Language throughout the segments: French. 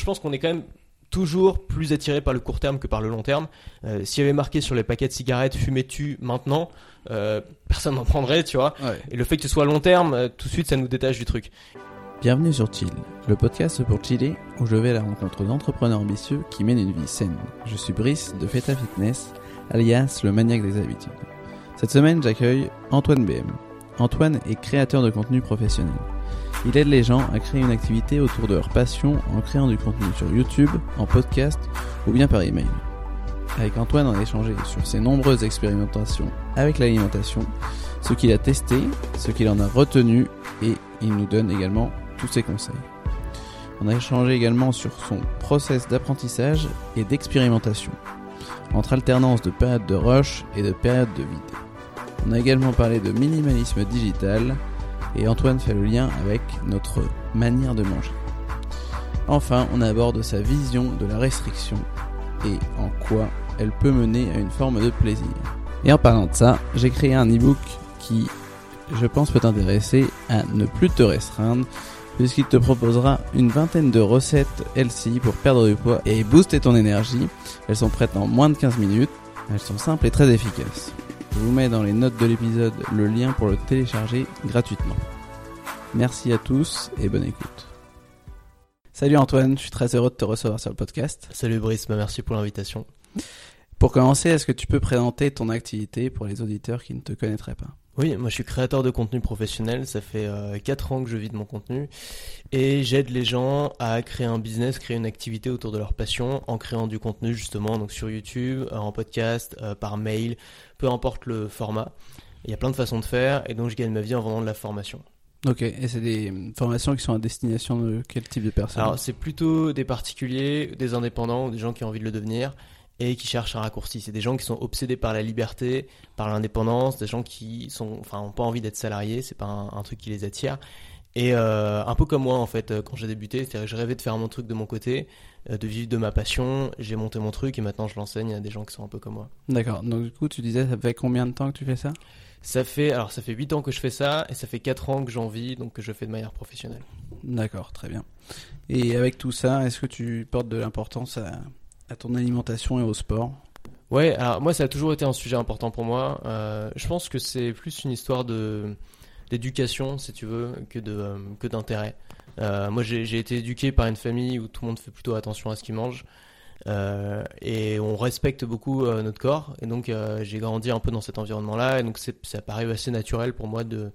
je pense qu'on est quand même toujours plus attiré par le court terme que par le long terme. Euh, S'il y avait marqué sur les paquets de cigarettes fumez-tu maintenant, euh, personne n'en prendrait, tu vois. Ouais. Et le fait que ce soit long terme, euh, tout de suite, ça nous détache du truc. Bienvenue sur Chill, le podcast pour chiller où je vais à la rencontre d'entrepreneurs ambitieux qui mènent une vie saine. Je suis Brice de Feta Fitness, alias le maniaque des habitudes. Cette semaine, j'accueille Antoine BM. Antoine est créateur de contenu professionnel. Il aide les gens à créer une activité autour de leur passion en créant du contenu sur YouTube, en podcast ou bien par email. Avec Antoine, on a échangé sur ses nombreuses expérimentations avec l'alimentation, ce qu'il a testé, ce qu'il en a retenu et il nous donne également tous ses conseils. On a échangé également sur son process d'apprentissage et d'expérimentation, entre alternance de périodes de rush et de périodes de vide. On a également parlé de minimalisme digital et Antoine fait le lien avec notre manière de manger. Enfin, on aborde sa vision de la restriction et en quoi elle peut mener à une forme de plaisir. Et en parlant de ça, j'ai créé un e-book qui, je pense, peut t'intéresser à ne plus te restreindre puisqu'il te proposera une vingtaine de recettes LCI pour perdre du poids et booster ton énergie. Elles sont prêtes en moins de 15 minutes, elles sont simples et très efficaces. Je vous mets dans les notes de l'épisode le lien pour le télécharger gratuitement. Merci à tous et bonne écoute. Salut Antoine, je suis très heureux de te recevoir sur le podcast. Salut Brice, bah, merci pour l'invitation. Pour commencer, est-ce que tu peux présenter ton activité pour les auditeurs qui ne te connaîtraient pas? Oui, moi je suis créateur de contenu professionnel, ça fait 4 ans que je vis de mon contenu. Et j'aide les gens à créer un business, créer une activité autour de leur passion en créant du contenu justement donc sur YouTube, euh, en podcast, euh, par mail, peu importe le format. Il y a plein de façons de faire et donc je gagne ma vie en vendant de la formation. Ok, et c'est des formations qui sont à destination de quel type de personnes? Alors c'est plutôt des particuliers, des indépendants ou des gens qui ont envie de le devenir et qui cherchent un raccourci. C'est des gens qui sont obsédés par la liberté, par l'indépendance, des gens qui sont, enfin, ont pas envie d'être salariés, c'est pas un, un, truc qui les attire. Et euh, un peu comme moi en fait, quand j'ai débuté, c'est-à-dire que je rêvais de faire mon truc de mon côté, euh, de vivre de ma passion. J'ai monté mon truc et maintenant je l'enseigne à des gens qui sont un peu comme moi. D'accord. Donc du coup, tu disais, ça fait combien de temps que tu fais ça? Ça fait, alors ça fait 8 ans que je fais ça et ça fait 4 ans que j'en vis, donc que je fais de manière professionnelle. D'accord, très bien. Et avec tout ça, est-ce que tu portes de l'importance à, à ton alimentation et au sport Ouais, alors moi ça a toujours été un sujet important pour moi. Euh, je pense que c'est plus une histoire de d'éducation, si tu veux, que de euh, que d'intérêt. Euh, moi j'ai été éduqué par une famille où tout le monde fait plutôt attention à ce qu'il mange. Et on respecte beaucoup notre corps et donc j'ai grandi un peu dans cet environnement là et donc ça paraît assez naturel pour moi de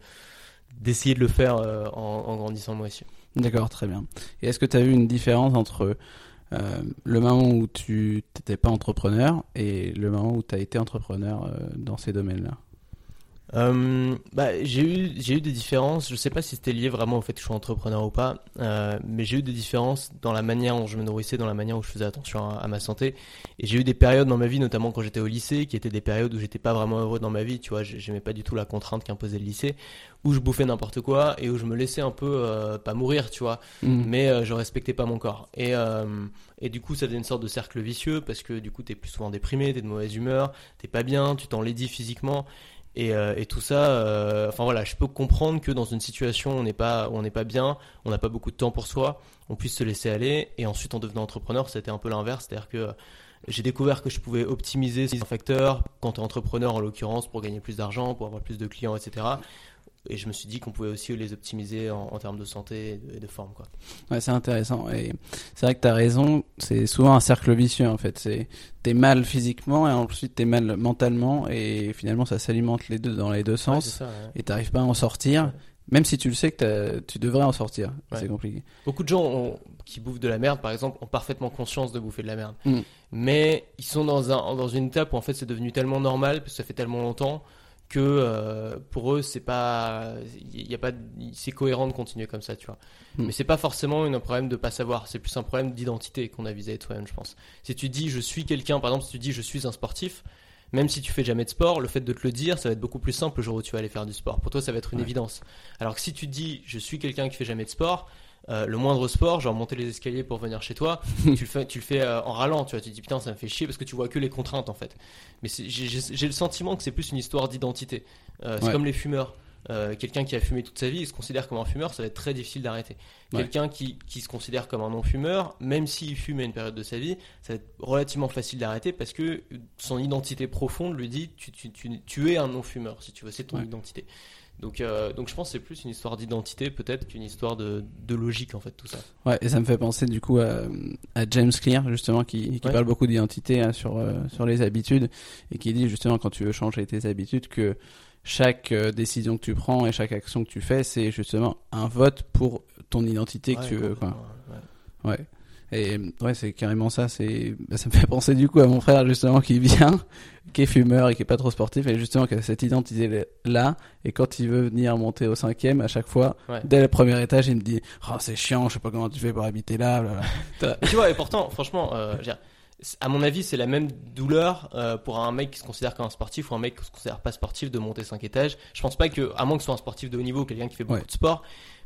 d'essayer de le faire en, en, grandissant moi aussi. D'accord, très bien. Et est-ce que tu as vu une différence entre euh, le moment où tu n'étais pas entrepreneur et le moment où tu as été entrepreneur euh, dans ces domaines-là euh, bah, j'ai eu j'ai eu des différences. Je sais pas si c'était lié vraiment au fait que je sois entrepreneur ou pas, euh, mais j'ai eu des différences dans la manière dont je me nourrissais, dans la manière où je faisais attention à, à ma santé. Et j'ai eu des périodes dans ma vie, notamment quand j'étais au lycée, qui étaient des périodes où j'étais pas vraiment heureux dans ma vie. Tu vois, j'aimais pas du tout la contrainte qu'imposait le lycée, où je bouffais n'importe quoi et où je me laissais un peu euh, pas mourir, tu vois, Mmh. mais euh, je respectais pas mon corps. Et euh, et du coup, ça faisait une sorte de cercle vicieux parce que du coup, t'es plus souvent déprimé, t'es de mauvaise humeur, t'es pas bien, tu t'enlaidis physiquement. Et, euh, et, tout ça, euh, enfin voilà, je peux comprendre que dans une situation où on n'est pas, on n'est pas bien, on n'a pas beaucoup de temps pour soi, on puisse se laisser aller. Et ensuite, en devenant entrepreneur, c'était un peu l'inverse, c'est-à-dire que j'ai découvert que je pouvais optimiser ces facteurs quand tu entrepreneur en l'occurrence pour gagner plus d'argent, pour avoir plus de clients, etc. Et je me suis dit qu'on pouvait aussi les optimiser en, en, termes de santé et de, et de forme. Quoi. Ouais, c'est intéressant. Et c'est vrai que tu as raison, c'est souvent un cercle vicieux en fait. C'est T'es mal physiquement et ensuite t'es mal mentalement et finalement ça s'alimente les deux dans les deux sens ouais, ça, ouais. et t'arrives pas à en sortir. Même si tu le sais que tu devrais en sortir, c'est compliqué. Beaucoup de gens ont, qui bouffent de la merde, par exemple, ont parfaitement conscience de bouffer de la merde. Mm. Mais ils sont dans, un, dans une étape où en fait c'est devenu tellement normal, parce que ça fait tellement longtemps, que euh, pour eux c'est pas il y a pas c'est cohérent de continuer comme ça tu vois. Mm. mais c'est pas forcément un problème de pas savoir. C'est plus un problème d'identité qu'on a visé toi-même je pense. Si tu dis je suis quelqu'un par exemple si tu dis je suis un sportif même si tu fais jamais de sport le fait de te le dire ça va être beaucoup plus simple le jour où tu vas aller faire du sport. Pour toi ça va être une ouais. évidence. Alors que si tu dis je suis quelqu'un qui fait jamais de sport euh, le moindre sport, genre monter les escaliers pour venir chez toi, tu le fais, tu le fais euh, en râlant, tu vois, tu te dis putain ça me fait chier parce que tu vois que les contraintes en fait. Mais j'ai le sentiment que c'est plus une histoire d'identité. Euh, c'est ouais. comme les fumeurs. Quelqu'un qui a fumé toute sa vie, il se considère comme un fumeur, ça va être très difficile d'arrêter. Ouais. Quelqu'un qui, qui se considère comme un non-fumeur, même s'il fume à une période de sa vie, ça va être relativement facile d'arrêter parce que son identité profonde lui dit tu, tu, tu, tu es un non-fumeur, si tu veux, c'est ton Ouais. identité. Donc, euh, donc je pense que c'est plus une histoire d'identité peut-être qu'une histoire de, de logique en fait, tout ça. Ouais, et ça me fait penser du coup à, à James Clear justement qui, qui Ouais. parle beaucoup d'identité hein, sur euh, sur les habitudes et qui dit justement quand tu veux changer tes habitudes que chaque euh, décision que tu prends et chaque action que tu fais c'est justement un vote pour ton identité que Ouais, tu veux quoi. ouais. Et ouais, c'est carrément ça. C'est, bah, ça me fait penser du coup à mon frère justement qui vient, qui est fumeur et qui est pas trop sportif et justement qui a cette identité là. Et quand il veut venir monter au cinquième, à chaque fois, Ouais. dès le premier étage, il me dit, oh c'est chiant, je sais pas comment tu fais pour habiter là. blablabla. Tu vois, et pourtant, franchement, euh, à mon avis, c'est la même douleur euh, pour un mec qui se considère comme un sportif ou un mec qui se considère pas sportif de monter 5 étages. Je pense pas que, à moins que ce soit un sportif de haut niveau, quelqu'un qui fait beaucoup Ouais. de sport,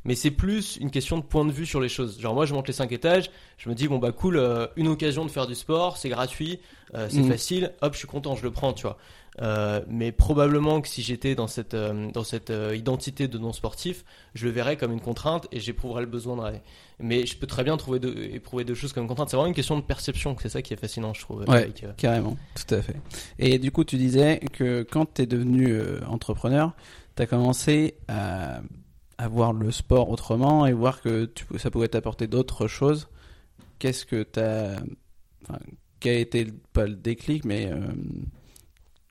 mais c'est plus une question de point de vue sur les choses. Genre moi, je monte les 5 étages, je me dis bon bah cool, euh, une occasion de faire du sport, c'est gratuit, euh, c'est Mhm. facile, hop, je suis content, je le prends, tu vois. Euh, mais probablement que si j'étais dans cette dans cette identité de non sportif, je le verrais comme une contrainte et j'éprouverais le besoin de rêver. Mais je peux très bien trouver éprouver deux choses comme contrainte. C'est vraiment une question de perception. C'est ça qui est fascinant, je trouve. Ouais. avec, Carrément, tout à fait. Et du coup, tu disais que quand tu es devenu entrepreneur, tu as commencé à, à voir le sport autrement et voir que tu, ça pouvait t'apporter d'autres choses. Qu'est-ce que tu as. Enfin, quel a été, pas le déclic, mais euh,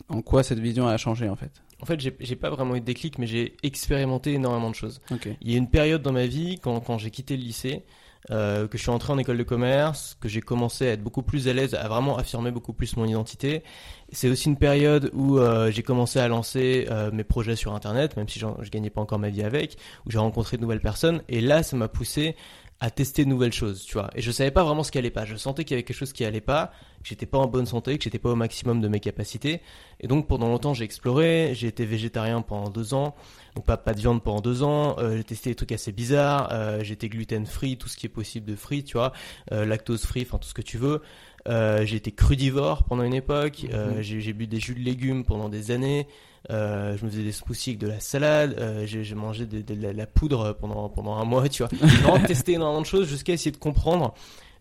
en quoi cette vision a changé en fait? En fait, j'ai pas vraiment eu de déclic, mais j'ai expérimenté énormément de choses. Ok. Il y a une période dans ma vie, quand, quand j'ai quitté le lycée, euh, que je suis entré en école de commerce, que j'ai commencé à être beaucoup plus à l'aise, à vraiment affirmer beaucoup plus mon identité. C'est aussi une période où euh, j'ai commencé à lancer euh, mes projets sur Internet, même si je gagnais pas encore ma vie avec, où j'ai rencontré de nouvelles personnes. Et là, ça m'a poussé à tester de nouvelles choses, tu vois. Et je savais pas vraiment ce qui allait pas. Je sentais qu'il y avait quelque chose qui allait pas, que j'étais pas en bonne santé, que j'étais pas au maximum de mes capacités. Et donc pendant longtemps, j'ai exploré. J'ai été végétarien pendant deux ans, donc pas pas de viande pendant deux ans. Euh, j'ai testé des trucs assez bizarres. Euh, j'étais gluten free, tout ce qui est possible de free, tu vois, euh, lactose free, enfin tout ce que tu veux. Euh, j'ai été crudivore pendant une époque. Euh, Mhm. j'ai bu des jus de légumes pendant des années. Euh, je me faisais des smoothies avec de la salade. J'ai mangé de, de la, la poudre pendant pendant un mois, tu vois. J'ai vraiment testé énormément de choses jusqu'à essayer de comprendre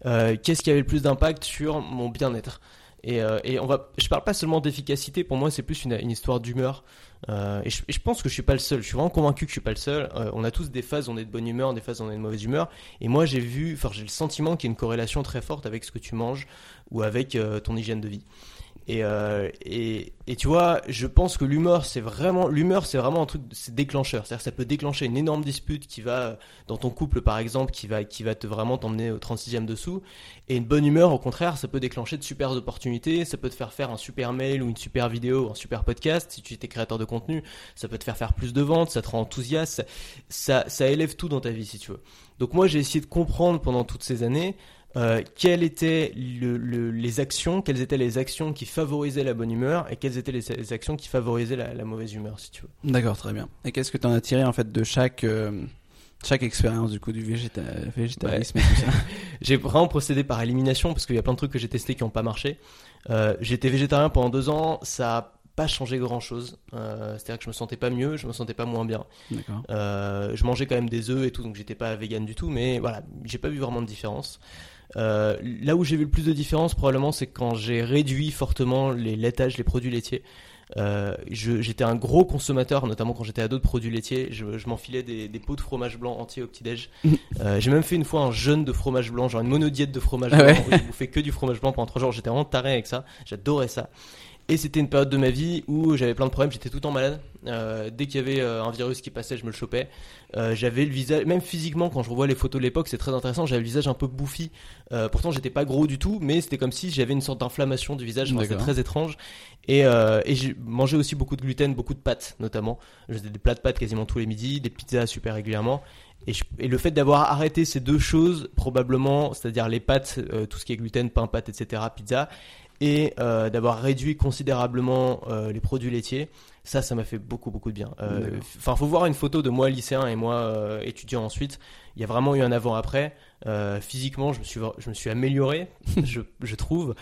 qu'est-ce qui avait le plus d'impact sur mon bien-être. Et, et on va, je parle pas seulement d'efficacité. Pour moi, c'est plus une, une histoire d'humeur. Euh, et, je, pense que je suis pas le seul. Je suis vraiment convaincu que je suis pas le seul. Euh, on a tous des phases où on est de bonne humeur, des phases où on est de mauvaise humeur. Et moi, j'ai vu, enfin, j'ai le sentiment qu'il y a une corrélation très forte avec ce que tu manges ou avec euh, ton hygiène de vie. Et, euh, et, et tu vois, je pense que l'humeur, c'est vraiment, l'humeur, c'est vraiment un truc, c'est déclencheur. C'est-à-dire, ça peut déclencher une énorme dispute qui va, dans ton couple, par exemple, qui va, qui va te vraiment t'emmener au 36e dessous. Et une bonne humeur, au contraire, ça peut déclencher de super opportunités. Ça peut te faire faire un super mail ou une super vidéo un super podcast. Si tu étais créateur de contenu, ça peut te faire faire plus de ventes, ça te rend enthousiaste. Ça, ça élève tout dans ta vie, si tu veux. Donc moi, j'ai essayé de comprendre pendant toutes ces années euh, quelles étaient le- le- les actions, quelles étaient les actions qui favorisaient la bonne humeur et quelles étaient les, les actions qui favorisaient la, la mauvaise humeur, si tu veux. D'accord, très bien. Et qu'est-ce que tu en as tiré en fait de chaque, euh, chaque expérience du coup du végéta- végétarisme J'ai vraiment procédé par élimination parce qu'il y a plein de trucs que j'ai testés qui n'ont pas marché. Euh, J'étais végétarien pendant deux ans, ça a pas changé grand chose. C'est-à-dire que je me sentais pas mieux, je me sentais pas moins bien. Euh, je mangeais quand même des œufs et tout, donc j'étais pas vegan du tout, mais voilà, j'ai pas vu vraiment de différence. Euh, là où j'ai vu le plus de différence, probablement, c'est quand j'ai réduit fortement les laitages, les produits laitiers. Euh, j'étais un gros consommateur, notamment quand j'étais ado de produits laitiers. Je, je m'enfilais des, des pots de fromage blanc entier au petit-déj. Euh, j'ai même fait une fois un jeûne de fromage blanc, genre une monodiète de fromage Ah blanc, ouais où je bouffais que du fromage blanc pendant trois jours. J'étais vraiment taré avec ça. J'adorais ça. Et c'était une période de ma vie où j'avais plein de problèmes, j'étais tout le temps malade. Euh, dès qu'il y avait euh, un virus qui passait, je me le chopais. Euh, j'avais le visage, même physiquement, quand je revois les photos de l'époque, c'est très intéressant. J'avais le visage un peu bouffi. Euh, pourtant, j'étais pas gros du tout, mais c'était comme si j'avais une sorte d'inflammation du visage. Enfin, c'était très étrange. Et, euh, et j'ai mangé aussi beaucoup de gluten, beaucoup de pâtes, notamment. Je faisais des plats de pâtes quasiment tous les midis, des pizzas super régulièrement. Et, je- et le fait d'avoir arrêté ces deux choses, probablement, c'est-à-dire les pâtes, euh, tout ce qui est gluten, pain, pâtes, etc., pizza, et euh, d'avoir réduit considérablement euh, les produits laitiers, ça, ça m'a fait beaucoup, beaucoup de bien. Euh. Enfin, faut voir une photo de moi lycéen et moi euh, étudiant ensuite. Il y a vraiment eu un avant-après. Euh, physiquement, je me suis, je me suis amélioré, je, je trouve.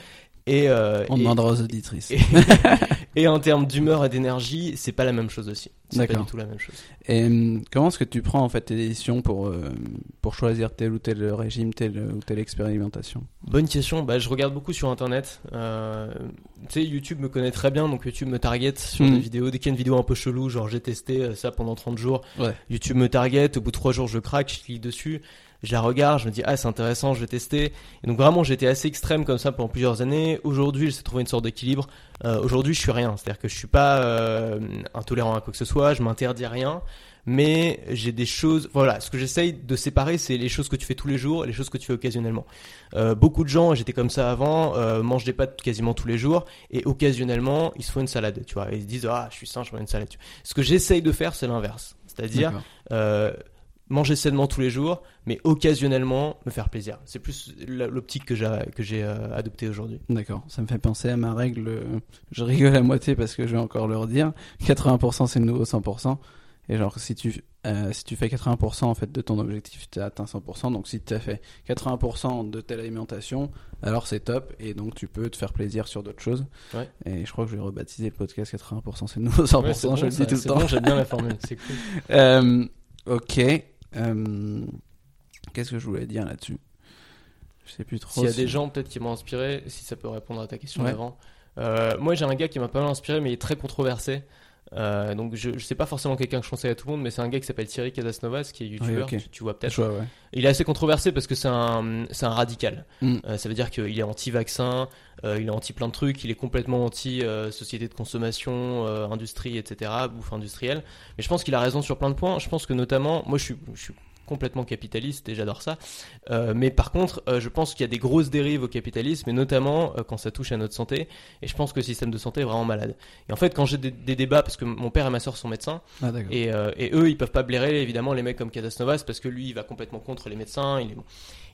Et, euh, On et- demandera aux auditrices. et, et en termes d'humeur et d'énergie, c'est pas la même chose aussi. C'est pas du tout la même chose. Et hum, comment est-ce que tu prends en fait tes décisions pour, euh, pour choisir tel ou tel régime, telle ou telle expérimentation? Bonne question. Bah, je regarde beaucoup sur internet. Euh, tu sais, YouTube me connaît très bien, donc YouTube me target sur Mm. des vidéos. Dès qu'il y a une vidéo un peu chelou, genre j'ai testé euh, ça pendant 30 jours, Ouais. YouTube me target. Au bout de 3 jours, je craque, je clique dessus, je la regarde, je me dis ah c'est intéressant, je vais tester. Et donc vraiment, j'étais assez extrême comme ça pendant plusieurs années. Aujourd'hui, j'essaie de trouver une sorte d'équilibre. Euh, Aujourd'hui, je suis rien, c'est-à-dire que je suis pas euh, intolérant à quoi que ce soit, je m'interdis rien. Mais j'ai des choses, voilà, ce que j'essaye de séparer, c'est les choses que tu fais tous les jours et les choses que tu fais occasionnellement. Euh, beaucoup de gens, j'étais comme ça avant, mangent des pâtes quasiment tous les jours et occasionnellement, ils se font une salade, tu vois. Ils se disent, ah, je suis sain, je mange une salade. Ce que j'essaye de faire, c'est l'inverse. C'est-à-dire, manger sainement tous les jours, mais occasionnellement me faire plaisir. C'est plus l'optique que j'ai que j'ai euh, adoptée aujourd'hui. D'accord, ça me fait penser à ma règle. euh, Je rigole à moitié parce que je vais encore le redire. 80% c'est le nouveau 100%. Et genre si tu euh, si tu fais 80% en fait de ton objectif, tu as atteint 100%. Donc si tu as fait 80% de telle alimentation, alors c'est top et donc tu peux te faire plaisir sur d'autres choses. Ouais. Et je crois que je vais rebaptiser le podcast 80% c'est le nouveau 100%. Ouais, c'est bon, je le dis tout le temps. bon, J'aime bien la formule, c'est cool. Euh, ok. Euh, Qu'est-ce que je voulais dire là-dessus? Je sais plus trop. S'il y a si- des gens peut-être qui m'ont inspiré, si ça peut répondre à ta question Ouais. d'avant. Euh, moi j'ai un gars qui m'a pas mal inspiré mais il est très controversé. Euh, donc je, je sais pas forcément quelqu'un que je conseille à tout le monde mais c'est un gars qui s'appelle Thierry Casasnovas qui est youtubeur, tu, tu vois peut-être. Ouais. Il est assez controversé parce que c'est un, c'est un radical. Mm. Euh, ça veut dire qu'il est anti-vaccin, euh, il est anti plein de trucs, il est complètement anti société de consommation, industrie, etc., bouffe industrielle. Mais je pense qu'il a raison sur plein de points. Je pense que notamment, moi je suis, je suis complètement capitaliste et j'adore ça. Euh, mais par contre, euh, je pense qu'il y a des grosses dérives au capitalisme et notamment euh, quand ça touche à notre santé. Et je pense que le système de santé est vraiment malade. Et en fait, quand j'ai des, des débats, parce que mon père et ma soeur sont médecins, Ah et, et eux, ils peuvent pas blairer évidemment les mecs comme Cadasnovas parce que lui, il va complètement contre les médecins, il est,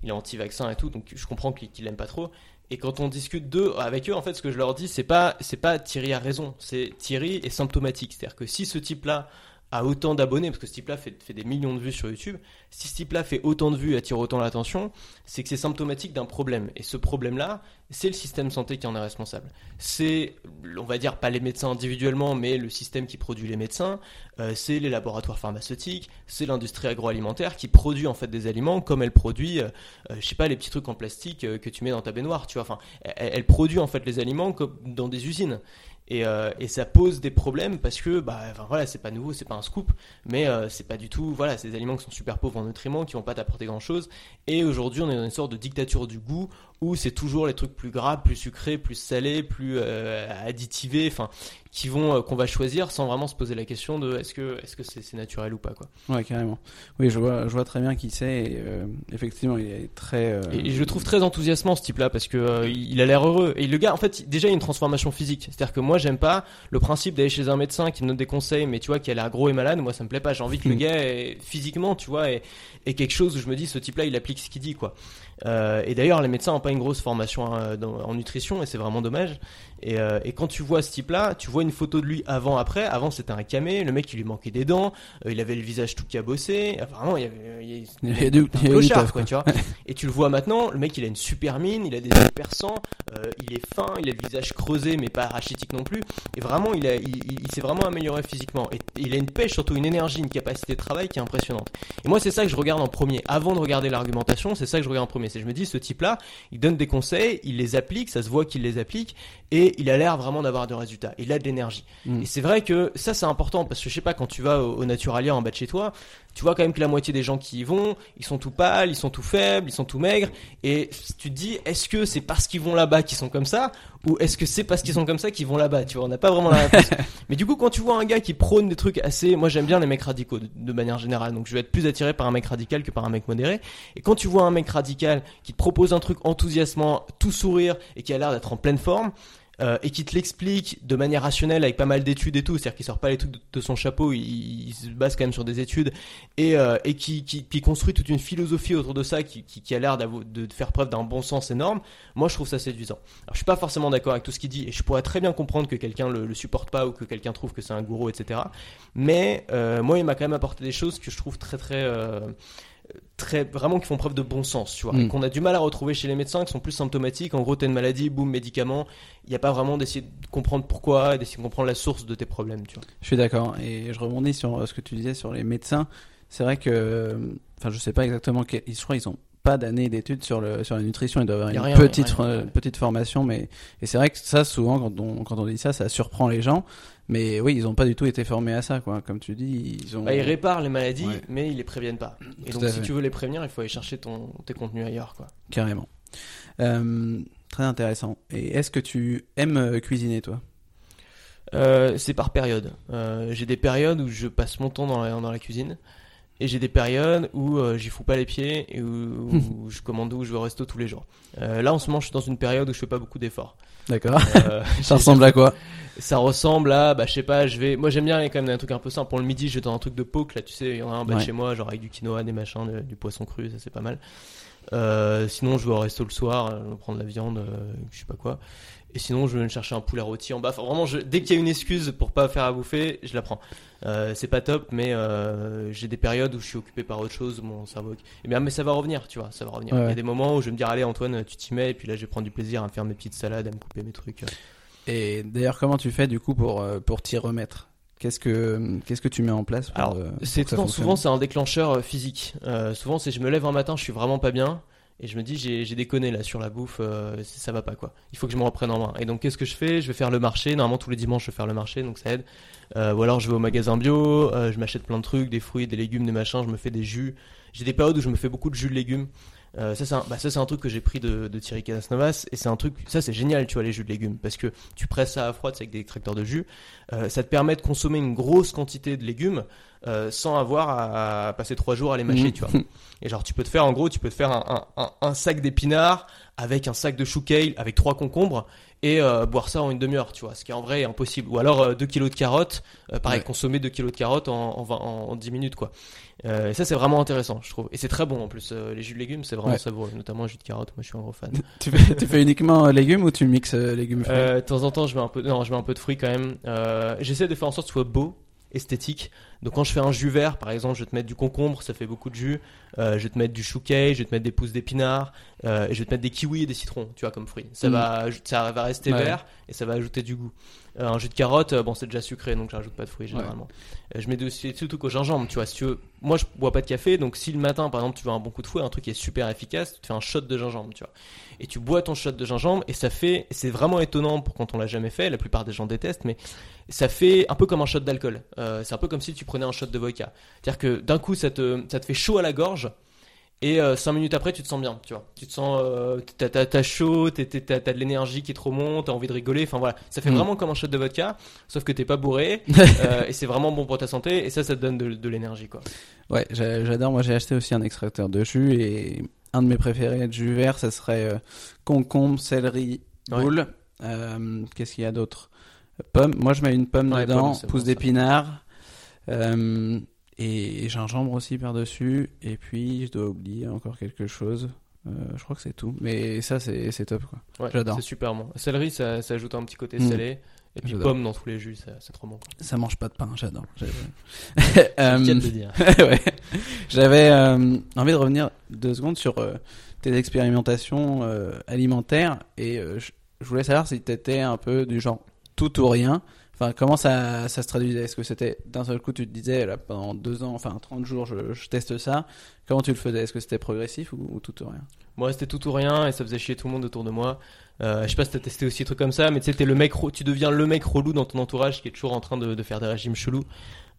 il est anti-vaccin et tout, donc je comprends qu'il qu'il l'aime pas trop. Et quand on discute d'eux, avec eux, en fait, ce que je leur dis, c'est pas, c'est pas Thierry a raison, c'est Thierry est symptomatique. C'est-à-dire que si ce type-là a autant d'abonnés, parce que ce type-là fait, des millions de vues sur YouTube, si ce type-là fait autant de vues et attire autant l'attention, c'est que c'est symptomatique d'un problème. Et ce problème-là, c'est le système santé qui en est responsable. C'est, on va dire, pas les médecins individuellement, mais le système qui produit les médecins, euh, c'est les laboratoires pharmaceutiques, c'est l'industrie agroalimentaire qui produit en fait des aliments comme elle produit, euh, euh, je sais pas, les petits trucs en plastique euh, que tu mets dans ta baignoire, tu vois. Enfin, elle, elle produit en fait les aliments comme dans des usines. Et, euh, et ça pose des problèmes parce que, bah, voilà, c'est pas nouveau, c'est pas un scoop, mais euh, c'est pas du tout, voilà, des aliments qui sont super pauvres en nutriments, qui vont pas t'apporter grand chose. Et aujourd'hui, on est dans une sorte de dictature du goût où c'est toujours les trucs plus gras, plus sucrés, plus salés, plus euh, additivés, enfin, qui vont, euh, qu'on va choisir sans vraiment se poser la question de est-ce que, est-ce que c'est c'est naturel ou pas, quoi. Ouais, carrément. Oui, je vois, je vois très bien qui c'est. et, euh, effectivement, il est très. euh, Et, et je le trouve très enthousiasmant ce type-là parce que euh, il a l'air heureux. Et le gars, en fait, déjà il y a une transformation physique. C'est-à-dire que moi, j'aime pas le principe d'aller chez un médecin qui me donne des conseils, mais tu vois, qui a l'air gros et malade. Moi, ça me plaît pas. J'ai envie que le Mm. gars, physiquement, tu vois, ait, ait quelque chose où je me dis, ce type-là, il applique ce qu'il dit, quoi. Euh, et d'ailleurs, les médecins ont pas une grosse formation dans- en nutrition et c'est vraiment dommage. Et, euh, et quand tu vois ce type-là, tu vois une photo de lui avant, après. Avant, c'était un camé. Le mec, il lui manquait des dents. euh, il avait le visage tout cabossé. Vraiment, il y avait, il y avait- Il y a du, il y a un du clochard, taf, quoi, quoi. tu vois. Et tu le vois maintenant, le mec il a une super mine, il a des yeux perçants, euh, il est fin, il a le visage creusé mais pas rachitique non plus. Et vraiment, il, a, il, il- il s'est vraiment amélioré physiquement. Et il a une pêche, surtout une énergie, une capacité de travail qui est impressionnante. Et moi, c'est ça que je regarde en premier. Avant de regarder l'argumentation, c'est ça que je regarde en premier. C'est je me dis, ce type-là, il donne des conseils, il les applique, ça se voit qu'il les applique, et il a l'air vraiment d'avoir de résultats. Il a de l'énergie. Mm. Et c'est vrai que ça, c'est important parce que je sais pas, quand tu vas au, au Naturalia en bas de chez toi, tu vois quand même que la moitié des gens qui y vont, ils sont tout pâles, ils sont tout faibles, ils sont tout maigres. Et tu te dis, est-ce que c'est parce qu'ils vont là-bas qu'ils sont comme ça ou est-ce que c'est parce qu'ils sont comme ça qu'ils vont là-bas? Tu vois, on n'a pas vraiment la réponse. Mais du coup, quand tu vois un gars qui prône des trucs assez, moi j'aime bien les mecs radicaux de, de manière générale, donc je vais être plus attiré par un mec radical que par un mec modéré. Et quand tu vois un mec radical qui te propose un truc enthousiasmant, tout sourire et qui a l'air d'être en pleine forme. Euh, et qui te l'explique de manière rationnelle avec pas mal d'études et tout, c'est-à-dire qu'il sort pas les trucs de, son chapeau, il, se base quand même sur des études et, euh, et qui, qui, construit toute une philosophie autour de ça qui, qui, a l'air de faire preuve d'un bon sens énorme. Moi, je trouve ça séduisant. Alors, je suis pas forcément d'accord avec tout ce qu'il dit et je pourrais très bien comprendre que quelqu'un le, le supporte pas ou que quelqu'un trouve que c'est un gourou, etc. Mais euh, moi, il m'a quand même apporté des choses que je trouve très très très vraiment qui font preuve de bon sens, tu vois, Mm. et qu'on a du mal à retrouver chez les médecins qui sont plus symptomatiques. En gros, t'as une maladie, boum, médicament. Il n'y a pas vraiment d'essayer de comprendre pourquoi, d'essayer de comprendre la source de tes problèmes, tu vois. Je suis d'accord. Et je rebondis sur euh, ce que tu disais sur les médecins. C'est vrai que, enfin, je sais pas exactement. Je crois qu'ils ont pas d'année d'études sur le sur la nutrition. Ils doivent avoir Y une rien, petite rien, euh, petite formation, mais et c'est vrai que ça, souvent, quand on quand on dit ça, ça surprend les gens. Mais oui, ils ont pas du tout été formés à ça, quoi. Comme tu dis, ils ont. Bah, ils réparent les maladies, Ouais. mais ils les préviennent pas. Et Tout donc, si fait. tu veux les prévenir, il faut aller chercher ton, tes contenus ailleurs, quoi. Carrément. Euh, très intéressant. Et est-ce que tu aimes euh, cuisiner, toi? Euh, c'est par période. Euh, j'ai des périodes où je passe mon temps dans la, dans la cuisine. Et j'ai des périodes où euh, j'y fous pas les pieds et où, où je commande où je vais au resto tous les jours. Euh, là en ce moment je suis dans une période où je fais pas beaucoup d'efforts. D'accord. Euh, ça ressemble à quoi ça ressemble à, bah je sais pas, je vais, moi j'aime bien aller quand même un truc un peu simple. Pour le midi je vais dans un truc de poke là, tu sais, il y en a un bas Ouais. chez moi, genre avec du quinoa, des machins, de- du poisson cru, ça c'est pas mal. Euh, sinon je vais au resto le soir, euh, prendre de la viande, je sais pas quoi. Et sinon je vais me chercher un poulet rôti en bas. Enfin, vraiment, je, dès qu'il y a une excuse pour pas faire à bouffer, je la prends. Euh, c'est pas top, mais euh, j'ai des périodes où je suis occupé par autre chose, mon cerveau. Et bien, mais ça va revenir, tu vois, ça va revenir. Ouais, Il y a des moments où je vais me dire, allez Antoine, tu t'y mets, et puis là je vais prendre du plaisir à me faire mes petites salades, à me couper mes trucs. Et d'ailleurs, comment tu fais du coup pour euh, pour t'y remettre? Qu'est-ce que qu'est-ce que tu mets en place pour, Alors, pour c'est souvent c'est un déclencheur physique. Euh, souvent c'est je me lève un matin, je suis vraiment pas bien et je me dis j'ai déconné là sur la bouffe, euh, ça va pas quoi. Il faut que je me reprenne en main. Et donc qu'est-ce que je fais? Je vais faire le marché. Normalement tous les dimanches je vais faire le marché, donc ça aide. Euh, ou alors je vais au magasin bio, euh, je m'achète plein de trucs, des fruits, des légumes, des machins, je me fais des jus. J'ai des périodes où je me fais beaucoup de jus de légumes. Euh, ça c'est un, bah, ça c'est un truc que j'ai pris de, de Thierry Casasnovas et c'est un truc ça c'est génial tu vois les jus de légumes parce que tu presses ça à froid c'est avec des extracteurs de jus Euh, ça te permet de consommer une grosse quantité de légumes euh, sans avoir à, à passer trois jours à les mâcher Mhm. tu vois et genre tu peux te faire en gros tu peux te faire un, un sac d'épinards avec un sac de chou kale avec trois concombres et euh, boire ça en une demi-heure tu vois ce qui en vrai est impossible ou alors euh, 2 kilos de carottes euh, pareil Ouais. consommer 2 kilos de carottes en, en, 20 en, en 10 minutes quoi euh, et ça c'est vraiment intéressant je trouve et c'est très bon en plus euh, les jus de légumes c'est vraiment Ouais. savoureux notamment jus de carotte moi je suis un gros fan tu, fais, tu fais uniquement euh, légumes ou tu mixes euh, légumes fruits? Euh, de temps en temps, je mets un peu, non, je mets un peu de fruits quand même. Euh, J'essaie de faire en sorte que ce soit beau, esthétique. Donc quand je fais un jus vert, par exemple, je vais te mettre du concombre, ça fait beaucoup de jus. Euh, je vais te mettre du chou kale, je vais te mettre des pousses d'épinards, euh, et je vais te mettre des kiwis et des citrons, tu vois, comme fruits. Ça Mm. va, ça va rester Ouais. vert et ça va ajouter du goût. Euh, un jus de carotte, bon, c'est déjà sucré, donc j'ajoute pas de fruits généralement. Je mets de, c'est surtout qu'au gingembre, tu vois. Si tu veux, moi, je bois pas de café, donc si le matin, par exemple, tu veux un bon coup de fouet, un truc qui est super efficace, tu te fais un shot de gingembre, tu vois. Et tu bois ton shot de gingembre et ça fait, c'est vraiment étonnant pour quand on l'a jamais fait. La plupart des gens détestent, mais ça fait un peu comme un shot d'alcool. C'est un peu comme si tu prenais un shot de vodka. C'est-à-dire que d'un coup, ça te, ça te fait chaud à la gorge. Et euh, cinq minutes après, tu te sens bien, tu vois. Tu te sens, euh, t'as, chaud, t'as, t'as de l'énergie qui te remonte, t'as envie de rigoler. Enfin voilà, ça fait Mm. vraiment comme un shot de vodka, sauf que t'es pas bourré euh, et c'est vraiment bon pour ta santé. Et ça, ça te donne de, de l'énergie, quoi. Ouais, j'a- j'adore. Moi, j'ai acheté aussi un extracteur de jus et un de mes préférés de jus vert, ça serait euh, concombre, céleri, boule. Euh, Qu'est-ce qu'il y a d'autre? Pomme. Moi, je mets une pomme Ouais, dedans, pomme, pousse bon, d'épinards euh, et gingembre aussi par-dessus. Et puis, je dois oublier encore quelque chose. Euh, je crois que c'est tout. Mais ça, c'est top, quoi. Ouais, J'adore. C'est super bon. Céleri, ça, ça ajoute un petit côté Mm. salé. Et puis pomme dans tous les jus, c'est trop bon. Ça mange pas de pain, j'adore. C'est Euh, ouais. J'avais euh, envie de revenir deux secondes sur euh, tes expérimentations alimentaires et je, je voulais savoir si tu étais un peu du genre tout ou rien. Comment ça, ça se traduisait? Est-ce que c'était d'un seul coup, tu te disais là, pendant deux ans, enfin 30 jours, je, teste ça Comment tu le faisais? Est-ce que c'était progressif ou, ou tout ou rien? Moi, c'était tout ou rien et ça faisait chier tout le monde autour de moi. Euh, je sais pas si t'as testé aussi des trucs comme ça, mais tu le mec, tu deviens le mec relou dans ton entourage qui est toujours en train de, de faire des régimes chelous.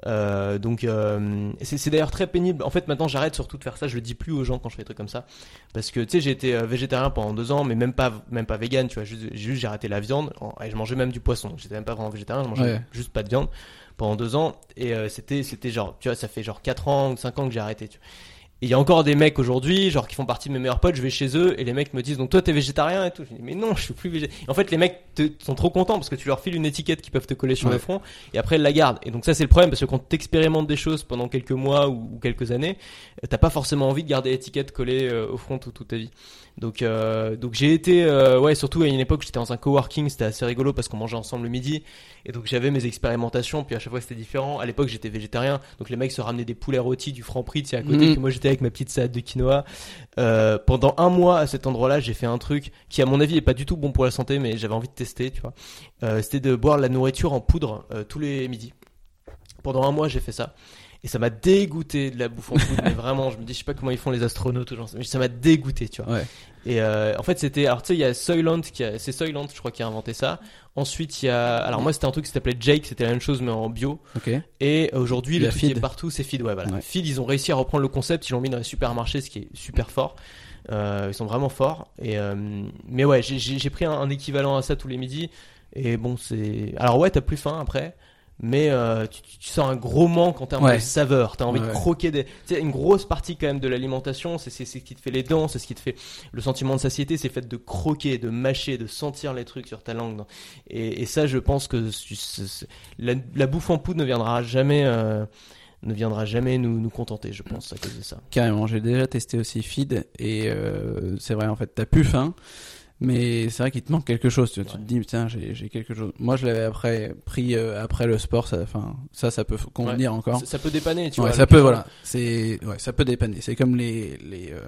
Euh, donc, euh, c'est d'ailleurs très pénible. En fait, maintenant, j'arrête surtout de faire ça. Je le dis plus aux gens quand je fais des trucs comme ça, parce que tu sais, j'ai été euh, végétarien pendant deux ans, mais même pas, même pas vegan. Tu vois, juste, j'ai arrêté la viande et je mangeais même du poisson. J'étais même pas vraiment végétarien, je mangeais Ouais. juste pas de viande pendant deux ans. Et euh, c'était, c'était genre, tu vois, ça fait genre quatre ans ou cinq ans que j'ai arrêté. Tu vois. Et il y a encore des mecs aujourd'hui, genre qui font partie de mes meilleurs potes, je vais chez eux et les mecs me disent donc toi t'es végétarien et tout. Je dis mais non, je suis plus végétarien. En fait les mecs te, sont trop contents parce que tu leur files une étiquette qu'ils peuvent te coller sur Ouais. le front et après ils la gardent. Et donc ça c'est le problème parce que quand t'expérimentes des choses pendant quelques mois ou, ou quelques années, t'as pas forcément envie de garder l'étiquette collée euh, au front toute, toute ta vie. Donc, euh, donc j'ai été, euh, ouais, surtout à une époque, j'étais dans un coworking, c'était assez rigolo parce qu'on mangeait ensemble le midi, et donc j'avais mes expérimentations, puis à chaque fois c'était différent. À l'époque, j'étais végétarien, donc les mecs se ramenaient des poulets rôtis du Franprix, tu sais, à côté, puis moi j'étais avec ma petite salade de quinoa. Euh, pendant un mois à cet endroit-là, j'ai fait un truc qui, à mon avis, est pas du tout bon pour la santé, mais j'avais envie de tester, tu vois. Euh, c'était de boire la nourriture en poudre euh, tous les midis. Pendant un mois, j'ai fait ça. Et ça m'a dégoûté de la bouffe en mais vraiment, je me dis, je sais pas comment ils font les astronautes, sais- mais ça m'a dégoûté, tu vois. Ouais. Et euh, en fait, c'était, alors tu sais, il y a Soylent, qui a, c'est Soylent, je crois, qui a inventé ça. Ensuite, il y a, alors moi, c'était un truc qui s'appelait Jake, c'était la même chose, mais en bio. Et aujourd'hui, Il y le truc qui est partout, c'est Feed. Ouais, voilà. Ouais. Feed, ils ont réussi à reprendre le concept, ils l'ont mis dans les supermarchés, ce qui est super fort. Euh, ils sont vraiment forts. Et euh, mais ouais, j'ai pris un, un équivalent à ça tous les midis. Et bon, c'est. Alors ouais, t'as plus faim après. Mais euh, tu, sens un gros manque en termes Ouais. de saveur. T'as envie Ouais, de croquer des. Tu sais, une grosse partie quand même de l'alimentation, c'est ce qui te fait les dents, c'est ce qui te fait le sentiment de satiété, c'est le fait de croquer, de mâcher, de sentir les trucs sur ta langue. Et, et ça, je pense que la bouffe en poudre ne viendra jamais, euh, ne viendra jamais nous, nous contenter, je pense, à cause de ça. Carrément, j'ai déjà testé aussi Feed et euh, c'est vrai en fait, t'as plus faim, mais c'est vrai qu'il te manque quelque chose. Tu, tu te dis putain, j'ai quelque chose. Moi, je l'avais après pris euh, après le sport, ça, enfin ça, ça peut convenir encore. Ça, ça peut dépanner, tu Ouais, vois. ça peut, voilà. C'est ouais, ça peut dépanner. C'est comme les les euh,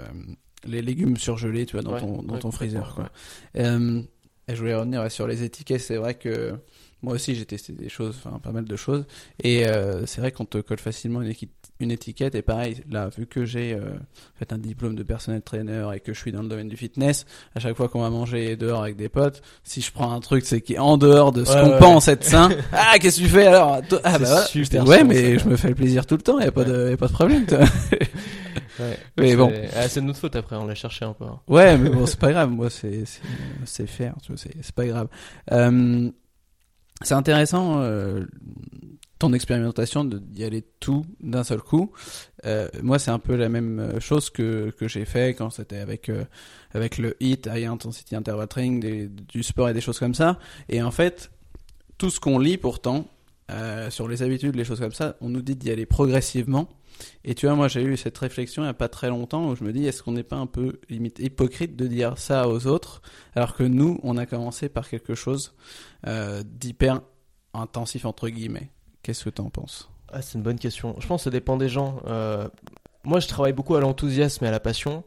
les légumes surgelés, tu vois, dans ton dans ton freezer, quoi. Euh, et je voulais revenir sur les étiquettes. C'est vrai que moi aussi j'ai testé des choses, enfin pas mal de choses. Et c'est vrai qu'on te colle facilement une, équi- une étiquette. Et pareil, là, vu que j'ai euh, fait un diplôme de personnel trainer et que je suis dans le domaine du fitness, à chaque fois qu'on va manger dehors avec des potes, si je prends un truc c'est qui est en dehors de ce Ouais, qu'on ouais, pense être sain, ah qu'est-ce que tu fais alors? Ah bah ouais, mais je me fais le plaisir tout le temps. Y a pas de, y a pas de problème. toi. Ouais. Mais bon. ah, c'est de notre faute après, on l'a cherché un peu. hein. Ouais, mais bon, c'est pas grave. Moi, c'est c'est faire, c'est pas grave. Euh, c'est intéressant euh, ton expérimentation d'y aller tout d'un seul coup. Euh, moi, c'est un peu la même chose que que j'ai fait quand c'était avec euh, avec le HIT, High Intensity Interval Training, du sport et des choses comme ça. Et en fait, tout ce qu'on lit pourtant euh, sur les habitudes, les choses comme ça, on nous dit d'y aller progressivement. Et tu vois, moi j'ai eu cette réflexion il n'y a pas très longtemps où je me dis est-ce qu'on n'est pas un peu limite hypocrite de dire ça aux autres alors que nous on a commencé par quelque chose euh, d'hyper intensif entre guillemets. Qu'est-ce que tu en penses Ah, c'est une bonne question. Je pense que ça dépend des gens. Euh, moi, je travaille beaucoup à l'enthousiasme et à la passion.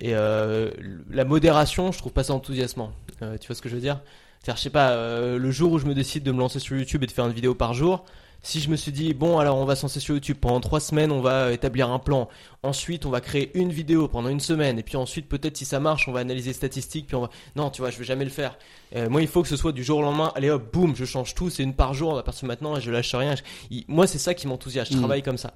Et euh, la modération, je trouve pas ça enthousiasmant. Euh, tu vois ce que je veux dire? C'est-à-dire, je sais pas, le jour où je me décide de me lancer sur YouTube et de faire une vidéo par jour, si je me suis dit, bon, alors on va se lancer sur YouTube, pendant trois semaines, on va établir un plan. Ensuite, on va créer une vidéo pendant une semaine. Et puis ensuite, peut-être si ça marche, on va analyser les statistiques. Puis on va... Non, tu vois, je vais jamais le faire. Euh, moi, il faut que ce soit du jour au lendemain. Allez hop, boum, je change tout. C'est une par jour à partir de maintenant et je lâche rien. Je- Moi, c'est ça qui m'enthousiasme. Je Mm. travaille comme ça.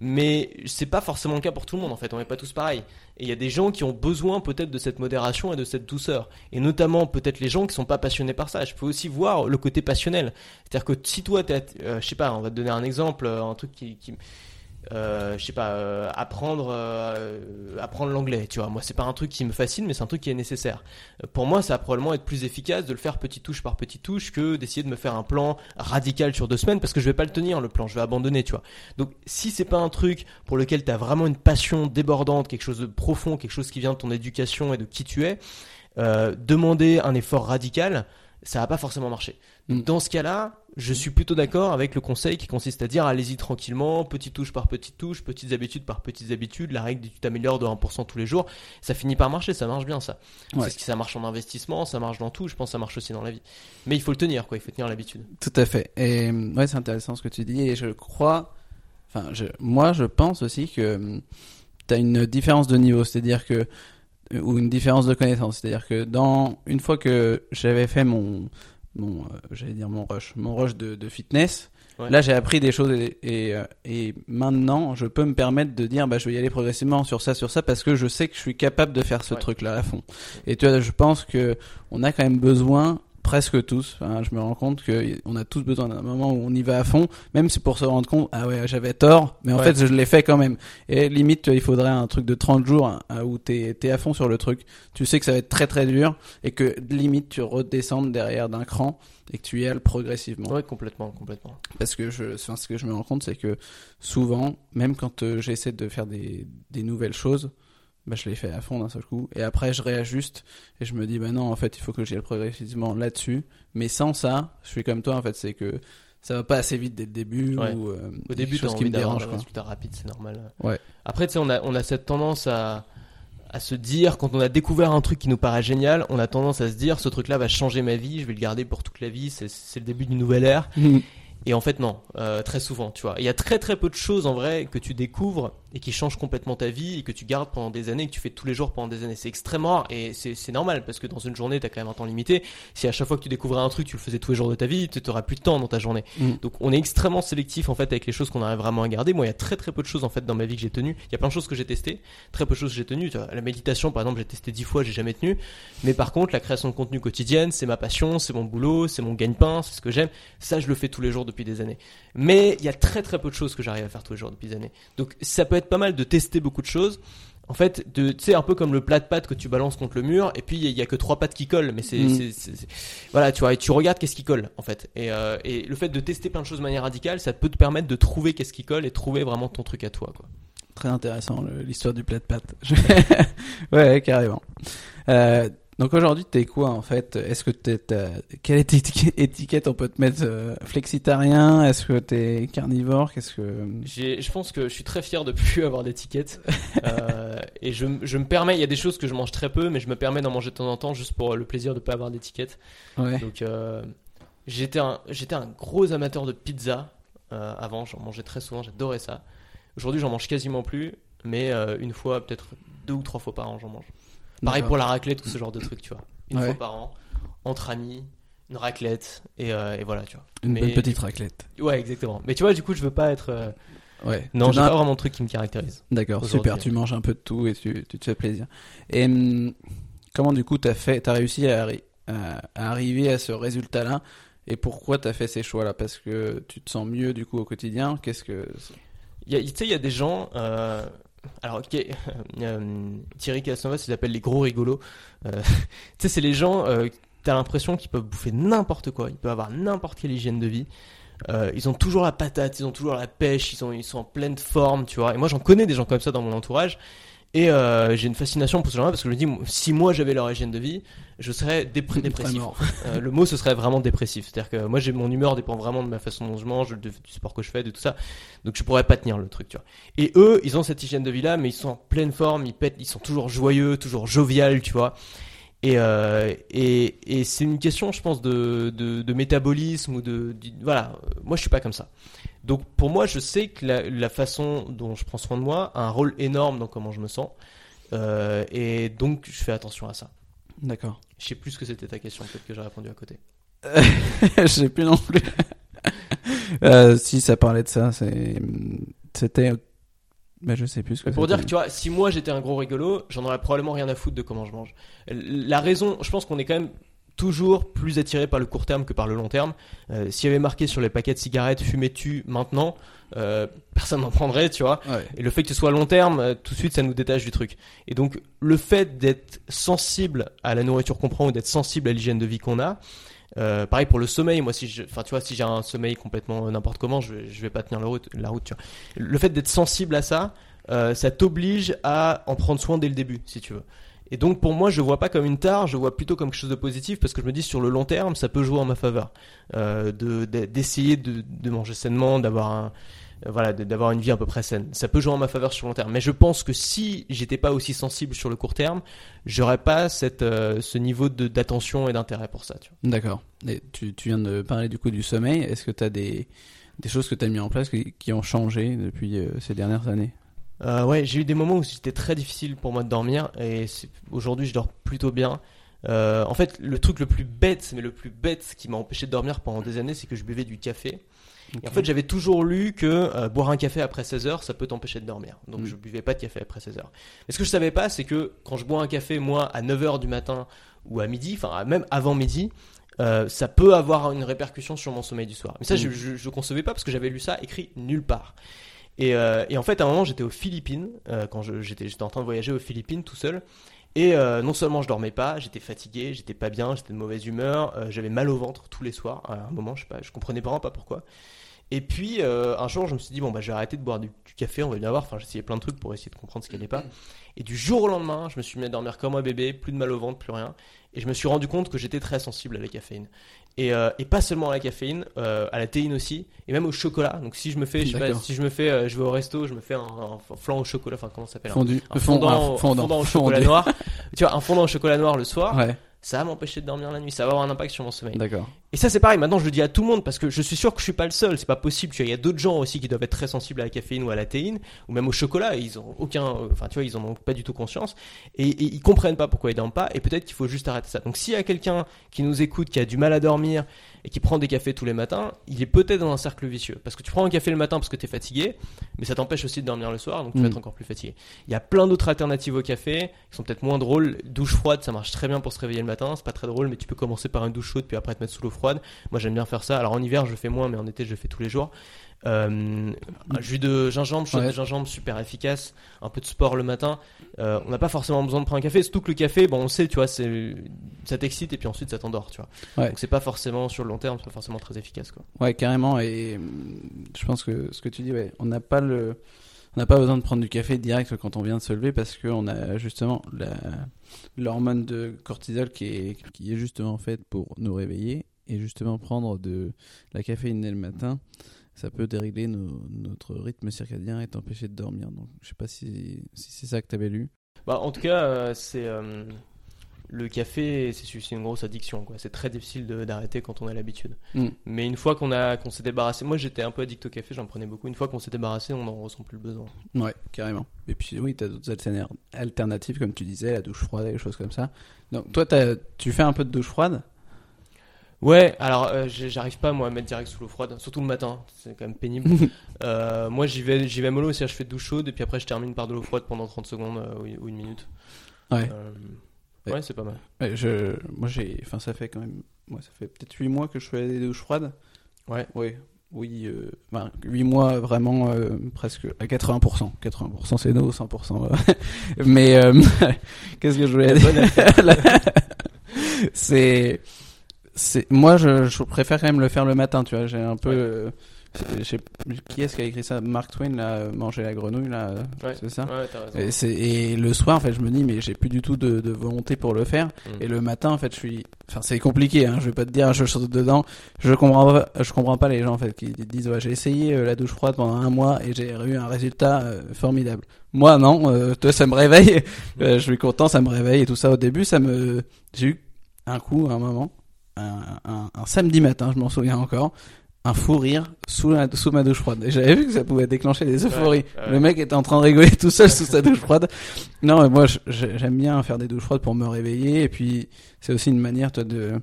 Mais c'est pas forcément le cas pour tout le monde en fait, on n'est pas tous pareils. Et il y a des gens qui ont besoin peut-être de cette modération et de cette douceur. Et notamment peut-être les gens qui sont pas passionnés par ça. Je peux aussi voir le côté passionnel. C'est-à-dire que si toi, t'es, euh, je sais pas, on va te donner un exemple, euh, un truc qui, qui euh, je sais pas, euh, apprendre, euh, apprendre l'anglais, tu vois. Moi, c'est pas un truc qui me fascine, mais c'est un truc qui est nécessaire. Euh, Pour moi, ça va probablement être plus efficace de le faire petite touche par petite touche que d'essayer de me faire un plan radical sur deux semaines parce que je vais pas le tenir, le plan, je vais abandonner, tu vois. Donc, si c'est pas un truc pour lequel tu as vraiment une passion débordante, quelque chose de profond, quelque chose qui vient de ton éducation et de qui tu es, demander un effort radical, ça va pas forcément marcher. Donc, Mm. dans ce cas-là, je suis plutôt d'accord avec le conseil qui consiste à dire allez-y tranquillement, petite touche par petite touche, petites habitudes par petites habitudes, la règle tu t'améliores de 1% tous les jours, ça finit par marcher, ça marche bien ça. Ouais. C'est ce qui ça marche en investissement, ça marche dans tout, je pense que ça marche aussi dans la vie. Mais il faut le tenir quoi, il faut tenir l'habitude. Tout à fait. Et ouais, c'est intéressant ce que tu dis. Et je crois, enfin, je, moi, je pense aussi que tu as une différence de niveau, c'est-à-dire que ou une différence de connaissance, c'est-à-dire que dans une fois que j'avais fait mon mon euh, j'allais dire mon rush, mon rush de, de fitness. Ouais. Là, j'ai appris des choses et, et, euh, et maintenant, je peux me permettre de dire, bah, je vais y aller progressivement sur ça, sur ça, parce que je sais que je suis capable de faire ce Ouais. truc-là à fond. Et tu vois, je pense que on a quand même besoin, presque tous, hein, je me rends compte que on a tous besoin d'un moment où on y va à fond, même si pour se rendre compte, ah ouais, j'avais tort, mais en Ouais. fait, je l'ai fait quand même. Et limite, il faudrait un truc de 30 jours hein, où t'es es à fond sur le truc. Tu sais que ça va être très très dur et que limite, tu redescendes derrière d'un cran et que tu y ailles progressivement. Ouais, complètement, complètement. Parce que je, enfin, ce que je me rends compte, c'est que souvent, même quand euh, j'essaie de faire des, des nouvelles choses, bah, je les fais à fond d'un seul coup. Et après, je réajuste et je me dis, bah non, en fait, il faut que j'aille progressivement là-dessus. Mais sans ça, je suis comme toi, en fait, c'est que ça va pas assez vite dès le début. Ouais. Ou, euh, Au début, chose t'as qui me dérange. un résultat rapide, c'est normal. Ouais. Après, tu sais, on a, on a cette tendance à, à se dire, quand on a découvert un truc qui nous paraît génial, on a tendance à se dire, ce truc-là va changer ma vie, je vais le garder pour toute la vie, c'est, le début d'une nouvelle ère. Et en fait, non, euh, très souvent, tu vois. Il y a très très peu de choses en vrai que tu découvres et qui changent complètement ta vie et que tu gardes pendant des années, que tu fais tous les jours pendant des années. C'est extrêmement rare et c'est normal parce que dans une journée, t'as quand même un temps limité. Si à chaque fois que tu découvrais un truc, tu le faisais tous les jours de ta vie, tu n'auras plus de temps dans ta journée. Mm. Donc on est extrêmement sélectif en fait avec les choses qu'on arrive vraiment à garder. Moi, il y a très très peu de choses en fait dans ma vie que j'ai tenues. Il y a plein de choses que j'ai testées, très peu de choses que j'ai tenues. Tu vois, la méditation, par exemple, j'ai testé dix fois, j'ai jamais tenu. Mais par contre, la création de contenu quotidienne, c'est ma passion, c'est mon boulot, c'est mon gagne-pain, c'est ce que j'aime. Ça, je le fais tous les jours depuis des années. Mais il y a très très peu de choses que j'arrive à faire tous les jours depuis des années. Donc ça peut être pas mal de tester beaucoup de choses. En fait, tu sais, un peu comme le plat de pâtes que tu balances contre le mur, et puis il y, a- que trois pâtes qui collent, mais c'est, Mm. c'est- voilà, tu vois, et tu regardes qu'est-ce qui colle, en fait. Et, euh, et le fait de tester plein de choses de manière radicale, ça peut te permettre de trouver qu'est-ce qui colle et trouver vraiment ton truc à toi, quoi. Très intéressant, l'histoire du plat de pâtes. Je- ouais, carrément. Euh, donc aujourd'hui, t'es quoi en fait? Est-ce que t'es, quelle étiquette, on peut te mettre euh, Flexitarien? Est-ce que t'es carnivore? Qu'est-ce que je pense que je suis très fier de plus avoir d'étiquette. Euh, et je, je me permets, il y a des choses que je mange très peu, mais je me permets d'en manger de temps en temps juste pour le plaisir de pas avoir d'étiquette. Ouais. Donc euh, j'étais un, j'étais un gros amateur de pizza avant, j'en mangeais très souvent, j'adorais ça. Aujourd'hui, j'en mange quasiment plus, mais une fois, peut-être deux ou trois fois par an, j'en mange. Pareil pour la raclette ou ce genre de truc, tu vois. Une Ouais. fois par an, entre amis, une raclette et, euh, et voilà, tu vois. Une Mais- bonne petite raclette. Ouais, exactement. Mais tu vois, du coup, je veux pas être. euh, Ouais. Non, Tu j'ai pas vraiment de truc qui me caractérise. D'accord, super. Tu manges un peu de tout et tu, tu te fais plaisir. Et hum, comment du coup t'as fait, t'as réussi à, arri- à- à arriver à ce résultat-là? Et pourquoi t'as fait ces choix-là? Parce que tu te sens mieux du coup au quotidien? Qu'est-ce que Il y a- Tu sais, il y a des gens. euh, alors, ok, euh, Thierry Casanova, il appelle les gros rigolos. Euh, tu sais, c'est les gens. Euh, T'as l'impression qu'ils peuvent bouffer n'importe quoi. Ils peuvent avoir n'importe quelle hygiène de vie. Euh, ils ont toujours la patate, ils ont toujours la pêche, ils ils sont en pleine forme, tu vois. Et moi, j'en connais des gens comme ça dans mon entourage. Et euh, j'ai une fascination pour ce genre-là parce que je me dis, si moi j'avais leur hygiène de vie, je serais dépr- dépressif. Euh, le mot, ce serait vraiment dépressif. C'est-à-dire que moi, j'ai mon humeur dépend vraiment de ma façon dont je mange, de- du sport que je fais, de tout ça. Donc, je pourrais pas tenir le truc, tu vois. Et eux, ils ont cette hygiène de vie-là, mais ils sont en pleine forme, ils pètent, ils sont toujours joyeux, toujours jovial, tu vois. Et, euh, et, et c'est une question, je pense, de, de, de métabolisme ou de, voilà. Moi, je suis pas comme ça. Donc, pour moi, je sais que la, la façon dont je prends soin de moi a un rôle énorme dans comment je me sens. Euh, et donc, je fais attention à ça. D'accord. Je sais plus ce que c'était ta question, peut-être que j'ai répondu à côté. Je sais plus non plus. Euh, si ça parlait de ça, c'était. Mais je sais plus ce que Pour dire que tu vois, si moi j'étais un gros rigolo, j'en aurais probablement rien à foutre de comment je mange. La raison, je pense qu'on est quand même toujours plus attiré par le court terme que par le long terme. Euh, S'il y avait marqué sur les paquets de cigarettes fumez-tu maintenant, euh, personne n'en prendrait, tu vois. Ouais. Et le fait que ce soit long terme, euh, tout de suite, ça nous détache du truc. Et donc, le fait d'être sensible à la nourriture qu'on prend ou d'être sensible à l'hygiène de vie qu'on a, euh, pareil pour le sommeil. Moi, si je, enfin, tu vois, si j'ai un sommeil complètement n'importe comment, je, vais- je vais pas tenir la route, la route, tu vois. Le fait d'être sensible à ça, ça t'oblige à en prendre soin dès le début, si tu veux. Et donc pour moi, je vois pas comme une tare, je vois plutôt comme quelque chose de positif parce que je me dis sur le long terme, ça peut jouer en ma faveur. Euh, de de- d'essayer de, de manger sainement, d'avoir un euh, voilà, d'avoir une vie à peu près saine. Ça peut jouer en ma faveur sur le long terme. Mais je pense que si j'étais pas aussi sensible sur le court terme, j'aurais pas cette euh, ce niveau d'attention et d'intérêt pour ça. D'accord. Tu, tu viens de parler du coup du sommeil. Est-ce que tu as des, des choses que tu as mis en place qui, qui ont changé depuis euh, ces dernières années? Euh, ouais, j'ai eu des moments où c'était très difficile pour moi de dormir et aujourd'hui je dors plutôt bien. Euh, en fait, le truc le plus bête, mais le plus bête qui m'a empêché de dormir pendant des années, c'est que je buvais du café. Et en fait, j'avais toujours lu que euh, boire un café après 16 heures, ça peut t'empêcher de dormir. Donc, Mm. je buvais pas de café après 16 heures. Mais ce que je savais pas, c'est que quand je bois un café, moi, à 9 heures du matin ou à midi, enfin, même avant midi, euh, ça peut avoir une répercussion sur mon sommeil du soir. Mais ça, Mm. je, je, je concevais pas parce que j'avais lu ça écrit nulle part. Et, euh, et en fait, à un moment, j'étais aux Philippines, euh, quand j'étais en train de voyager aux Philippines tout seul. Et euh, non seulement je dormais pas, j'étais fatigué, j'étais pas bien, j'étais de mauvaise humeur, j'avais mal au ventre tous les soirs à un moment, je sais pas, comprenais vraiment pas pourquoi. Et puis un jour, je me suis dit bon bah je vais arrêter de boire du, café, on va bien voir. Enfin, essayé plein de trucs pour essayer de comprendre ce qui allait pas. Et du jour au lendemain, je me suis mis à dormir comme un bébé, plus de mal au ventre, plus rien. Et je me suis rendu compte que j'étais très sensible à la caféine. Et, euh, et pas seulement à la caféine, euh, à la théine aussi, et même au chocolat. Donc si je me fais, je sais pas, D'accord. si je me fais, euh, je vais au resto, je me fais un, un flan au chocolat, enfin comment ça s'appelle, un- Fondu. un Fondant, fondant, fondant, au chocolat noir. tu vois, un fondant au chocolat noir le soir, Ouais, ça va m'empêcher de dormir la nuit, ça va avoir un impact sur mon sommeil. d'accord. Et ça c'est pareil, maintenant je le dis à tout le monde parce que je suis sûr que je suis pas le seul, c'est pas possible, tu vois, il y a d'autres gens aussi qui doivent être très sensibles à la caféine ou à la théine ou même au chocolat, et ils ont aucun euh, enfin tu vois, ils en ont pas du tout conscience et, et ils comprennent pas pourquoi ils dorment pas et peut-être qu'il faut juste arrêter ça. Donc s'il y a quelqu'un qui nous écoute qui a du mal à dormir et qui prend des cafés tous les matins, il est peut-être dans un cercle vicieux parce que tu prends un café le matin parce que tu es fatigué, mais ça t'empêche aussi de dormir le soir donc tu vas Mm. être encore plus fatigué. Il y a plein d'autres alternatives au café qui sont peut-être moins drôles, douche froide, ça marche très bien pour se réveiller le matin, c'est pas très drôle mais tu peux commencer par une douche chaude puis après te mettre sous l'eau froide. Moi j'aime bien faire ça. Alors en hiver je fais moins, mais en été je le fais tous les jours. Euh, un jus de gingembre, chaud Ouais. de gingembre, super efficace. Un peu de sport le matin. Euh, on n'a pas forcément besoin de prendre un café. Surtout que le café, bon, on sait, tu vois, c'est ça t'excite et puis ensuite ça t'endort, tu vois. Ouais. Donc c'est pas forcément sur le long terme, c'est pas forcément très efficace, quoi. Ouais, carrément. Et hum, je pense que ce que tu dis, ouais, on n'a pas le, on n'a pas besoin de prendre du café direct quand on vient de se lever parce qu'on a justement la, l'hormone de cortisol qui est, qui est justement faite pour nous réveiller et justement prendre de la caféine dès le matin. Ça peut dérégler nos- notre rythme circadien et t'empêcher de dormir. Donc, je sais pas si, si c'est ça que tu avais lu. Bah, en tout cas, euh, c'est euh, le café, c'est une grosse addiction. C'est très difficile d'arrêter quand on a l'habitude. Mm. Mais une fois qu'on a qu'on s'est débarrassé, moi j'étais un peu addict au café, j'en prenais beaucoup. Une fois qu'on s'est débarrassé, on n'en ressent plus le besoin. Ouais, carrément. Et puis oui, tu as d'autres alterna- alternatives, comme tu disais, la douche froide et les choses comme ça. Donc toi, tu fais un peu de douche froide? Ouais, alors euh, j'arrive pas moi à mettre direct sous l'eau froide, surtout le matin, c'est quand même pénible. Euh, moi j'y vais, j'y vais mollo, c'est-à-dire je fais de douche chaude et puis après je termine par de l'eau froide pendant 30 secondes euh, ou, une minute. Ouais. Ouais. ouais, c'est pas mal. Ouais, je, moi, j'ai, enfin, ça fait quand même, moi, ça fait peut-être 8 mois que je fais des douches froides. Ouais. Oui, oui, euh, ben, 8 mois vraiment presque à 80%. 80% c'est no, 100%. euh. Mais qu'est-ce que je voulais dire? C'est, c'est, moi, je, je préfère quand même le faire le matin, tu vois. J'ai un peu, Ouais. euh, qui est-ce qui a écrit ça? Mark Twain, là, manger la grenouille, là, Ouais. c'est ça? Ouais. Et, c'est- et le soir, en fait, je me dis, mais j'ai plus du tout de, de volonté pour le faire. Mm. Et le matin, en fait, je suis. Enfin, c'est compliqué. Hein, je vais pas te dire, je saute dedans. Je comprends pas. Je comprends pas les gens en fait qui disent, ouais, j'ai essayé euh, la douche froide pendant un mois et j'ai eu un résultat euh, formidable. Moi, non. Euh, toi, ça me réveille. Euh, je suis content, ça me réveille et tout ça. Au début, ça me. J'ai eu un coup, un moment, un, un, un samedi matin, je m'en souviens encore. Un fou rire sous, la, sous ma douche froide. Et j'avais vu que ça pouvait déclencher des euphories. ouais. Le mec était en train de rigoler tout seul sous sa douche froide. Non, mais moi, j'aime bien faire des douches froides pour me réveiller. Et puis, c'est aussi une manière, toi, de,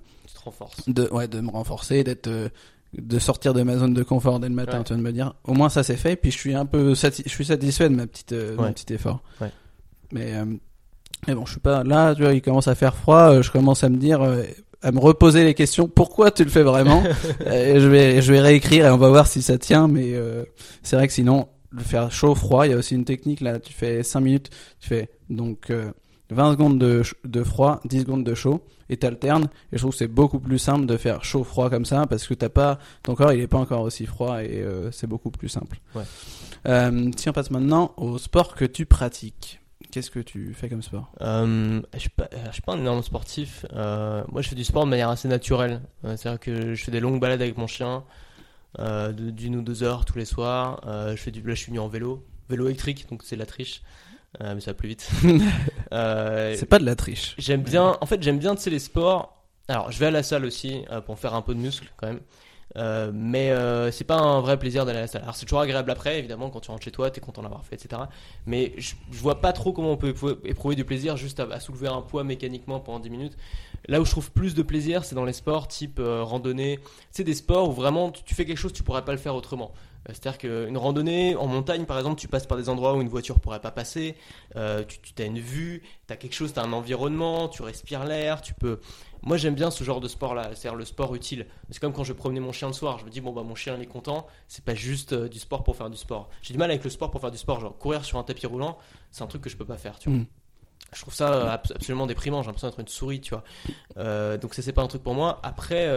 Tu de, ouais, de me renforcer, d'être, euh, de sortir de ma zone de confort dès le matin. Ouais. Tu vas de me dire, au moins ça c'est fait. Puis je suis un peu, je suis satisfait de ma petite, euh, de mon petit effort. Mais, euh, mais bon, je suis pas là. Tu vois, il commence à faire froid. je commence à me dire, euh, à me reposer les questions. Pourquoi tu le fais vraiment Euh, et Je vais, je vais réécrire et on va voir si ça tient. Mais euh, c'est vrai que sinon, le faire chaud, froid, il y a aussi une technique là. Tu fais 5 minutes, tu fais donc euh, 20 secondes de, de froid, 10 secondes de chaud et t'alternes. Et je trouve que c'est beaucoup plus simple de faire chaud, froid comme ça parce que t'as pas, ton corps il est pas encore aussi froid et euh, c'est beaucoup plus simple. Ouais. Si on passe maintenant au sport que tu pratiques. Qu'est-ce que tu fais comme sport? Euh, je suis pas, je suis pas un énorme sportif. Euh, moi, je fais du sport de manière assez naturelle. Euh, C'est-à-dire que je fais des longues balades avec mon chien, euh, de- d'une ou deux heures tous les soirs. Euh, je fais du, là, je suis venu en vélo, vélo électrique, donc c'est la triche, euh, mais ça va plus vite. Euh, C'est pas de la triche. J'aime bien, en fait, j'aime bien, tu sais, les sports. Alors, je vais à la salle aussi euh, pour faire un peu de muscle quand même. Euh, mais euh, c'est pas un vrai plaisir d'aller à la salle. Alors, c'est toujours agréable après, évidemment, quand tu rentres chez toi, t'es content d'avoir fait, etc. Mais je, je vois pas trop comment on peut éprouver, du plaisir juste à, soulever un poids mécaniquement pendant 10 minutes. Là où je trouve plus de plaisir, c'est dans les sports type euh, randonnée. Sais, des sports où vraiment tu, tu fais quelque chose, tu pourrais pas le faire autrement. C'est-à-dire qu'une randonnée en montagne, par exemple, tu passes par des endroits où une voiture pourrait pas passer. Euh, tu, tu as une vue, tu as quelque chose, tu as un environnement, tu respires l'air, tu peux. Moi, j'aime bien ce genre de sport-là, c'est-à-dire le sport utile. C'est comme quand je promenais mon chien le soir, je me dis, bon, bah, mon chien, il est content, c'est pas juste euh, du sport pour faire du sport. J'ai du mal avec le sport pour faire du sport, genre courir sur un tapis roulant, c'est un truc que je peux pas faire, tu vois. Mm. Je trouve ça euh, abs- absolument déprimant, j'ai l'impression d'être une souris, tu vois. Donc, ça, c'est pas un truc pour moi. Après,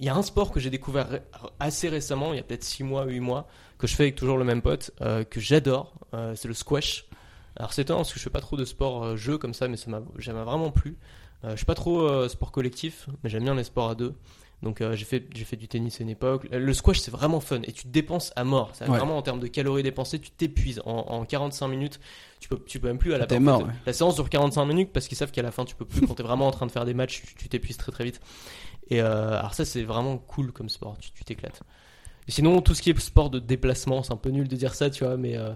Il y a un sport que j'ai découvert ré- assez récemment, il y a peut-être 6 mois, 8 mois, que je fais avec toujours le même pote, euh, que j'adore, euh, c'est le squash. Alors c'est étonnant parce que je fais pas trop de sport euh, jeu comme ça, mais ça m'a vraiment plu. Je suis pas trop sport collectif, mais j'aime bien les sports à deux. Donc euh, j'ai fait j'ai fait du tennis à une époque. Le squash c'est vraiment fun et tu te dépenses à mort. C'est Ouais. vraiment en termes de calories dépensées, tu t'épuises en, en 45 minutes. Tu peux tu peux même plus à la fin, ouais. La séance dure 45 minutes parce qu'ils savent qu'à la fin tu peux plus quand t'es vraiment en train de faire des matchs, tu t'épuises très très vite. Et euh, alors ça c'est vraiment cool comme sport, tu t'éclates. Sinon tout ce qui est sport de déplacement, c'est un peu nul de dire ça, tu vois, mais euh,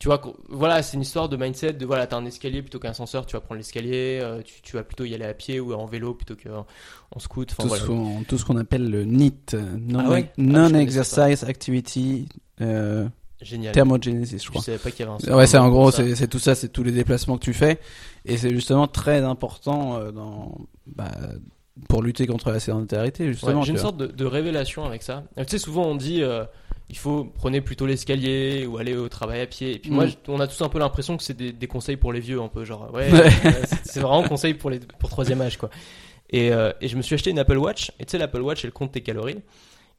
tu vois, voilà, c'est une histoire de mindset, de voilà, t'as un escalier plutôt qu'un ascenseur, tu vas prendre l'escalier, euh, tu, tu vas plutôt y aller à pied ou en vélo plutôt qu'en en scoot. Enfin tout, voilà. ce qu'on, tout ce qu'on appelle le NEAT, euh, non, Ah ouais? Ah, je Non-Exercise Activity euh, Génial. Thermogenesis, je Je crois. savais pas qu'il y avait un Ouais, c'est en gros, c'est, tout ça, c'est tous les déplacements que tu fais, et c'est justement très important dans, bah, pour lutter contre la sédentarité, Ouais, justement. j'ai une sorte de, de révélation avec ça. Tu sais, souvent on dit euh, il faut prenez plutôt l'escalier ou aller au travail à pied. Et puis moi, Mm. on a tous un peu l'impression que c'est des, des conseils pour les vieux, un peu genre ouais, Ouais. euh, c'est- c'est vraiment conseil pour les pour troisième âge quoi. Et, euh, et je me suis acheté une Apple Watch. Et tu sais, l'Apple Watch elle compte tes calories.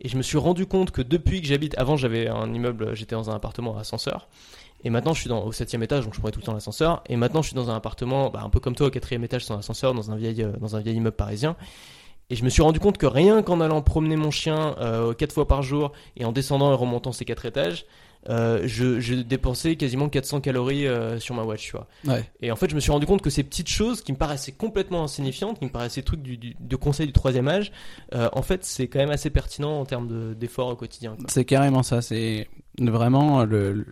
Et je me suis rendu compte que depuis que j'habite, avant j'avais un immeuble, j'étais dans un appartement à ascenseur. Et maintenant je suis dans, au septième étage, donc je prenais tout le temps l'ascenseur. Et maintenant je suis dans un appartement, bah, un peu comme toi, au quatrième étage sans ascenseur, dans un vieil, euh, dans un vieil immeuble parisien. Et je me suis rendu compte que rien qu'en allant promener mon chien euh, quatre fois par jour et en descendant et remontant ces quatre étages, euh, je, je dépensais quasiment 400 calories euh, sur ma watch, tu vois. Ouais. Et en fait, je me suis rendu compte que ces petites choses qui me paraissaient complètement insignifiantes, qui me paraissaient trucs du, du- de conseil du troisième âge, euh, en fait, c'est quand même assez pertinent en termes de- d'efforts au quotidien. C'est carrément ça, c'est vraiment le,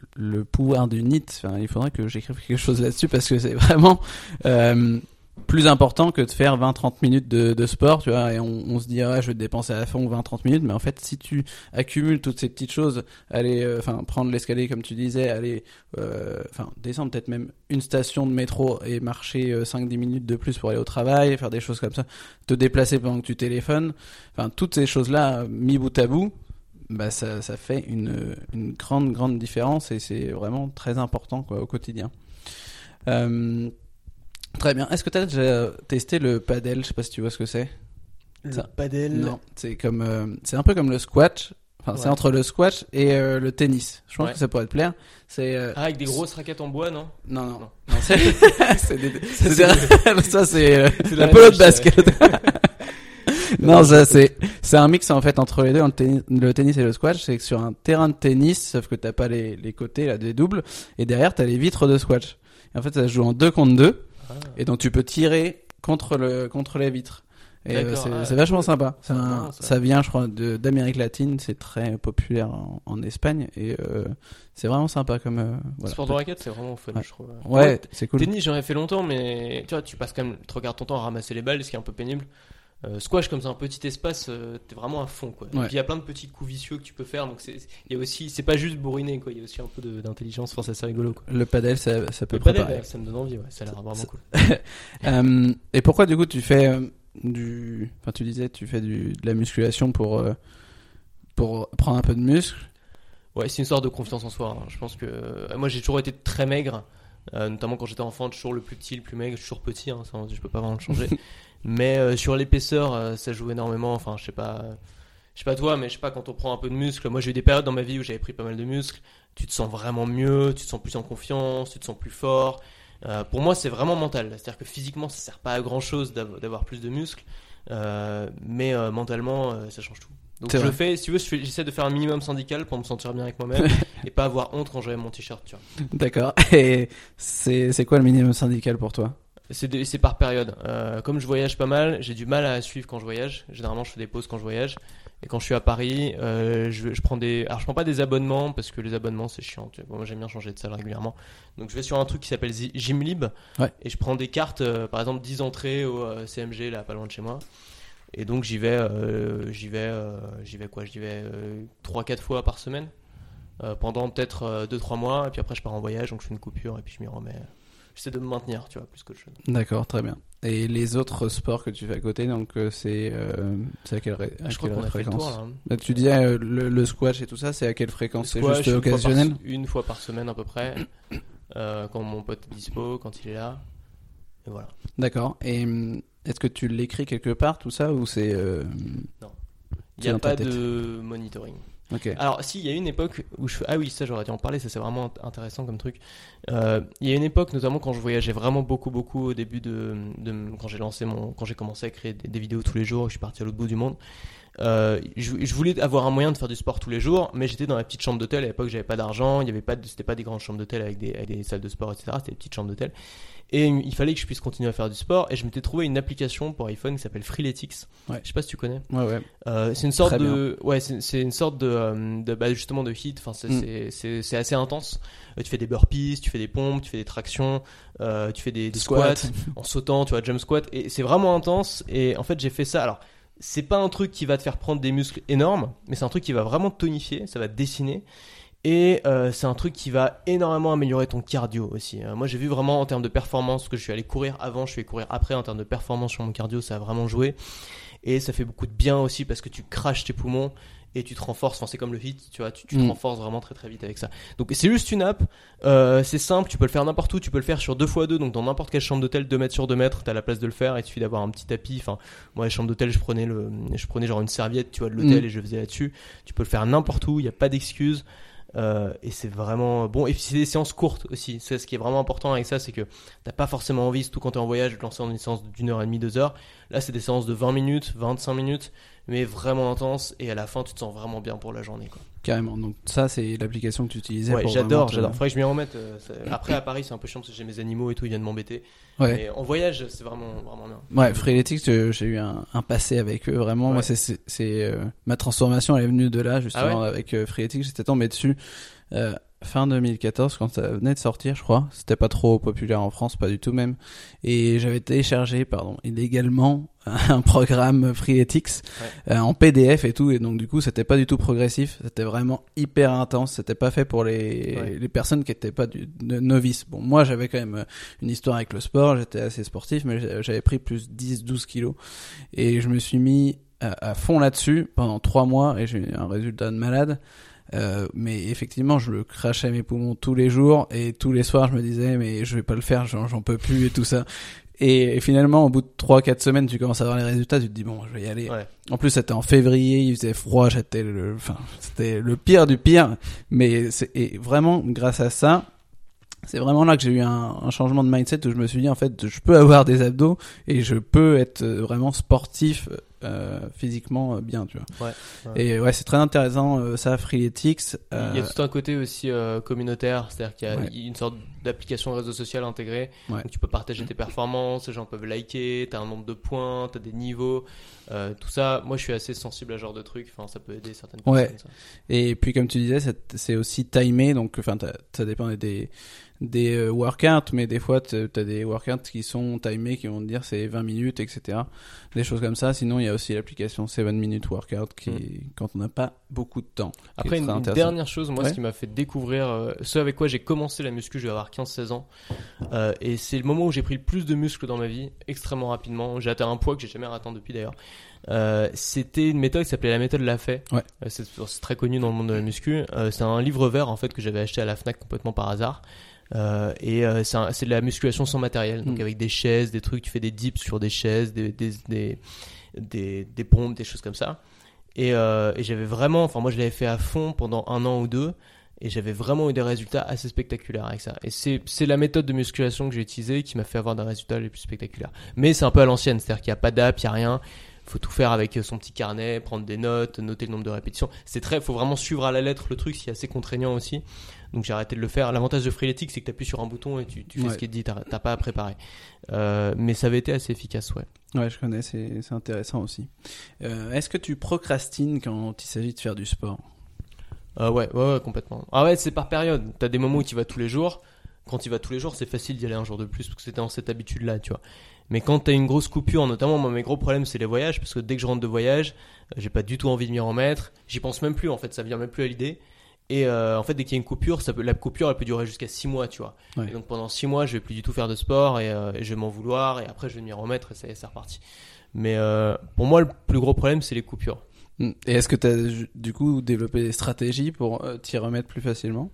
pouvoir du NEAT. Enfin, il faudrait que j'écrive quelque chose là-dessus parce que c'est vraiment euh, plus important que de faire 20-30 minutes de, sport, tu vois, et on, se dit, ah, je vais te dépenser à fond 20-30 minutes, mais en fait, si tu accumules toutes ces petites choses, aller, euh, enfin, prendre l'escalier comme tu disais, aller, euh, enfin, descendre peut-être même une station de métro et marcher euh, 5-10 minutes de plus pour aller au travail, faire des choses comme ça, te déplacer pendant que tu téléphones, enfin, toutes ces choses-là, mis bout à bout, bah ça, ça fait une, une grande grande différence et c'est vraiment très important quoi au quotidien. Euh, très bien. Est-ce que tu as déjà testé le paddle? Je sais pas si tu vois ce que c'est. Le Ça- padel. Non, c'est comme euh, c'est un peu comme le squash. Enfin, c'est entre le squash et euh, le tennis. Je pense Ouais. que ça pourrait te plaire. C'est euh, Ah, avec des grosses raquettes en bois, non? Non non. Non. non c'est c'est des- Ça, c'est- ça c'est euh, C'est la la pelote basket. non, ça c'est c'est un mix en fait entre les deux, le tennis, le tennis et le squash. C'est que sur un terrain de tennis, sauf que t'as pas les, les côtés là des doubles, et derrière t'as les vitres de squash. Et en fait, ça se joue en deux contre deux, Ah. et donc tu peux tirer contre le contre les vitres. Et euh, c'est ah, c'est vachement sympa. Un- marrant, ça. ça vient, je crois, d'Amérique latine. C'est très populaire en, en Espagne et euh, c'est vraiment sympa comme. euh, voilà. Sport de raquette, c'est vraiment fun, Ouais. je trouve. Ouais, c'est cool. Tennis, j'en ai fait longtemps, mais tu vois, tu passes quand même, tu regardes ton temps à ramasser les balles, ce qui est un peu pénible. Euh, squash, comme c'est un petit espace, euh, t'es vraiment à fond, quoi. Et Ouais. puis il y a plein de petits coups vicieux que tu peux faire, donc c'est, il y a aussi, c'est pas juste bourriner, quoi. Il y a aussi un peu d'intelligence, enfin, c'est assez rigolo, quoi. Le padel, ça, ça peut Le padel, préparer. ouais, ça me donne envie, ouais. Ça a l'air vraiment cool. Euh, et pourquoi du coup tu fais euh, du, enfin tu disais tu fais du, de la musculation pour pour prendre un peu de muscle? Ouais, c'est une sorte de confiance en soi. hein. Je pense que moi j'ai toujours été très maigre, euh, notamment quand j'étais enfant, toujours le plus petit, le plus maigre, toujours petit, hein, ça, je peux pas vraiment le changer. mais euh, sur l'épaisseur, euh, ça joue énormément. Enfin, je sais pas, euh, je sais pas toi, mais je sais pas quand on prend un peu de muscle. Moi j'ai eu des périodes dans ma vie où j'avais pris pas mal de muscles. Tu te sens vraiment mieux, tu te sens plus en confiance, tu te sens plus fort. Euh, pour moi, c'est vraiment mental. C'est-à-dire que physiquement, ça sert pas à grand chose d'avoir plus de muscles, euh, mais euh, mentalement, euh, ça change tout. Donc je vrai. le fais, si tu veux, j'essaie de faire un minimum syndical pour me sentir bien avec moi-même et pas avoir honte quand j'avais mon t-shirt, tu vois. D'accord. Et c'est c'est quoi le minimum syndical pour toi? C'est par période. Euh, comme je voyage pas mal, j'ai du mal à suivre quand je voyage. Généralement, je fais des pauses quand je voyage. Et quand je suis à Paris, euh, je, je prends des. Alors, je prends pas des abonnements parce que les abonnements c'est chiant. tu vois. Moi, j'aime bien changer de salle régulièrement. Donc, je vais sur un truc qui s'appelle Gymlib. Ouais. Et je prends des cartes, euh, par exemple, 10 entrées au CMG, là, pas loin de chez moi. Et donc, j'y vais, euh, j'y vais, euh, j'y vais quoi? J'y vais 3-4 fois par semaine. pendant peut-être 2-3 mois. Et puis après, je pars en voyage. Donc, je fais une coupure et puis je m'y remets. J'essaie de me maintenir, tu vois, plus qu'autre chose. D'accord, très bien. Et les autres sports que tu fais à côté, donc euh, c'est euh, c'est à quelle, ré- à je crois quelle qu'on a fait le fréquence tour là. hein. Bah, Tu disais euh, le, le squash et tout ça, c'est à quelle fréquence? C'est Squash, juste une fois par- occasionnel? Une fois par semaine à peu près. euh, quand mon pote est dispo, quand il est là. Et voilà. D'accord. Et hum, est-ce que tu l'écris quelque part tout ça ou c'est euh, Il C'est n'y a dans ta pas tête? de monitoring. Alors, si, il y a une époque où je. Ah oui, ça, j'aurais dû en parler, ça c'est vraiment int- intéressant comme truc. Euh, Il y a une époque, notamment quand je voyageais vraiment beaucoup, beaucoup au début de. de quand j'ai lancé mon. Quand j'ai commencé à créer des, vidéos tous les jours, je suis parti à l'autre bout du monde. Euh, je, je voulais avoir un moyen de faire du sport tous les jours, mais j'étais dans la petite chambre d'hôtel. À l'époque, j'avais pas d'argent, il y avait pas, c'était pas des grandes chambres d'hôtel avec des, avec des salles de sport, etc. C'était des petites chambres d'hôtel. Et il fallait que je puisse continuer à faire du sport. Et je m'étais trouvé une application pour iPhone qui s'appelle Freeletics. Ouais. Je sais pas si tu connais. Ouais, ouais. Euh, c'est une sorte Très de, ouais, c'est une sorte de, euh, de bah, justement de hit. Enfin, c'est Mm. assez intense. Euh, tu fais des burpees, tu fais des pompes, tu fais des tractions, euh, tu fais des, des squats, Squat. en sautant, tu vois, jump squat. Et c'est vraiment intense. Et en fait, j'ai fait ça. Alors, c'est pas un truc qui va te faire prendre des muscles énormes, mais c'est un truc qui va vraiment te tonifier. Ça va te dessiner. Et euh, c'est un truc qui va énormément améliorer ton cardio aussi. Euh, moi, j'ai vu vraiment en termes de performance, que je suis allé courir avant, je suis allé courir après, en termes de performance sur mon cardio, ça a vraiment joué. Et ça fait beaucoup de bien aussi parce que tu craches tes poumons et tu te renforces. Enfin, c'est comme le hit, tu vois, tu, tu te Mm. renforces vraiment très très vite avec ça. Donc, c'est juste une app. Euh, c'est simple, tu peux le faire n'importe où. Tu peux le faire sur 2x2, donc dans n'importe quelle chambre d'hôtel, 2 mètres sur 2 mètres, t'as la place de le faire. Il suffit d'avoir un petit tapis. Enfin, moi, les chambres d'hôtel, je prenais le, je prenais genre une serviette, tu vois, de l'hôtel Mm. et je faisais là-dessus. Tu peux le faire n'importe où, il n'y a pas d'excuse. Euh, et c'est vraiment bon. Et c'est des séances courtes aussi. C'est ce qui est vraiment important avec ça, c'est que t'as pas forcément envie, surtout quand t'es en voyage, de lancer une séance d'une heure et demie, deux heures. Là, c'est des séances de 20 minutes, 25 minutes, mais vraiment intenses. Et à la fin, tu te sens vraiment bien pour la journée. Quoi. Carrément. Donc ça, c'est l'application que tu utilisais Ouais, j'adore, te- j'adore. Faudrait que je m'y remette. euh, Après, à Paris, c'est un peu chiant parce que j'ai mes animaux et tout, ils viennent m'embêter. Ouais. Mais en voyage, c'est vraiment, vraiment bien. Ouais, Freeletics, j'ai eu un, un passé avec eux. Vraiment, Ouais. moi, c'est, euh, ma transformation, elle est venue de là, justement, Ah avec euh, Freeletics. J'étais tombé dessus euh, fin 2014, quand ça venait de sortir, je crois. C'était pas trop populaire en France, pas du tout même. Et j'avais téléchargé, pardon, illégalement un programme Freeletics euh, en PDF et tout. Et donc, du coup, c'était pas du tout progressif. C'était vraiment hyper intense. C'était pas fait pour les, Ouais. les personnes qui étaient pas du, de novices. Bon, moi, j'avais quand même euh, une histoire avec le sport. J'étais assez sportif, mais j'a- j'avais pris plus 10, 12 kilos. Et je me suis mis à, à fond là-dessus pendant trois mois et j'ai eu un résultat de malade. Euh, mais effectivement, je le crachais mes poumons tous les jours et tous les soirs, je me disais, mais je vais pas le faire, j'en peux plus et tout ça. Et, et finalement, au bout de 3-4 semaines, tu commences à voir les résultats, tu te dis, bon, je vais y aller. Ouais. En plus, c'était en février, il faisait froid, j'étais le, enfin, c'était le pire du pire. Mais c'est, et vraiment, grâce à ça, c'est vraiment là que j'ai eu un, un changement de mindset où je me suis dit, en fait, je peux avoir des abdos et je peux être euh, vraiment sportif, euh, physiquement euh, bien, tu vois. Ouais, ouais. Et ouais, c'est très intéressant, euh, ça, Freeletics. Euh, Il y a tout un côté aussi communautaire, c'est-à-dire qu'il y a Ouais. une sorte d'application réseau social intégrée. Donc tu peux partager tes performances, les gens peuvent liker, t'as un nombre de points, t'as des niveaux, tout ça. Moi, je suis assez sensible à ce genre de trucs. Enfin, ça peut aider certaines personnes. ça. Et puis comme tu disais, c'est- aussi timé, donc enfin ça dépend des des euh, workouts, mais des fois t'as t'as des workouts qui sont timés, qui vont te dire c'est 20 minutes, etc. Des choses comme ça. Sinon il y a aussi l'application 7 minutes workout qui Mm. quand on n'a pas beaucoup de temps. Après, une, dernière chose, moi, Ouais. ce qui m'a fait découvrir, euh, ce avec quoi j'ai commencé la muscu, je vais avoir 15-16 ans, euh, et c'est le moment où j'ai pris le plus de muscles dans ma vie, extrêmement rapidement. J'ai atteint un poids que j'ai jamais atteint depuis d'ailleurs. Euh, c'était une méthode qui s'appelait la méthode Lafay. Ouais. C'est très connu dans le monde de la muscu. C'est un livre vert en fait que j'avais acheté à la Fnac complètement par hasard. Euh, et euh, c'est de la musculation sans matériel, donc Mm. avec des chaises, des trucs, tu fais des dips sur des chaises, des, des, des, des, des pompes, des choses comme ça. Et, euh, et j'avais vraiment, enfin moi je l'avais fait à fond pendant un an ou deux, et j'avais vraiment eu des résultats assez spectaculaires avec ça. Et c'est c'est la méthode de musculation que j'ai utilisée qui m'a fait avoir des résultats les plus spectaculaires. Mais c'est un peu à l'ancienne, c'est-à-dire qu'il n'y a pas d'app, il n'y a rien. Faut tout faire avec son petit carnet, prendre des notes, noter le nombre de répétitions. C'est très, faut vraiment suivre à la lettre le truc, c'est assez contraignant aussi. Donc j'ai arrêté de le faire. L'avantage de Freeletics, c'est que tu appuies sur un bouton et tu, tu fais Ouais. ce qui est dit, t'as pas à préparer. Euh, mais ça avait été assez efficace, ouais. Ouais, je connais, c'est intéressant aussi. Euh, Est-ce que tu procrastines quand il s'agit de faire du sport? Euh, ouais, ouais, ouais, complètement. Ah ouais, c'est par période. T'as des moments où tu vas tous les jours. Quand tu vas tous les jours, c'est facile d'y aller un jour de plus parce que c'était dans cette habitude-là, tu vois. Mais quand t'as une grosse coupure, notamment moi, mes gros problèmes, c'est les voyages parce que dès que je rentre de voyage, j'ai pas du tout envie de m'y remettre. J'y pense même plus, en fait, ça vient même plus à l'idée. Et euh, en fait, dès qu'il y a une coupure, ça peut, la coupure, elle peut durer jusqu'à 6 mois, tu vois. Ouais. Et donc pendant 6 mois, je vais plus du tout faire de sport et, euh, et je vais m'en vouloir et après je vais m'y remettre et ça y est, c'est reparti. Mais euh, pour moi, le plus gros problème, c'est les coupures. Mm. Et est-ce que tu as du coup développé des stratégies pour t'y remettre plus facilement?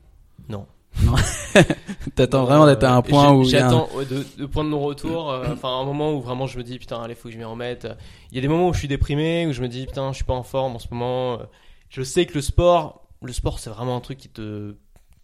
Non. T'attends vraiment d'être à un point où un- J'attends ouais, de, de point de non-retour. euh, Enfin, un moment où vraiment je me dis putain, allez, faut que je m'y remette. Il y a des moments où je suis déprimé, où je me dis putain, je suis pas en forme en ce moment. Je sais que le sport, le sport, c'est vraiment un truc qui te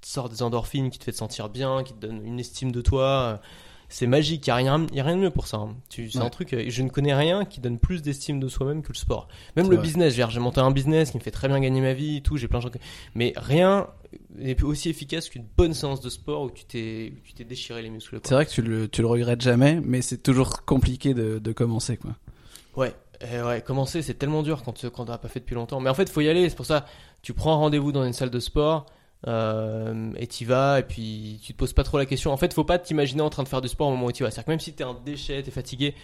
sort des endorphines, qui te fait te sentir bien, qui te donne une estime de toi. C'est magique. Il y a rien, il y a rien de mieux pour ça. hein. C'est Ouais. un truc. euh, Je ne connais rien qui donne plus d'estime de soi-même que le sport. Même le vrai. business. J'ai monté un business qui me fait très bien gagner ma vie, et tout. J'ai plein de gens. Mais rien n'est aussi efficace qu'une bonne séance de sport où tu t'es, déchiré les muscles. C'est vrai que tu le, tu le regrettes jamais, mais c'est toujours compliqué de, de commencer, quoi. Ouais, eh ouais, commencer c'est tellement dur quand tu quand t'as pas fait depuis longtemps. Mais en fait, faut y aller. C'est pour ça, tu prends rendez-vous dans une salle de sport euh, et t'y vas et puis tu te poses pas trop la question. En fait, faut pas t'imaginer en train de faire du sport au moment où tu vas. C'est-à-dire que même si t'es un déchet, t'es fatigué,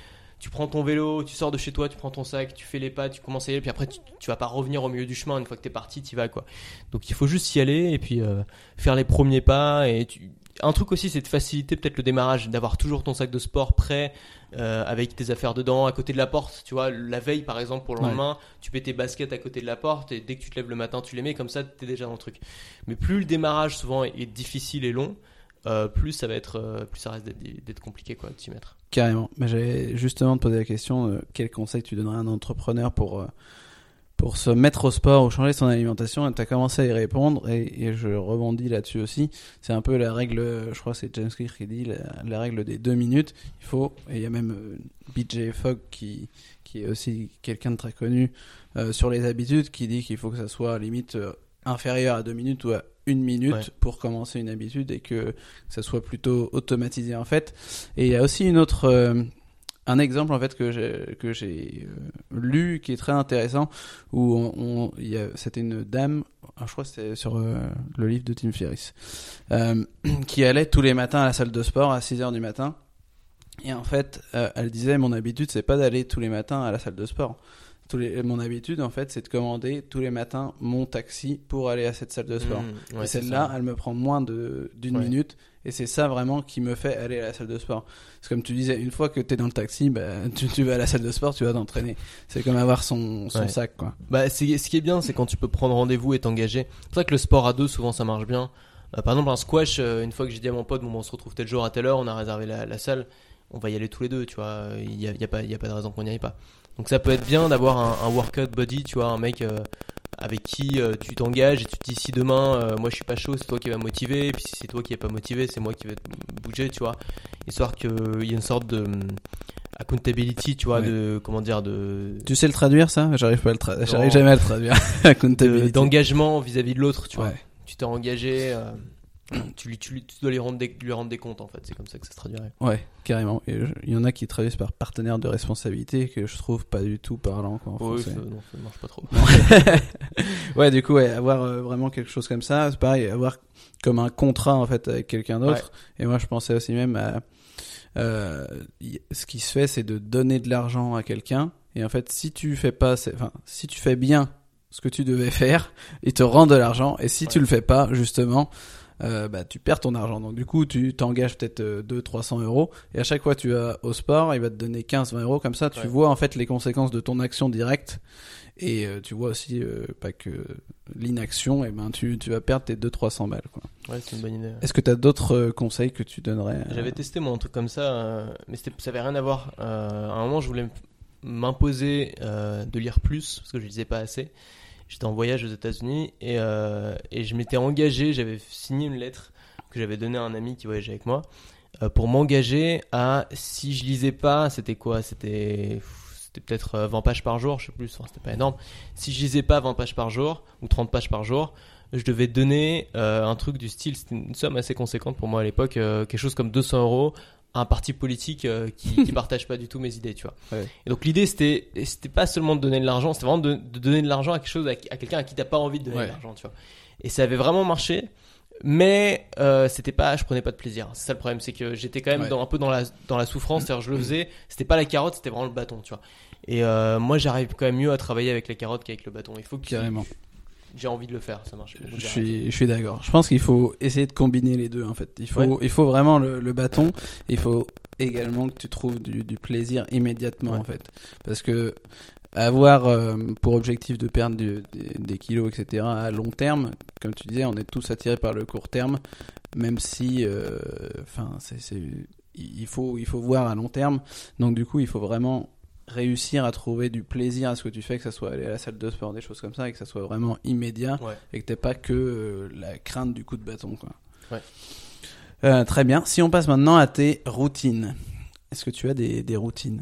tu prends ton vélo, tu sors de chez toi, tu prends ton sac, tu fais les pas, tu commences à y aller, puis après tu, tu vas pas revenir au milieu du chemin une fois que t'es parti, t'y vas quoi. Donc il faut juste y aller et puis euh, faire les premiers pas et tu... un truc aussi c'est de faciliter peut-être le démarrage, d'avoir toujours ton sac de sport prêt euh, avec tes affaires dedans, à côté de la porte. Tu vois, la veille par exemple pour le Ouais. lendemain, tu mets tes baskets à côté de la porte et dès que tu te lèves le matin, tu les mets comme ça, t'es déjà dans le truc. Mais plus le démarrage souvent est difficile et long, euh, plus ça va être, euh, plus ça reste d'être- compliqué quoi, de s'y mettre. Carrément. Mais j'allais justement te poser la question, euh, quel conseil tu donnerais à un entrepreneur pour, pour se mettre au sport ou changer son alimentation? Et tu as commencé à y répondre et, je rebondis là-dessus aussi. C'est un peu la règle, je crois que c'est James Clear qui dit, la, règle des deux minutes. Il faut, et il y a même BJ Fogg qui, qui est aussi quelqu'un de très connu sur les habitudes, qui dit qu'il faut que ça soit limite euh, inférieur à deux minutes ou à une minute Ouais. pour commencer une habitude et que ça soit plutôt automatisé en fait. Et il y a aussi une autre, euh, un exemple en fait que j'ai que j'ai euh, lu qui est très intéressant où on, on- il y a- c'était une dame, ah, je crois que c'était sur euh, le livre de Tim Ferriss, qui allait tous les matins à la salle de sport à 6 heures du matin. Et en fait, elle disait mon habitude c'est pas d'aller tous les matins à la salle de sport. Tous les, mon habitude en fait c'est de commander tous les matins mon taxi pour aller à cette salle de sport. Mmh, ouais, et celle-là, elle me prend moins de d'une Ouais. minute. Et c'est ça vraiment qui me fait aller à la salle de sport. C'est comme tu disais, une fois que tu es dans le taxi, bah, tu, tu vas à la salle de sport, tu vas t'entraîner. C'est comme avoir son, son Ouais. sac, quoi. Bah, c'est, ce qui est bien, c'est quand tu peux prendre rendez-vous et t'engager. C'est pour ça que le sport à deux, souvent, ça marche bien. Euh, par exemple, un squash, euh, une fois que j'ai dit à mon pote, bon, on se retrouve tel jour à telle heure, on a réservé la, la salle, on va y aller tous les deux, tu vois. Il y a, il y a pas, il y a pas de raison qu'on n'y aille pas. Donc ça peut être bien d'avoir un, un workout body, tu vois, un mec euh, avec qui euh, tu t'engages et tu te dis si demain, euh, moi je suis pas chaud, c'est toi qui vas me motiver, et puis si c'est toi qui est pas motivé, c'est moi qui vais te bouger, tu vois. Histoire qu'il y ait une sorte de hum, accountability, tu vois, Ouais. de, comment dire, de, Tu sais le traduire, ça? J'arrive pas à le j'arrive jamais à le traduire. Accountability. d'engagement vis-à-vis de l'autre, tu vois. Ouais. Tu t'es engagé, tu, lui, tu, lui- tu dois lui rendre, des, lui rendre des comptes en fait, c'est comme ça que ça se traduirait. Ouais, carrément. Et je- il y en a qui traduisent par partenaire de responsabilité que je trouve pas du tout parlant, quoi, en Oui, français. ça, non, ça marche pas trop. ouais, du coup, ouais, avoir euh, vraiment quelque chose comme ça, c'est pareil, avoir comme un contrat en fait avec quelqu'un d'autre. Et moi, je pensais aussi même à euh, ce qui se fait, c'est de donner de l'argent à quelqu'un. Et en fait, si tu fais pas, enfin, si tu fais bien ce que tu devais faire, il te rend de l'argent. Et si tu Ouais. le fais pas, justement, euh, bah, tu perds ton argent. Donc du coup, tu t'engages peut-être euh, 200-300 euros. Et à chaque fois tu vas au sport, il va te donner 15-20 euros. Comme ça, tu Ouais. vois en fait les conséquences de ton action directe. Et euh, tu vois aussi euh, pas que l'inaction, et ben tu, tu vas perdre tes 200-300 balles. Quoi. Ouais, c'est une bonne idée. Est-ce que tu as d'autres euh, conseils que tu donnerais J'avais testé moi un truc comme ça, euh, mais ça avait rien à voir. Euh, à un moment, je voulais m'imposer euh, de lire plus parce que je lisais pas assez. J'étais en voyage aux États-Unis et, euh, et je m'étais engagé, j'avais signé une lettre que j'avais donnée à un ami qui voyageait avec moi euh, pour m'engager à si je lisais pas, c'était quoi C'était c'était peut-être euh, 20 pages par jour, je sais plus, enfin, c'était pas énorme. Si je lisais pas 20 pages par jour ou 30 pages par jour, je devais donner euh, un truc du style, c'était une somme assez conséquente pour moi à l'époque, euh, quelque chose comme 200 euros un parti politique euh, qui, qui partage pas du tout mes idées, tu vois. Ouais. Et donc l'idée c'était, c'était pas seulement de donner de l'argent, c'était vraiment de, de donner de l'argent à quelque chose, à, à quelqu'un à qui t'as pas envie de donner Ouais. de l'argent, tu vois. Et ça avait vraiment marché, mais euh, c'était pas, je prenais pas de plaisir. C'est ça le problème, c'est que j'étais quand même Ouais. dans, un peu dans la, dans la souffrance, c'est-à-dire je le faisais, c'était pas la carotte, c'était vraiment le bâton, tu vois. Et euh, moi j'arrive quand même mieux à travailler avec la carotte qu'avec le bâton. Il faut que Carrément. J'ai envie de le faire, ça marche. Je suis, je suis d'accord. Je pense qu'il faut essayer de combiner les deux en fait. Il faut, Ouais. il faut vraiment le, le bâton. Il faut également que tu trouves du, du plaisir immédiatement Ouais. en fait. Parce que avoir euh, pour objectif de perdre du- des, des kilos etc. à long terme, comme tu disais, on est tous attirés par le court terme. même si, euh, enfin, c'est, c'est, il faut, il faut voir à long terme. Donc du coup, il faut vraiment réussir à trouver du plaisir à ce que tu fais, que ça soit aller à la salle de sport, des choses comme ça, et que ça soit vraiment immédiat, Ouais. et que t'aies pas que euh, la crainte du coup de bâton, quoi. Ouais. Euh, très bien. Si on passe maintenant à tes routines, est-ce que tu as des, des routines?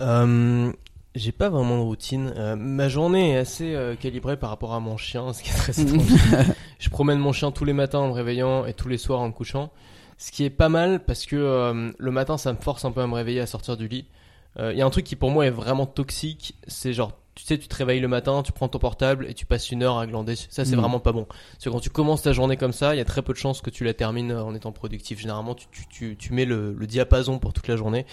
Euh, j'ai pas vraiment de routine. Euh, ma journée est assez calibrée par rapport à mon chien, ce qui est très je promène mon chien tous les matins en me réveillant et tous les soirs en me couchant. Ce qui est pas mal parce que le matin, ça me force un peu à me réveiller, à sortir du lit. Il y a un truc qui pour moi est vraiment toxique, c'est genre, tu sais, tu te réveilles le matin, tu prends ton portable et tu passes une heure à glander. Ça, c'est Mhm. vraiment pas bon. Parce que quand tu commences ta journée comme ça, il y a très peu de chances que tu la termines euh, en étant productif. Généralement, tu, tu, tu, tu mets le, le diapason pour toute la journée.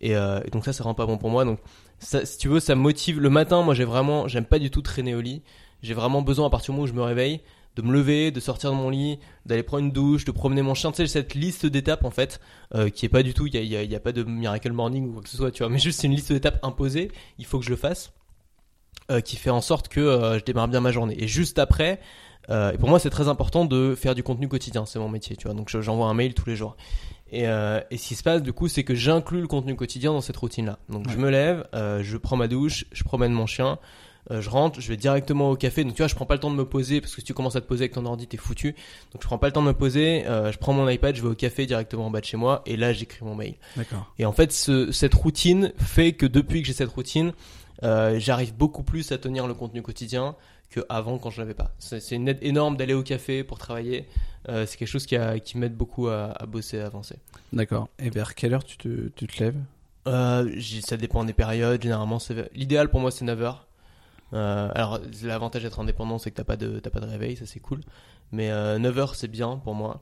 Et, euh, et donc ça, c'est vraiment pas bon pour moi. Donc, ça, si tu veux, ça motive. Le matin, moi, j'ai vraiment, j'aime pas du tout traîner au lit. J'ai vraiment besoin, à partir du moment où je me réveille, de me lever, de sortir de mon lit, d'aller prendre une douche, de promener mon chien. Tu sais, cette liste d'étapes, en fait, euh, qui est pas du tout, il y a, y a- il y a pas de miracle morning ou quoi que ce soit, tu vois. Mais juste, c'est une liste d'étapes imposée. Il faut que je le fasse. euh, qui fait en sorte que euh, je démarre bien ma journée. Et juste après, et pour moi, c'est très important de faire du contenu quotidien. C'est mon métier, tu vois. Donc, je- j'envoie un mail tous les jours. Et, euh, et ce qui se passe, du coup, c'est que j'inclus le contenu quotidien dans cette routine-là. Donc, je me lève, euh, je prends ma douche, je promène mon chien, euh, je rentre, je vais directement au café. Donc, tu vois, je prends pas le temps de me poser parce que si tu commences à te poser avec ton ordi, t'es foutu. Donc, je prends pas le temps de me poser. euh, je prends mon iPad, je vais au café directement en bas de chez moi et là, j'écris mon mail. D'accord. Et en fait, ce, cette routine fait que depuis que j'ai cette routine, euh, j'arrive beaucoup plus à tenir le contenu quotidien que avant quand je l'avais pas. C'est c'est une aide énorme d'aller au café pour travailler. Euh, c'est quelque chose qui, a- qui m'aide beaucoup à, à bosser, à avancer. D'accord. Et vers quelle heure tu te, tu te lèves? Euh, ça dépend des périodes. Généralement, c'est l'idéal pour moi, c'est 9 heures. Euh, alors, l'avantage d'être indépendant, c'est que t'as pas de pas de réveil, ça c'est cool. Mais euh, 9 heures, c'est bien pour moi.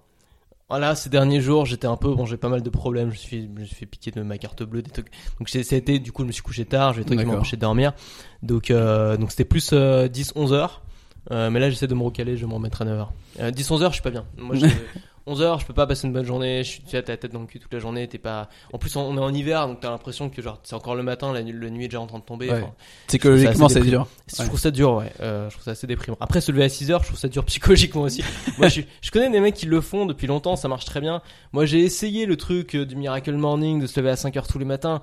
Voilà, ces derniers jours, j'étais un peu bon, j'ai pas mal de problèmes. Je me suis, je me suis fait piquer de ma carte bleue, des trucs. Donc j'ai- ça a été, du coup, je me suis couché tard. J'ai des trucs qui empêché de dormir. Donc euh, donc c'était plus 10-11 heures. Euh, mais là, j'essaie de me recaler. Je vais me remettre à 9 heures. Euh, 10-11 heures, je suis pas bien. Moi, je- 11 heures, je peux pas passer une bonne journée. Je suis, tu as ta tête dans le cul toute la journée. T'es pas. En plus, on est en hiver, donc t'as l'impression que genre c'est encore le matin, la, nuit- la nuit est déjà en train de tomber. Ouais. Psychologiquement, c'est dur. je Ouais. trouve ça dur, ouais. Euh, je trouve ça assez déprimant. Après, se lever à 6 heures, je trouve ça dur psychologiquement aussi. Moi, je, je connais des mecs qui le font depuis longtemps, ça marche très bien. Moi, j'ai essayé le truc euh, du Miracle Morning, de se lever à 5 heures tous les matins.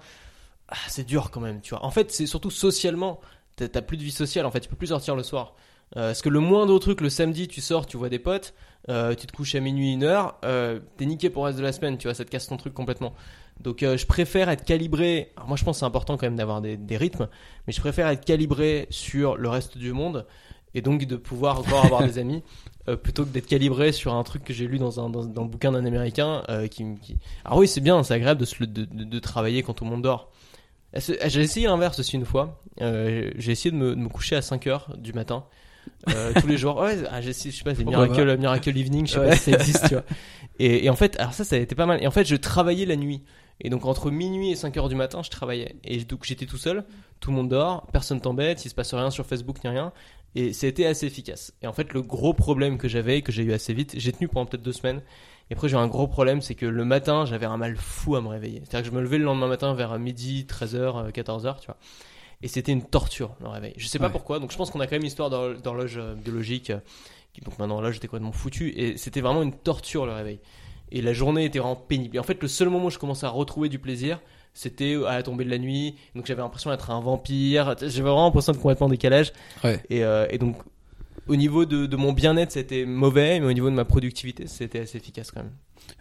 Ah, c'est dur quand même, tu vois. En fait, c'est surtout socialement. T'as t'as plus de vie sociale, en fait. Tu peux plus sortir le soir. Euh, parce que le moindre truc, le samedi, tu sors, tu vois des potes, euh, tu te couches à minuit, une heure, euh, t'es niqué pour le reste de la semaine, tu vois, ça te casse ton truc complètement. Donc euh, je préfère être calibré. Alors moi je pense que c'est important quand même d'avoir des, des rythmes, mais je préfère être calibré sur le reste du monde et donc de pouvoir encore avoir des amis plutôt que d'être calibré sur un truc que j'ai lu dans un dans, dans le bouquin d'un américain qui. Alors oui c'est bien, c'est agréable de, se de, de, de travailler quand tout le monde dort. J'ai essayé l'inverse aussi une fois. J'ai essayé de me, de me coucher à 5 heures du matin. Euh, tous les jours. Ouais, ah, j'ai essayé, je sais pas, c'est Miracle, Miracle Evening, je sais Ouais. pas si ça existe, tu vois. Et, et en fait, alors ça, ça a été pas mal. Et en fait, je travaillais la nuit. Et donc, entre minuit et 5 heures du matin, je travaillais. Et donc, j'étais tout seul, tout le monde dort, personne t'embête, il se passe rien sur Facebook ni rien. Et c'était assez efficace. Et en fait, le gros problème que j'avais, que j'ai eu assez vite, j'ai tenu pendant peut-être deux semaines. Et après, j'ai eu un gros problème, c'est que le matin, j'avais un mal fou à me réveiller. C'est-à-dire que je me levais le lendemain matin vers midi, 13h, 14h, tu vois. Et c'était une torture, le réveil. Je sais pas Ouais. pourquoi. Donc, je pense qu'on a quand même une histoire d'hor- d'horloge euh, biologique. euh, Donc, maintenant, là, j'étais complètement foutu. Et c'était vraiment une torture, le réveil. Et la journée était vraiment pénible. Et en fait, le seul moment où je commençais à retrouver du plaisir, c'était à la tombée de la nuit. Donc, j'avais l'impression d'être un vampire. J'avais vraiment l'impression de complètement décalage. Ouais. Et, euh, et donc, au niveau de, de mon bien-être, c'était mauvais, mais au niveau de ma productivité, c'était assez efficace quand même.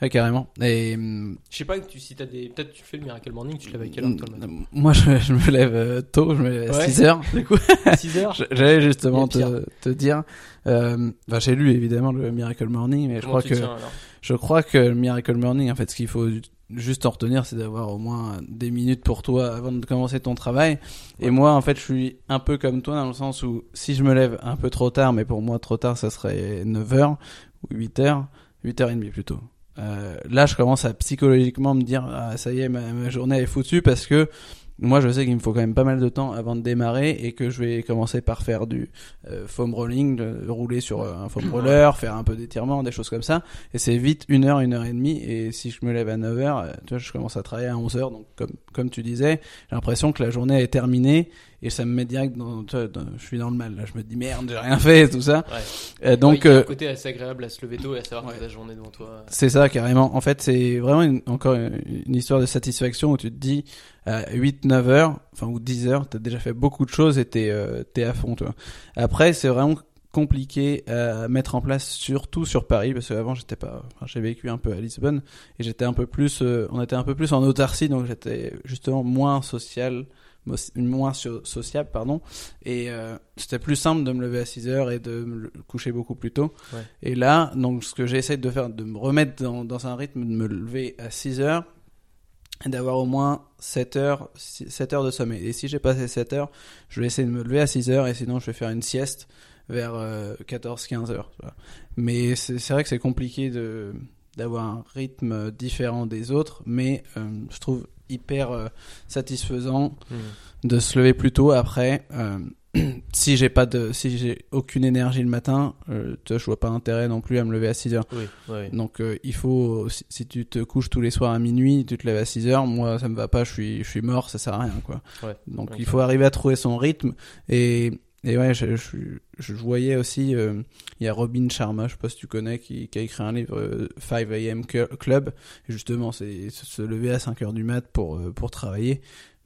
Ouais, carrément. Et hum, Je sais pas tu, si t'as des, peut-être tu fais le Miracle Morning, tu te lèves à quelle heure toi le matin? Moi, je, je me lève euh, tôt, je me lève à Ouais. 6 heures. Du coup, 6 heures? j'allais justement te, te dire. Euh, bah, j'ai lu évidemment le Miracle Morning, mais je crois que tiens, je crois que le Miracle Morning, en fait, ce qu'il faut juste en retenir, c'est d'avoir au moins des minutes pour toi avant de commencer ton travail. Et moi, en fait, je suis un peu comme toi dans le sens où si je me lève un peu trop tard, mais pour moi trop tard, ça serait 9h ou 8h, 8h30 plutôt. Euh, là, je commence à psychologiquement me dire, ah, ça y est, ma, ma journée est foutue parce que moi, je sais qu'il me faut quand même pas mal de temps avant de démarrer et que je vais commencer par faire du euh, foam rolling, de rouler sur euh, un foam roller, faire un peu d'étirement, des choses comme ça. Et c'est vite une heure, une heure et demie. Et si je me lève à 9 heures, euh, tu vois, je commence à travailler à 11 heures. Donc, comme, comme tu disais, j'ai l'impression que la journée est terminée et ça me met direct dans, tu vois, dans- je suis dans le mal là je me dis merde j'ai rien fait tout ça Ouais. Euh, donc Ouais, il y a euh, un côté assez agréable à se lever tôt et à savoir Ouais. que la journée devant toi. c'est ça carrément en fait c'est vraiment une- encore une, une histoire de satisfaction où tu te dis à 8 9 heures enfin ou 10 heures t'as déjà fait beaucoup de choses et t'es euh, t'es à fond toi après c'est vraiment compliqué à mettre en place surtout sur Paris parce qu'avant j'étais pas enfin, j'ai vécu un peu à Lisbonne et j'étais un peu plus euh, on était un peu plus en autarcie donc j'étais justement moins social moins so- sociable pardon et euh, c'était plus simple de me lever à 6 heures et de me coucher beaucoup plus tôt Ouais. et là donc ce que j'essaie de faire de me remettre dans, dans un rythme de me lever à 6 heures et d'avoir au moins 7 heures 7 heures de sommeil et si j'ai passé 7 heures je vais essayer de me lever à 6 heures et sinon je vais faire une sieste vers 14-15 heures. Mais c'est c'est vrai que c'est compliqué de d'avoir un rythme différent des autres, mais euh, je trouve hyper euh, satisfaisant Hmm. de se lever plus tôt après. euh, si j'ai pas de, si j'ai aucune énergie le matin, euh, je vois pas intérêt non plus à me lever à 6 heures. Oui. Donc euh, il faut, si, si tu te couches tous les soirs à minuit, tu te lèves à 6 heures, moi ça me va pas, je suis, je suis mort, ça sert à rien quoi. Ouais. Donc il faut arriver à trouver son rythme et et ouais, je, je, voyais aussi, euh, il y a Robin Sharma, je sais pas si tu connais, qui, a écrit un livre euh, 5 AM Club. Justement, c'est se lever à 5 heures du mat pour euh, pour travailler.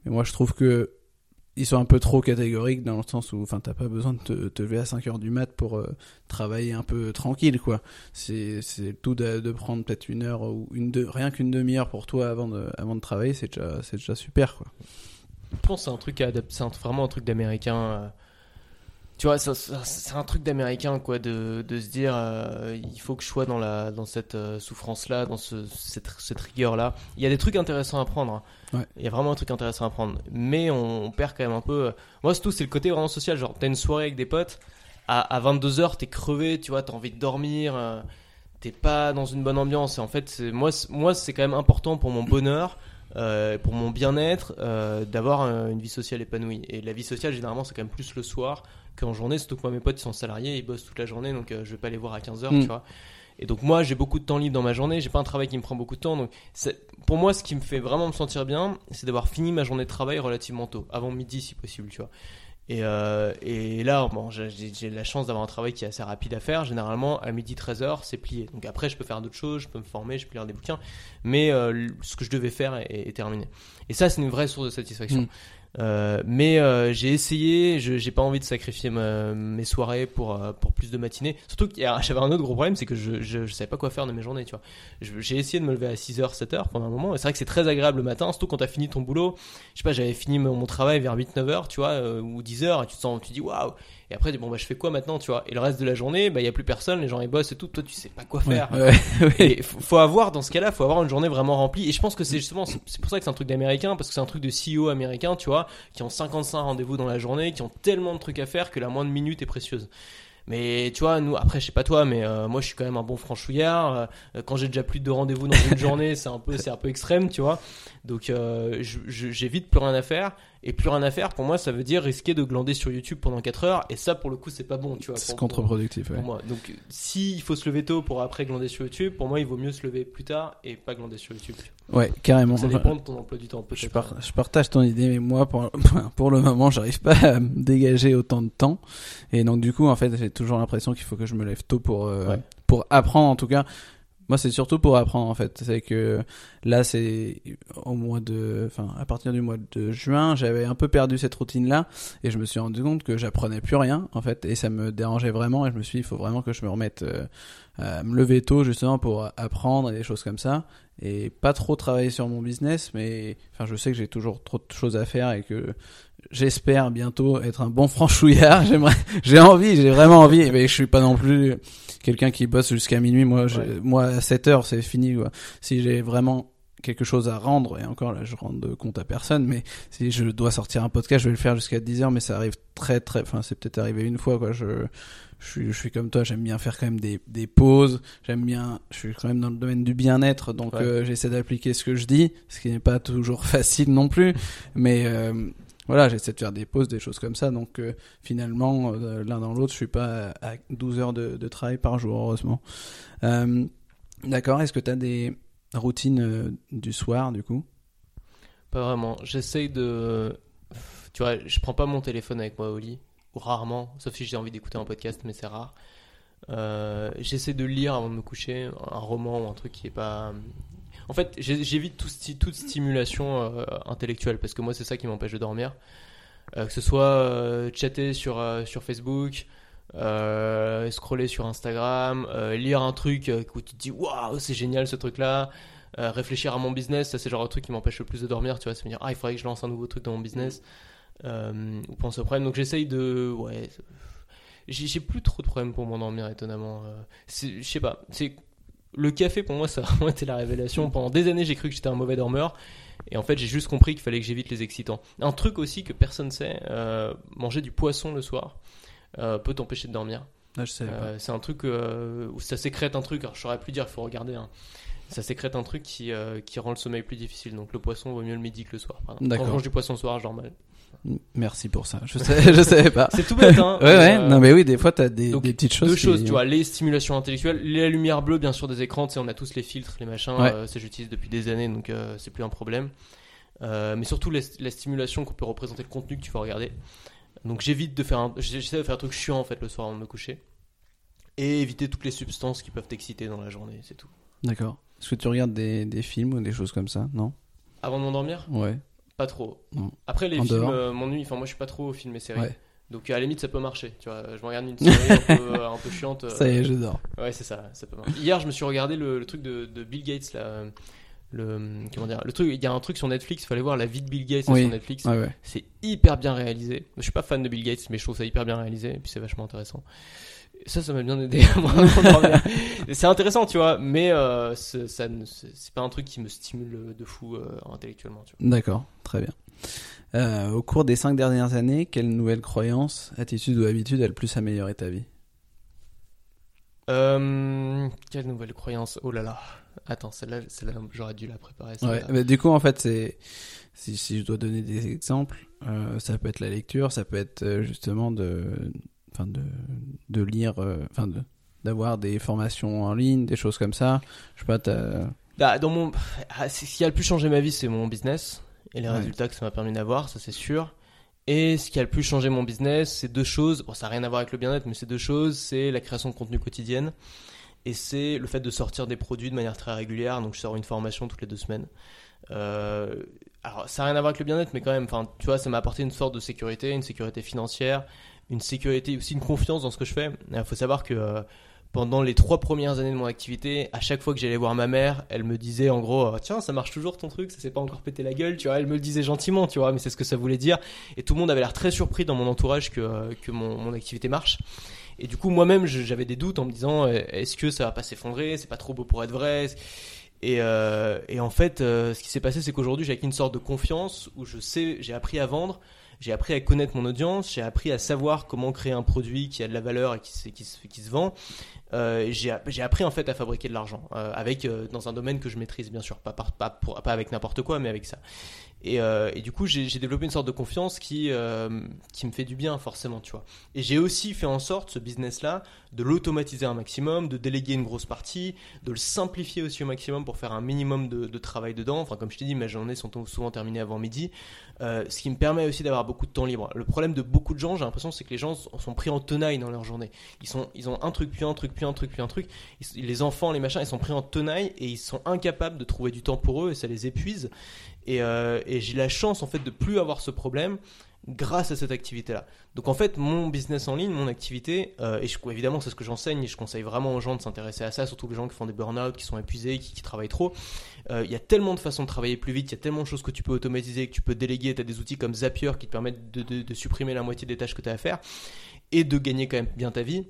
Mais moi, je trouve que ils sont un peu trop catégoriques dans le sens où, enfin, t'as pas besoin de te, lever à 5 heures du mat pour euh, travailler un peu tranquille, quoi. C'est tout de, prendre peut-être une heure ou une deux, rien qu'une demi-heure pour toi avant de avant de travailler, c'est déjà déjà super, quoi. Je pense que c'est c'est vraiment un truc d'américain. Tu vois, c'est un truc d'américain, quoi, de, de se dire, euh, il faut que je sois dans, la, dans cette euh, souffrance-là, dans ce, cette, cette rigueur-là. Il y a des trucs intéressants à prendre. hein. Ouais. Il y a vraiment un truc intéressant à prendre. Mais on, on perd quand même un peu. euh, Moi, surtout, c'est le côté vraiment social. Genre, t'as une soirée avec des potes, à, à 22h, t'es crevé, tu vois, t'as envie de dormir, euh, t'es pas dans une bonne ambiance. Et en fait, c'est- moi, c'est- moi c'est quand même important pour mon bonheur. euh, pour mon bien-être, euh, d'avoir une vie sociale épanouie. Et la vie sociale, généralement, c'est quand même plus le soir qu'en journée. Surtout que moi, mes potes, ils sont salariés, ils bossent toute la journée, donc euh, je vais pas les voir à 15h, Mm. tu vois. Et donc moi, j'ai beaucoup de temps libre dans ma journée, j'ai pas un travail qui me prend beaucoup de temps. Donc pour moi, ce qui me fait vraiment me sentir bien, c'est d'avoir fini ma journée de travail relativement tôt, avant midi si possible, tu vois. Et, euh, et là, bon, j'ai la chance d'avoir un travail qui est assez rapide à faire. Généralement, à midi 13h, c'est plié. Donc après, je peux faire d'autres choses, je peux me former, je peux lire des bouquins. Mais euh, ce que je devais faire est, est terminé. Et ça, c'est une vraie source de satisfaction. Mm. Euh, mais euh, j'ai essayé, je j'ai pas envie de sacrifier mes soirées pour euh, pour plus de matinées. Surtout que j'avais un autre gros problème, c'est que je, je je savais pas quoi faire de mes journées, tu vois. J'ai essayé de me lever à 6h, 7h pendant un moment, et c'est vrai que c'est très agréable le matin, surtout quand t'as fini ton boulot. Je sais pas, j'avais fini mon, mon travail vers 8 9h, tu vois, ou 10h et tu te sens tu dis waouh. Et après bon bah je fais quoi maintenant, tu vois? Et le reste de la journée, bah il y a plus personne, les gens ils bossent et tout, toi tu sais pas quoi faire. ouais, ouais. Et faut, avoir dans ce cas-là, faut avoir une journée vraiment remplie. Et je pense que c'est justement c'est pour ça que c'est un truc d'américain parce que c'est un truc de CEO américain, tu vois, qui ont 55 rendez-vous dans la journée, qui ont tellement de trucs à faire que la moindre minute est précieuse. Mais tu vois, nous après je sais pas toi, mais euh, moi je suis quand même un bon franchouillard. Euh, quand j'ai déjà plus de rendez-vous dans une journée, c'est un peu c'est un peu extrême, tu vois. Donc euh, je- je- j'ai vite plus rien à faire. Et plus rien à faire, pour moi, ça veut dire risquer de glander sur YouTube pendant 4 heures. Et ça, pour le coup, c'est pas bon, tu vois. C'est contre-productif, ouais. moi. Donc, euh, si il faut se lever tôt pour après glander sur YouTube, pour moi, il vaut mieux se lever plus tard et pas glander sur YouTube. Ouais, carrément. Ça dépend de ton emploi du temps, peut-être. Je, par- je partage ton idée, mais moi, pour, pour le moment, j'arrive pas à me dégager autant de temps. Et donc, du coup, en fait, j'ai toujours l'impression qu'il faut que je me lève tôt pour, euh, Ouais. pour apprendre, en tout cas. Moi, c'est surtout pour apprendre, en fait. C'est que là, c'est au mois de, enfin, à partir du mois de juin, j'avais un peu perdu cette routine-là. Et je me suis rendu compte que j'apprenais plus rien, en fait. Et ça me dérangeait vraiment. Et je me suis dit, il faut vraiment que je me remette euh, à me lever tôt, justement, pour apprendre et des choses comme ça et pas trop travailler sur mon business, mais enfin, je sais que j'ai toujours trop de choses à faire et que j'espère bientôt être un bon franchouillard. J'aimerais, j'ai envie, j'ai vraiment envie, mais je suis pas non plus quelqu'un qui bosse jusqu'à minuit. Moi, Ouais. moi à 7 heures, c'est fini. Quoi. Si j'ai vraiment quelque chose à rendre, et encore là, je rends de compte à personne, mais si je dois sortir un podcast, je vais le faire jusqu'à 10 heures, mais ça arrive très très, enfin, c'est peut-être arrivé une fois, quoi. Je, je suis, je suis comme toi, j'aime bien faire quand même des, des pauses, j'aime bien, je suis quand même dans le domaine du bien-être, donc Ouais. euh, j'essaie d'appliquer ce que je dis, ce qui n'est pas toujours facile non plus, mais euh, voilà, j'essaie de faire des pauses, des choses comme ça, donc euh, finalement, euh, l'un dans l'autre, je suis pas à 12 heures de, travail par jour, heureusement. Euh, D'accord, est-ce que tu as des routines du soir, du coup? Pas vraiment. J'essaye de. tu vois, je prends pas mon téléphone avec moi au lit, ou rarement, sauf si j'ai envie d'écouter un podcast, mais c'est rare. J'essaie de lire avant de me coucher, un roman ou un truc qui est pas. En fait, j'évite toute stimulation euh, intellectuelle parce que moi, c'est ça qui m'empêche de dormir. Euh, que ce soit euh, chatter sur, sur Facebook, scroller sur Instagram, lire un truc où tu te dis waouh, c'est génial ce truc-là. Réfléchir à mon business, ça c'est genre de truc qui m'empêche le plus de dormir, tu vois, c'est me dire ah il faudrait que je lance un nouveau truc dans mon business ou penser au problème. Donc j'essaye de ouais, j'ai plus trop de problèmes pour m'endormir étonnamment. Je sais pas, le café pour moi ça a vraiment été la révélation. Pendant des années j'ai cru que j'étais un mauvais dormeur et en fait j'ai juste compris qu'il fallait que j'évite les excitants. Un truc aussi que personne sait, euh, manger du poisson le soir euh, peut t'empêcher de dormir. Ah. Euh, c'est un truc euh, où ça sécrète un truc, alors je saurais plus dire, il faut regarder. hein. Ça sécrète un truc qui, euh, qui rend le sommeil plus difficile. Donc le poisson vaut mieux le midi que le soir. par. Quand je mange du poisson le soir, je dors mal. Merci pour ça. Je sais, je savais pas. C'est tout bête, hein. Ouais, ouais. Euh, Non, mais oui, des fois, t'as des, donc, des petites choses. Deux qui- choses, tu vois, les stimulations intellectuelles, la lumière bleue, bien sûr, des écrans, tu sais, on a tous les filtres, les machins, Ouais. euh, ça j'utilise depuis des années, donc euh, c'est plus un problème. Euh, mais surtout les- la stimulation qu'on peut représenter le contenu que tu vas regarder. Donc j'évite de faire un, j'essaie de faire un truc chiant en fait le soir avant de me coucher. Et éviter toutes les substances qui peuvent t'exciter dans la journée, c'est tout. D'accord. Est-ce que tu regardes des, des films ou des choses comme ça? Non? Avant de m'endormir? Ouais. Pas trop. Non. Après les En films euh, m'ennuient, enfin moi je suis pas trop films et séries. Ouais. Donc à la limite ça peut marcher, tu vois. Je me regarde une série un peu, un peu chiante. euh, Ça y est, je dors. Ouais, c'est ça, ça peut marcher. Hier, je me suis regardé le, le truc de, de Bill Gates, là. Le, comment dire, le truc, il y a un truc sur Netflix, il fallait voir la vie de Bill Gates Oui. sur Netflix. Ouais. C'est hyper bien réalisé. Je suis pas fan de Bill Gates, mais je trouve ça hyper bien réalisé, et puis c'est vachement intéressant. Ça, ça m'a bien aidé C'est intéressant, tu vois, mais euh, ça c'est pas un truc qui me stimule de fou euh, intellectuellement. D'accord, très bien. Euh, au cours des cinq dernières années, quelle nouvelle croyance, attitude ou habitude a le plus amélioré ta vie? Euh, quelle nouvelle croyance? Oh là là. Attends, celle-là, j'aurais dû la préparer. Ouais. celle-là. bah, du coup, en fait, c'est si, si je dois donner des exemples, euh, ça peut être la lecture, ça peut être justement de, enfin de, de lire, euh, enfin de d'avoir des formations en ligne, des choses comme ça. Je sais pas, t'as- Bah, dans mon... ah, ce qui a le plus changé ma vie, c'est mon business et les Ouais. résultats que ça m'a permis d'avoir, ça c'est sûr. Et ce qui a le plus changé mon business, c'est deux choses. Bon, ça n'a rien à voir avec le bien-être, mais c'est deux choses. C'est la création de contenu quotidienne et c'est le fait de sortir des produits de manière très régulière. Donc, je sors une formation toutes les deux semaines. Euh, alors, ça n'a rien à voir avec le bien-être, mais quand même, tu vois, ça m'a apporté une sorte de sécurité, une sécurité financière, une sécurité, aussi une confiance dans ce que je fais. Il faut savoir que euh, pendant les trois premières années de mon activité, à chaque fois que j'allais voir ma mère, elle me disait en gros, euh, tiens, ça marche toujours ton truc, ça s'est pas encore pété la gueule, tu vois. Elle me le disait gentiment, tu vois, mais c'est ce que ça voulait dire. Et tout le monde avait l'air très surpris dans mon entourage que, euh, que mon, activité marche. Et du coup, moi-même, j'avais des doutes en me disant, euh, est-ce que ça va pas s'effondrer C'est pas trop beau pour être vrai? Et, euh, et en fait, euh, ce qui s'est passé, c'est qu'aujourd'hui, j'ai acquis une sorte de confiance où je sais, j'ai appris à vendre, j'ai appris à connaître mon audience, j'ai appris à savoir comment créer un produit qui a de la valeur et qui, se- vend. Euh, j'ai appris en fait à fabriquer de l'argent euh, avec euh, dans un domaine que je maîtrise bien sûr, pas avec n'importe quoi, mais avec ça. Et, euh, et du coup, j'ai développé une sorte de confiance qui, euh, qui me fait du bien forcément, tu vois. Et j'ai aussi fait en sorte, ce business-là, de l'automatiser un maximum, de déléguer une grosse partie, de le simplifier aussi au maximum pour faire un minimum de, travail dedans. Enfin, comme je t'ai dit, mes journées sont souvent terminées avant midi. Euh, ce qui me permet aussi d'avoir beaucoup de temps libre. Le problème de beaucoup de gens, j'ai l'impression, c'est que les gens sont pris en tenaille dans leur journée. Ils, sont, ils ont un truc, puis un truc, puis un truc, puis un truc. Les enfants, les machins, ils sont pris en tenaille et ils sont incapables de trouver du temps pour eux et ça les épuise. Et, euh, et j'ai la chance en fait de plus avoir ce problème grâce à cette activité-là. Donc en fait, mon business en ligne, mon activité, euh, et évidemment c'est ce que j'enseigne et je conseille vraiment aux gens de s'intéresser à ça, surtout les gens qui font des burn-out, qui sont épuisés, qui, travaillent trop. Euh, Il y a tellement de façons de travailler plus vite, il y a tellement de choses que tu peux automatiser, que tu peux déléguer. Tu as des outils comme Zapier qui te permettent de, supprimer la moitié des tâches que tu as à faire et de gagner quand même bien ta vie.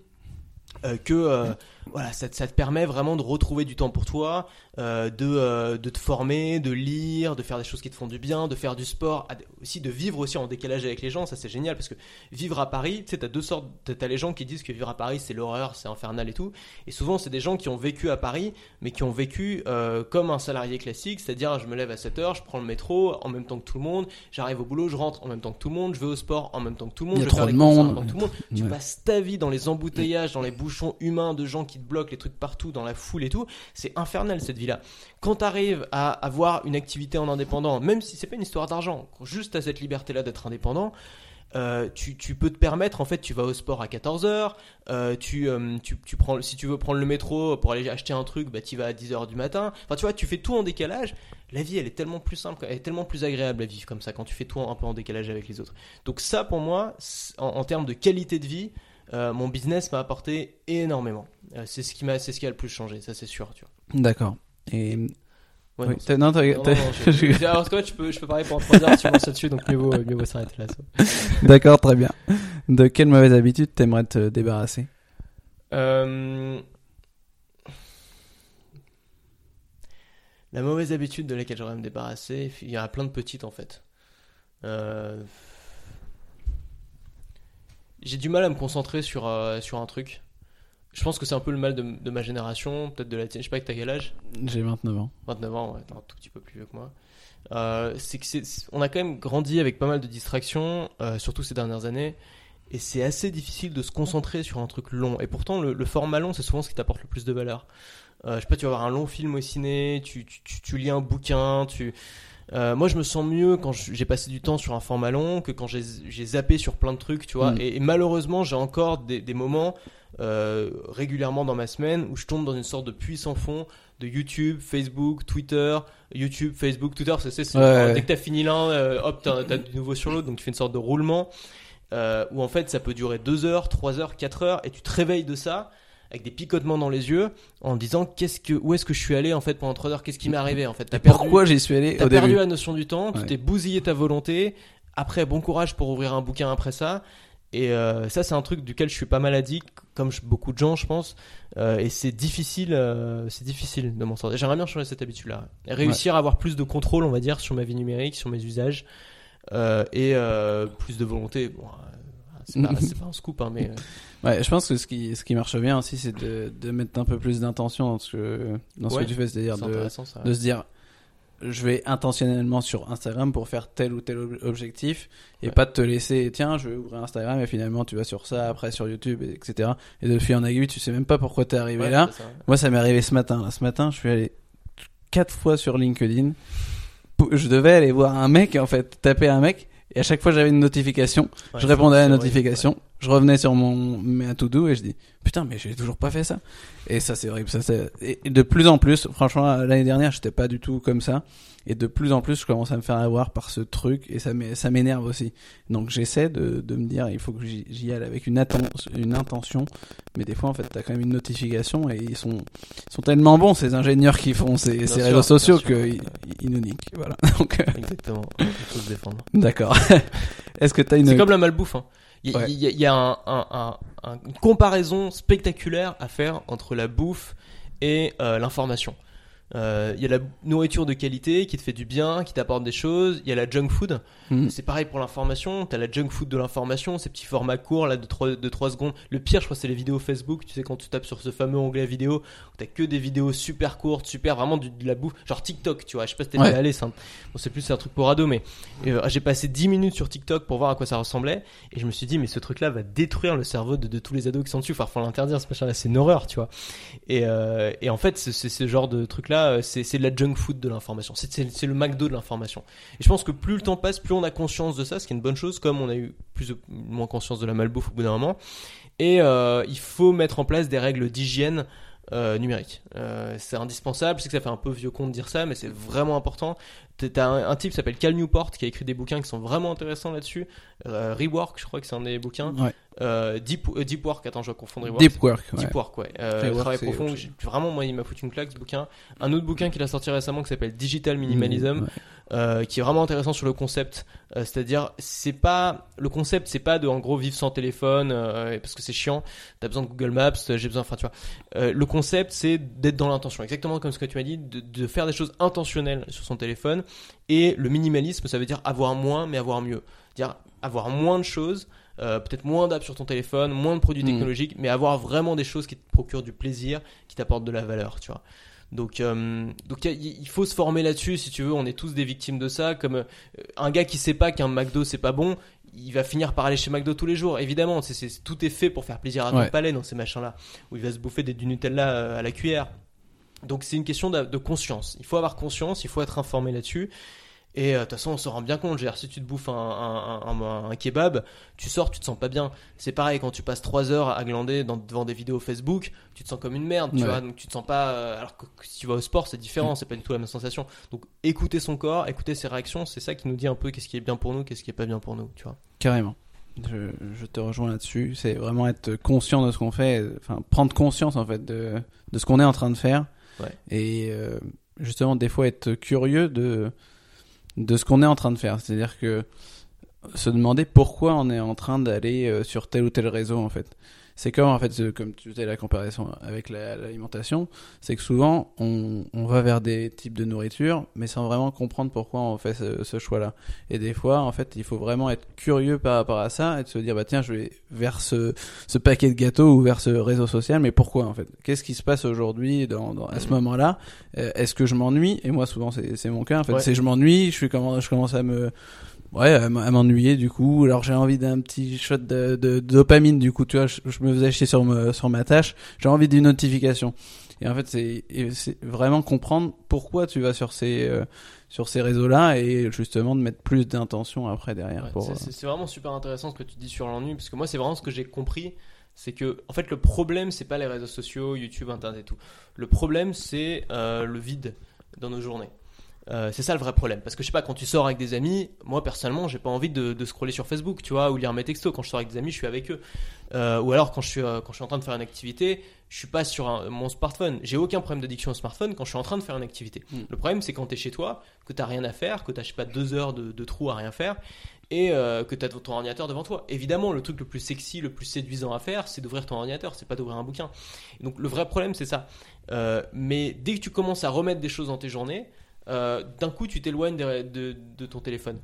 que voilà, ça, te- ça te permet vraiment de retrouver du temps pour toi, euh, de, euh, de te former, de lire, de faire des choses qui te font du bien, de faire du sport, aussi de vivre aussi en décalage avec les gens, ça c'est génial parce que vivre à Paris, tu sais, t'as deux sortes, t'as les gens qui disent que vivre à Paris c'est l'horreur, c'est infernal et tout, et souvent c'est des gens qui ont vécu à Paris, mais qui ont vécu euh, comme un salarié classique, c'est-à-dire je me lève à 7 heures, je prends le métro en même temps que tout le monde, j'arrive au boulot, je rentre en même temps que tout le monde, je vais au sport en même temps que tout le monde, je trop les de courses en monde. même temps que tout le monde. Tu passes ta vie dans les embouteillages, dans les bouchons humains de gens qui qui te bloquent, les trucs partout, dans la foule et tout, c'est infernal cette vie-là. Quand tu arrives à avoir une activité en indépendant, même si c'est pas une histoire d'argent, juste à cette liberté-là d'être indépendant, euh, tu, peux te permettre, en fait, tu vas au sport à 14h, euh, tu, euh, si tu veux prendre le métro pour aller acheter un truc, bah, tu vas à 10h du matin. Enfin, tu vois, tu fais tout en décalage. La vie, elle est tellement plus simple, elle est tellement plus agréable à vivre comme ça, quand tu fais tout un peu en décalage avec les autres. Donc ça, pour moi, en, termes de qualité de vie, mon business m'a apporté énormément. Euh, c'est ce qui m'a, c'est ce qui a le plus changé, ça c'est sûr, tu vois. D'accord. Et Ouais, oui, non, non, je- Alors, ouais, je peux, je peux parler pendant 3 heures, tu lances là-dessus, donc mieux vaut, mieux vaut s'arrêter là. D'accord, très bien. De quelle mauvaise habitude t'aimerais te débarrasser? Euh, La mauvaise habitude de laquelle j'aurais à me débarrasser, il y en a plein de petites en fait. Euh, J'ai du mal à me concentrer sur, euh, sur un truc. Je pense que c'est un peu le mal de, de ma génération, peut-être de la tienne. Je sais pas que t'as quel âge? J'ai 29 ans. 29 ans, ouais, t'es un tout petit peu plus vieux que moi. Euh, c'est que on a quand même grandi avec pas mal de distractions, euh, surtout ces dernières années, et c'est assez difficile de se concentrer sur un truc long. Et pourtant, le, le format long, c'est souvent ce qui t'apporte le plus de valeur. Euh, je sais pas, tu vas voir un long film au ciné, tu, tu, tu, tu lis un bouquin, tu. Euh, moi, je me sens mieux quand j'ai passé du temps sur un format long que quand j'ai zappé sur plein de trucs, tu vois. Mm. Et, et malheureusement, j'ai encore des, des moments euh, régulièrement dans ma semaine où je tombe dans une sorte de puits sans fond de YouTube, Facebook, Twitter, YouTube, Facebook, Twitter. c'est, Ouais. Dès que t'as fini l'un, euh, hop, t'as, t'as du nouveau sur l'autre, donc tu fais une sorte de roulement euh, où en fait ça peut durer 2 heures, 3 heures, 4 heures, et tu te réveilles de ça avec des picotements dans les yeux en disant qu'est-ce que où est-ce que je suis allé en fait pendant 3 heures, qu'est-ce qui m'est arrivé en fait? Perdu, Pourquoi j'y suis allé T'as perdu début? la notion du temps, tu Ouais. t'es bousillé ta volonté. Après, bon courage pour ouvrir un bouquin après ça. Et euh, ça, c'est un truc duquel je suis pas mal addict, comme je- beaucoup de gens, je pense. Euh, et c'est difficile, euh, c'est difficile de m'en sortir. J'aimerais bien changer cette habitude-là. Et Réussir à avoir plus de contrôle, on va dire, sur ma vie numérique, sur mes usages, et plus de volonté. Bon, c'est pas, un scoop, hein, mais euh, Ouais, je pense que ce qui, ce qui marche bien aussi, c'est de, de mettre un peu plus d'intention dans ce que, dans ce que tu fais, c'est-à-dire c'est de, ça. de se dire, je vais intentionnellement sur Instagram pour faire tel ou tel ob- objectif et Ouais. pas de te laisser, tiens, je vais ouvrir Instagram et finalement tu vas sur ça, après sur YouTube, et- etc. Et de fil en aiguille, tu sais même pas pourquoi t'es arrivé Ouais, là. ça. Moi, ça m'est arrivé ce matin. Là. Ce matin, je suis allé quatre fois sur LinkedIn. Je devais aller voir un mec, en fait, taper un mec. Et à chaque fois, j'avais une notification. Ouais, je répondais à la vrai, notification. Je revenais sur mon mes to do et je dis putain, mais j'ai toujours pas fait ça. Et ça, c'est horrible. Ça, c'est et de plus en plus. Franchement, l'année dernière, j'étais pas du tout comme ça. Et de plus en plus, je commence à me faire avoir par ce truc et ça ça m'énerve aussi. Donc j'essaie de, de me dire, il faut que j'y aille avec une, une intention. Mais des fois, en fait, t'as quand même une notification et ils sont, ils sont tellement bons, ces ingénieurs qui font ces, Bien ces sûr, réseaux sociaux qu'ils ils nous niquent. Voilà. Donc, euh, Exactement. Il faut se défendre. d'accord. Est-ce que t'as une. C'est comme la malbouffe. Hein. Il y a, Ouais. il y a- il y a un- un- un- un- une comparaison spectaculaire à faire entre la bouffe et euh, l'information. Euh, Il y a la nourriture de qualité qui te fait du bien, qui t'apporte des choses. Il y a la junk food. Hmm. C'est pareil pour l'information. T'as la junk food de l'information, ces petits formats courts là de 3, de 3 secondes. Le pire, je crois, c'est les vidéos Facebook. Tu sais, quand tu tapes sur ce fameux onglet vidéo, t'as que des vidéos super courtes, super vraiment de la bouffe. Genre TikTok, tu vois. Je sais pas si t'es Ouais. allé, c'est un- bon, c'est plus un truc pour ado, mais euh, j'ai passé 10 minutes sur TikTok pour voir à quoi ça ressemblait. Et je me suis dit, mais ce truc-là va détruire le cerveau de, de tous les ados qui sont dessus. Enfin, faut l'interdire, ce machin-là, c'est une horreur, tu vois. Et, euh, et en fait, c'est c'est ce genre de truc-là, euh, c'est de la junk food de l'information. C'est- le McDo de l'information. Et je pense que plus le temps passe, plus on a conscience de ça, ce qui est une bonne chose, comme on a eu plus ou moins conscience de la malbouffe au bout d'un moment. Et euh, il faut mettre en place des règles d'hygiène euh, numérique. C'est indispensable. Je sais que ça fait un peu vieux con de dire ça, mais c'est vraiment important. T'as un, un type qui s'appelle Cal Newport qui a écrit des bouquins qui sont vraiment intéressants là-dessus. Rework, je crois que c'est un des bouquins. Ouais. Euh, Deep, euh, Deep Work, attends, je dois confondre. Deep work. ouais. Deep Work, ouais. Euh, travail profond. Vraiment, moi, il m'a foutu une claque ce bouquin. Un autre bouquin qu'il a sorti récemment qui s'appelle Digital Minimalism, Ouais. euh, qui est vraiment intéressant sur le concept. Euh, C'est-à-dire, c'est pas le concept, c'est pas de en gros vivre sans téléphone parce que c'est chiant. T'as besoin de Google Maps, j'ai besoin. Enfin, tu vois. Le concept, c'est d'être dans l'intention, exactement comme ce que tu m'as dit, de, de faire des choses intentionnelles sur son téléphone. Et le minimalisme, ça veut dire avoir moins, mais avoir mieux. Dire avoir moins de choses. Euh, peut-être moins d'apps sur ton téléphone, moins de produits Mm. technologiques, mais avoir vraiment des choses qui te procurent du plaisir, qui t'apportent de la valeur, tu vois. Donc, euh, donc il faut se former là-dessus, si tu veux. On est tous des victimes de ça. Comme euh, un gars qui sait pas qu'un McDo c'est pas bon, il va finir par aller chez McDo tous les jours. Évidemment, c'est, tout est fait pour faire plaisir à ton palais dans ces machins-là, où il va se bouffer des, du Nutella à la cuillère. Donc c'est une question de, de conscience. Il faut avoir conscience, il faut être informé là-dessus. Et euh, de toute façon, on se rend bien compte. si tu te bouffes un, un, kebab, tu sors, tu te sens pas bien. C'est pareil quand tu passes 3 heures à glander devant des vidéos Facebook, tu te sens comme une merde, tu vois. Donc tu te sens pas. Euh, alors que si tu vas au sport, c'est différent, mm. c'est pas du tout la même sensation. Donc écouter son corps, écouter ses réactions, c'est ça qui nous dit un peu qu'est-ce qui est bien pour nous, qu'est-ce qui est pas bien pour nous, tu vois. Carrément. Je, te rejoins là-dessus. C'est vraiment être conscient de ce qu'on fait, enfin prendre conscience en fait de, de ce qu'on est en train de faire. Et euh, justement, des fois être curieux de de ce qu'on est en train de faire. C'est-à-dire que se demander pourquoi on est en train d'aller euh, sur tel ou tel réseau en fait c'est comme en fait comme tu faisais la comparaison avec l'alimentation c'est que souvent on, on, va vers des types de nourriture mais sans vraiment comprendre pourquoi on fait ce, choix là et des fois en fait il faut vraiment être curieux par rapport à ça et de se dire bah tiens je vais vers ce, ce paquet de gâteaux ou vers ce réseau social mais pourquoi en fait? Qu'est-ce qui se passe aujourd'hui dans, dans, à ce moment là euh, est-ce que je m'ennuie? Et moi souvent c'est mon cas en fait. C'est je m'ennuie je suis comment je commence à me ouais, à m'ennuyer du coup. Alors j'ai envie d'un petit shot de, de, dopamine du coup, tu vois, je, me faisais chier sur, me, sur ma tâche, j'ai envie d'une notification. Et en fait, c'est vraiment comprendre pourquoi tu vas sur ces euh, sur ces réseaux-là et justement de mettre plus d'intention après derrière. Euh, c'est vraiment super intéressant ce que tu dis sur l'ennui parce que moi c'est vraiment ce que j'ai compris, c'est que en fait le problème c'est pas les réseaux sociaux, YouTube, Internet et tout. Le problème c'est euh, le vide dans nos journées. Euh, c'est ça le vrai problème. Parce que je sais pas, quand tu sors avec des amis, moi personnellement, j'ai pas envie de, de, scroller sur Facebook, tu vois, ou lire mes textos. Quand je sors avec des amis, je suis avec eux. Euh, ou alors quand je suis euh, quand je suis en train de faire une activité, je suis pas sur mon smartphone. J'ai aucun problème d'addiction au smartphone quand je suis en train de faire une activité. Hmm. Le problème, c'est quand tu es chez toi, que t'as rien à faire, que t'as je sais pas deux heures de, de trou à rien faire. Et que tu as ton ordinateur devant toi. Évidemment, le truc le plus sexy, le plus séduisant à faire, c'est d'ouvrir ton ordinateur, c'est pas d'ouvrir un bouquin. donc le vrai problème, c'est ça. mais dès que tu commences à remettre des choses dans tes journées, euh, d'un coup tu t'éloignes de, ton téléphone.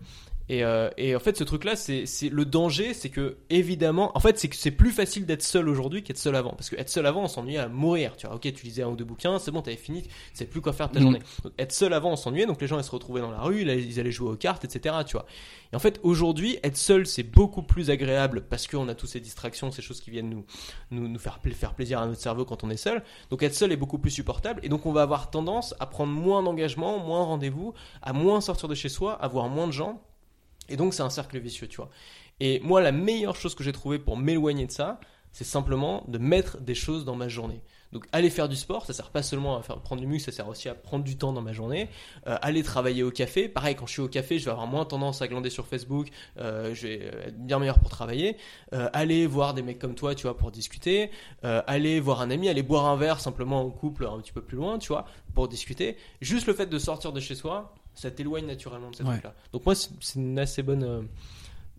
Euh, et, en fait, ce truc-là, c'est le danger, c'est que évidemment, en fait, c'est que c'est plus facile d'être seul aujourd'hui qu'être seul avant, parce que être seul avant, on s'ennuyait à mourir. Tu vois, ok, tu lisais un ou deux bouquins, c'est bon, t'avais fini, sais plus quoi faire de ta mm. journée. être seul avant, on s'ennuyait, donc les gens ils se retrouvaient dans la rue, ils allaient jouer aux cartes, etc. Tu vois. Et en fait, aujourd'hui, être seul, c'est beaucoup plus agréable parce qu'on a toutes ces distractions, ces choses qui viennent nous, nous, nous faire, faire plaisir à notre cerveau quand on est seul. Donc être seul est beaucoup plus supportable, et donc on va avoir tendance à prendre moins d'engagement, moins rendez-vous, à moins sortir de chez soi, à voir moins de gens et donc c'est un cercle vicieux, tu vois. Et moi, la meilleure chose que j'ai trouvée pour m'éloigner de ça, c'est simplement de mettre des choses dans ma journée. Donc aller faire du sport, ça sert pas seulement à faire prendre du muscle, ça sert aussi à prendre du temps dans ma journée. Euh, aller travailler au café, pareil quand je suis au café, je vais avoir moins tendance à glander sur Facebook, euh, je vais être bien meilleur pour travailler. Euh, aller voir des mecs comme toi, tu vois, pour discuter. aller voir un ami, aller boire un verre simplement en couple un petit peu plus loin, tu vois, pour discuter. Juste le fait de sortir de chez soi, ça t'éloigne naturellement de ces trucs-là. Donc moi, c'est une assez bonne, euh,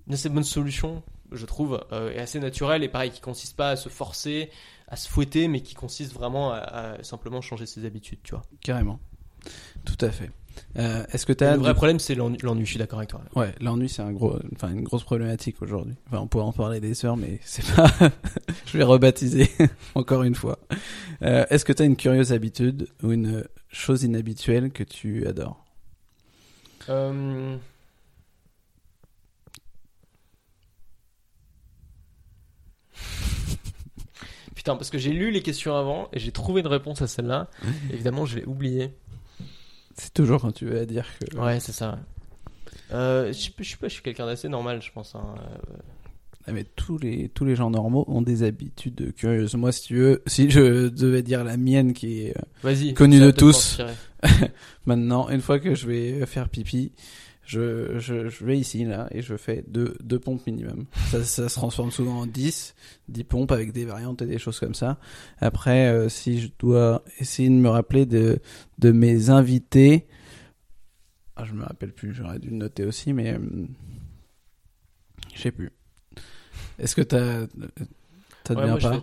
une assez bonne solution, je trouve, euh, et assez naturelle, et pareil, qui consiste pas à se forcer, à se fouetter, mais qui consiste vraiment à, simplement changer ses habitudes, tu vois. Carrément. Tout à fait. Euh, est-ce que as le vrai problème c'est l'ennui, je suis d'accord avec toi. Ouais, l'ennui c'est un gros, enfin une grosse problématique aujourd'hui. Enfin, on pourrait en parler des heures, mais c'est pas. je vais rebaptiser encore une fois. Est-ce que tu as une curieuse habitude ou une chose inhabituelle que tu adores? Euh, Putain, parce que j'ai lu les questions avant et j'ai trouvé une réponse à celle-là. Évidemment, je l'ai oublié. C'est toujours quand tu veux dire que. Ouais, c'est ça. Euh, je, sais, je pas, je suis quelqu'un d'assez normal, je pense. Hein. Euh, ah, mais tous les, tous les gens normaux ont des habitudes curieuses. Moi, si tu veux, si je devais dire la mienne qui est euh, connue de tous, maintenant, une fois que je vais faire pipi, je, je, je, vais ici, là, et je fais deux, deux pompes minimum. Ça, ça se transforme souvent en 10, 10 pompes avec des variantes et des choses comme ça. Après, euh, si je dois essayer de me rappeler de, de mes invités, ah, je me rappelle plus, j'aurais dû le noter aussi, mais euh, je sais plus. Est-ce que tu as, as ouais, moi, pas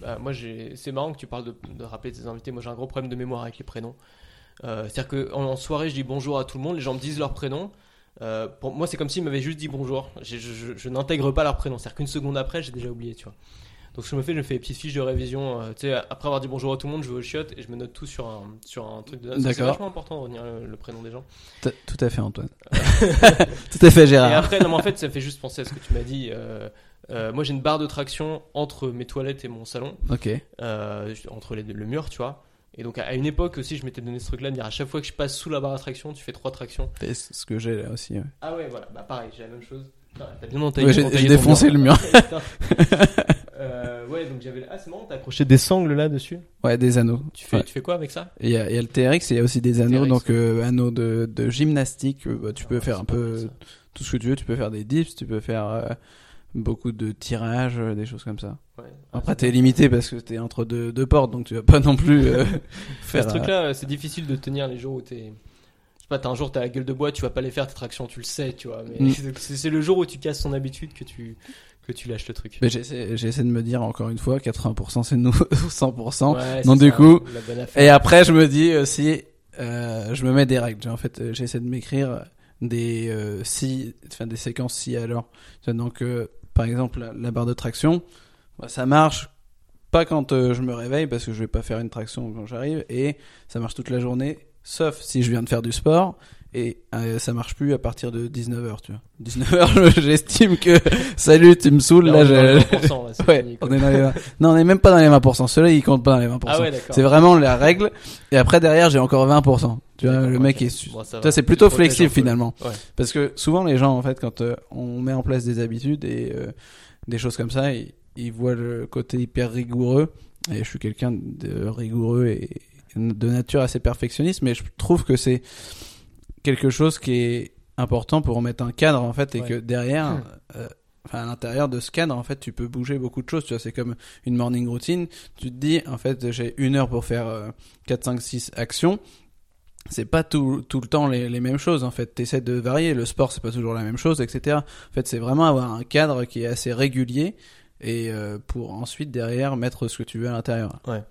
bah, moi, j'ai, c'est marrant que tu parles de, de, rappeler tes invités. Moi, j'ai un gros problème de mémoire avec les prénoms. Euh, c'est-à-dire qu'en en soirée, je dis bonjour à tout le monde, les gens me disent leur prénom. Euh, pour moi, c'est comme s'ils m'avaient juste dit bonjour. Je, je, je n'intègre pas leur prénom. C'est-à-dire qu'une seconde après, j'ai déjà oublié, tu vois. Donc ce que je me fais, je me fais des petites fiches de révision. euh, tu sais, après avoir dit bonjour à tout le monde, je vais au chiottes et je me note tout sur un, sur un truc de notes. C'est vachement important de retenir le, le prénom des gens. T- Tout à fait, Antoine. tout à fait, Et Gérard. après, non, mais en fait, ça me fait juste penser à ce que tu m'as dit. euh, euh, moi, j'ai une barre de traction entre mes toilettes et mon salon, Ok. entre les le mur, tu vois. Et donc, à une époque aussi, je m'étais donné ce truc-là de dire à chaque fois que je passe sous la barre de traction, tu fais trois tractions. C'est ce que j'ai là aussi. ouais. Ah ouais, voilà, bah pareil, j'ai la même chose. Ah, T'as bien entaillé Ouais, j'ai- défoncé le mur. Euh, ouais, donc j'avais. Ah, c'est marrant, t'as accroché des sangles là dessus? Ouais, des anneaux. Tu fais, Ouais. tu fais quoi avec ça? Il y, y a le TRX et il y a aussi des anneaux, TRX, donc euh, anneaux de, de gymnastique. euh, bah, tu peux Ah, faire c'est un peu tout ce que tu veux. Tu peux faire des dips, tu peux faire euh, beaucoup de tirages, des choses comme ça. Ouais. Après, t'es limité parce que t'es entre deux, deux portes, donc tu vas pas non plus Faire faire. ce truc-là, c'est difficile de tenir les jours où t'es. Sais pas, t'as un jour t'as la gueule de bois, tu vas pas les faire tes tractions, tu le sais, tu vois. Mais Mm. c'est c'est le jour où tu casses ton habitude que tu que tu lâches le truc. J'essaie, j'essaie de me dire encore une fois, 80% c'est nous, 100%. Ouais, non, c'est du ça, coup. Et après, je me dis aussi, euh, je me mets des règles. En fait, euh, j'essaie de m'écrire des euh, si, enfin des séquences si alors. Donc, euh, par exemple, la, la barre de traction, bah, ça marche pas quand euh, je me réveille parce que je vais pas faire une traction quand j'arrive et ça marche toute la journée, sauf si je viens de faire du sport. Et euh, ça marche plus à partir de 19h, tu vois. 19h, j'estime que salut, tu me saoules, là, on est dans je... les 20%, là, Ouais, fini, on est dans les 20. Non, on est même pas dans les 20%. Ceux-là, ils comptent pas dans les 20%. Ah ouais. C'est vraiment la règle. Et après, derrière, j'ai encore 20%. Tu vois, le mec est Bon, ça c'est plutôt flexible finalement. Ouais. Parce que souvent, les gens, en fait, quand euh, on met en place des habitudes et euh, des choses comme ça, ils, ils voient le côté hyper rigoureux. Et je suis quelqu'un de rigoureux et de nature assez perfectionniste, mais je trouve que c'est quelque chose qui est important pour mettre un cadre, en fait, et Ouais. que derrière, Hmm. euh, enfin, à l'intérieur de ce cadre, en fait, tu peux bouger beaucoup de choses. Tu vois, c'est comme une morning routine. Tu te dis, en fait, j'ai une heure pour faire euh, 4, 5, 6 actions. C'est pas tout, tout le temps les, les mêmes choses, en fait. T'essaies de varier. Le sport, c'est pas toujours la même chose, etc. En fait, c'est vraiment avoir un cadre qui est assez régulier et euh, pour ensuite, derrière, mettre ce que tu veux à l'intérieur. Ouais.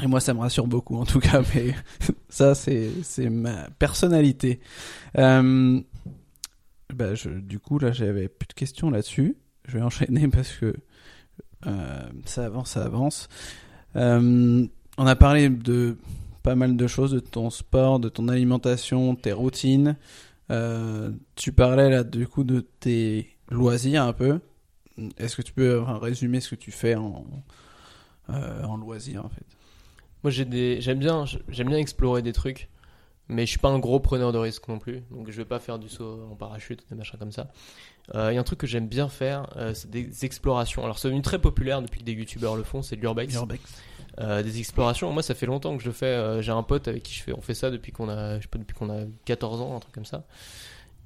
Et moi, ça me rassure beaucoup, en tout cas, mais ça, c'est, c'est ma personnalité. Euh, bah, je, du coup, là, j'avais plus de questions là-dessus. Je vais enchaîner parce que euh, ça avance, ça avance. Euh, on a parlé de pas mal de choses, de ton sport, de ton alimentation, tes routines. Tu parlais là, du coup, de tes loisirs un peu. Est-ce que tu peux résumer ce que tu fais en, en loisirs, en fait? Moi, j'ai des, j'aime bien, j'aime bien explorer des trucs, mais je suis pas un gros preneur de risques non plus, donc je vais pas faire du saut en parachute, des machins comme ça. Euh, Il y a un truc que j'aime bien faire, euh, c'est des explorations. Alors, c'est devenu très populaire depuis que des youtubeurs le font, c'est de l'urbex. Urbex. Euh, des explorations. Moi, ça fait longtemps que je fais. Euh, J'ai un pote avec qui je fais, on fait ça depuis qu'on a, je sais pas, depuis qu'on a 14 ans, un truc comme ça.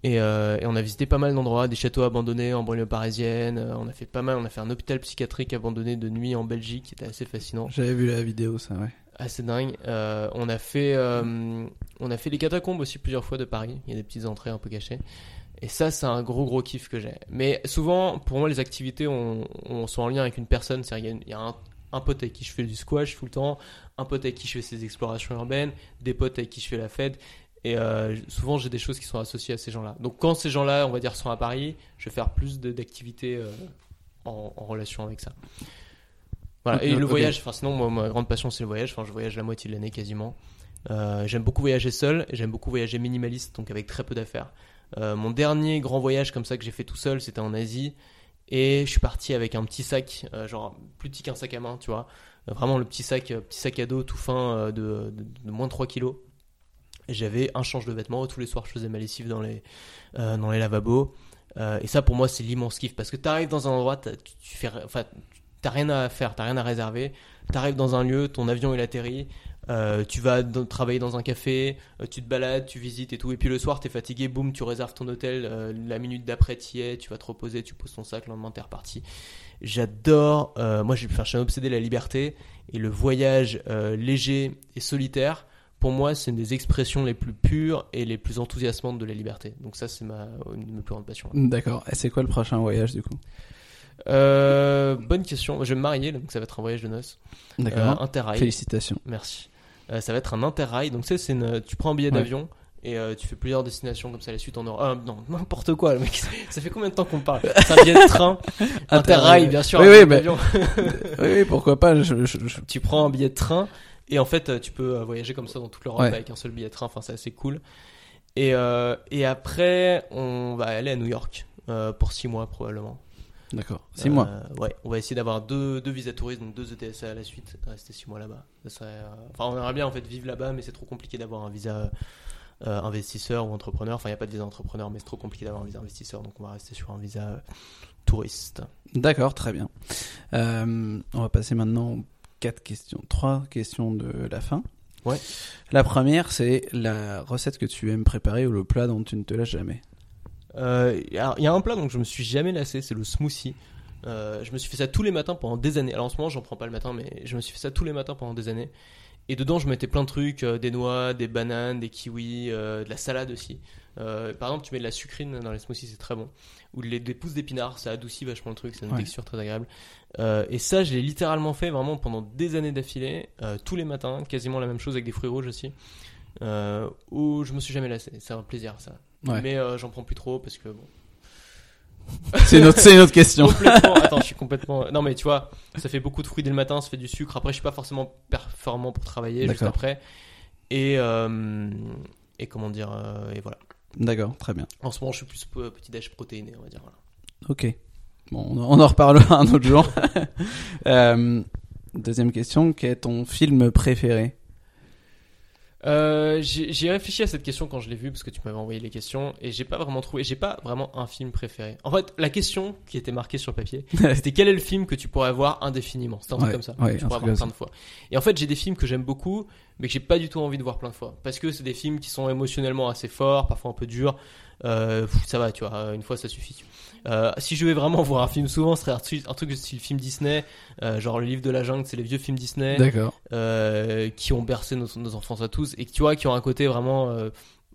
Et, euh, et on a visité pas mal d'endroits, des châteaux abandonnés en banlieue parisienne. Euh, on a fait pas mal. On a fait un hôpital psychiatrique abandonné de nuit en Belgique, qui était assez fascinant, J'avais vu la vidéo, ça, ouais. Assez dingue. Euh, on a fait, euh, on a fait les catacombes aussi plusieurs fois de Paris. Il y a des petites entrées un peu cachées. Et ça, c'est un gros gros kiff que j'ai. Mais souvent, pour moi, les activités on, on sont en lien avec une personne. C'est-à-dire, il y y a un, pote avec qui je fais du squash tout le temps, un pote avec qui je fais ces explorations urbaines, des potes avec qui je fais la fête. Et euh, souvent, j'ai des choses qui sont associées à ces gens-là. Donc, quand ces gens-là, on va dire, sont à Paris, je vais faire plus d'activités en relation avec ça. Voilà. Et le voyage, enfin, sinon, moi, ma grande passion, c'est le voyage. Enfin, je voyage la moitié de l'année quasiment. Euh, j'aime beaucoup voyager seul et j'aime beaucoup voyager minimaliste, donc avec très peu d'affaires. Euh, mon dernier grand voyage comme ça que j'ai fait tout seul, c'était en Asie. Et je suis parti avec un petit sac, euh, genre plus petit qu'un sac à main, tu vois. Vraiment le petit sac, petit sac à dos tout fin de, de, de moins de 3 kilos. J'avais un change de vêtements. Tous les soirs, je faisais ma lessive dans les, dans les lavabos. Euh, et ça, pour moi, c'est l'immense kiff. Parce que tu arrives dans un endroit, tu, tu fais, enfin, t'as rien à faire, t'as rien à réserver. Tu arrives dans un lieu, ton avion il atterrit. euh, tu vas travailler dans un café, euh, tu te balades, tu visites et tout. Et puis le soir, t'es fatigué, boum, tu réserves ton hôtel. euh, la minute d'après, t'y es, tu vas te reposer, tu poses ton sac, le lendemain, t'es reparti. J'adore, euh, moi, j'ai enfin, je suis un obsédé la liberté. Et le voyage euh, léger et solitaire, pour moi, c'est une des expressions les plus pures et les plus enthousiasmantes de la liberté. Donc, ça, c'est ma, une de mes plus grandes passions. D'accord. Et c'est quoi le prochain voyage, du coup? Euh, bonne question. Je vais me marier, donc ça va être un voyage de noces. Euh, D'accord. interrail. Félicitations. Merci. Euh, ça va être un interrail. Donc, c'est une- tu prends un billet Ouais. d'avion Et euh, tu fais plusieurs destinations comme ça la suite en Europe. Ah, non, n'importe quoi, le mec. Ça fait combien de temps qu'on parle? C'est un billet de train, interrail, bien sûr. Oui, oui, mais- oui, pourquoi pas. Je, je- je- tu prends un billet de train et en fait euh, tu peux euh, voyager comme ça dans toute l'Europe Ouais. avec un seul billet de train. Enfin, c'est assez cool. Et, euh, et après, on va aller à New York euh, pour six mois probablement. D'accord. Six Euh, mois. Ouais, on va essayer d'avoir deux, deux visas touristes, donc deux ETSA à la suite, rester six mois là-bas. Euh, Enfin, on aimerait bien en fait vivre là-bas, mais c'est trop compliqué d'avoir un visa euh, investisseur ou entrepreneur. Enfin, il n'y a pas de visa entrepreneur, mais c'est trop compliqué d'avoir un visa investisseur, donc on va rester sur un visa euh, touriste. D'accord, très bien. Euh, on va passer maintenant aux quatre questions, trois questions de la fin. Ouais. La première, c'est la recette que tu aimes préparer ou le plat dont tu ne te lâches jamais? Euh, Il y a un plat dont je me suis jamais lassé, c'est le smoothie. Euh, je me suis fait ça tous les matins pendant des années. Alors en ce moment, j'en prends pas le matin, mais je me suis fait ça tous les matins pendant des années. Et dedans, je mettais plein de trucs, euh, des noix, des bananes, des kiwis, euh, de la salade aussi. Euh, par exemple, tu mets de la sucrine dans les smoothies, c'est très bon. Ou les, des pousses d'épinards, ça adoucit vachement le truc, c'est une Ouais. texture très agréable. Et ça, je l'ai littéralement fait vraiment pendant des années d'affilée, tous les matins, quasiment la même chose avec des fruits rouges aussi. Où je me suis jamais lassé. C'est un plaisir ça. Ouais. Mais euh, j'en prends plus trop parce que bon, C'est une autre, c'est une autre question. complètement. Attends, je suis complètement. Non, mais tu vois, ça fait beaucoup de fruits dès le matin, ça fait du sucre. Après, je suis pas forcément performant pour travailler juste après. Et euh, et comment dire euh, Et voilà. D'accord, très bien. En ce moment, je suis plus euh, petit déj protéiné, on va dire. Voilà. Ok. Bon, on on en reparlera un autre jour. Euh, deuxième question, quel est ton film préféré? Euh, j'ai réfléchi à cette question quand je l'ai vue parce que tu m'avais envoyé les questions et j'ai pas vraiment trouvé, j'ai pas vraiment un film préféré. En fait, la question qui était marquée sur le papier, c'était quel est le film que tu pourrais voir indéfiniment? C'était un truc Ouais, comme ça. ouais, que tu pourrais voir plein de fois. Et en fait, j'ai des films que j'aime beaucoup, mais que j'ai pas du tout envie de voir plein de fois parce que c'est des films qui sont émotionnellement assez forts, parfois un peu durs. Euh, ça va, tu vois, une fois ça suffit. Euh, si je vais vraiment voir un film souvent, ce serait un truc, style film Disney, euh, genre le livre de la jungle, c'est les vieux films Disney euh, qui ont bercé nos, nos enfances à tous et que tu vois qui ont un côté vraiment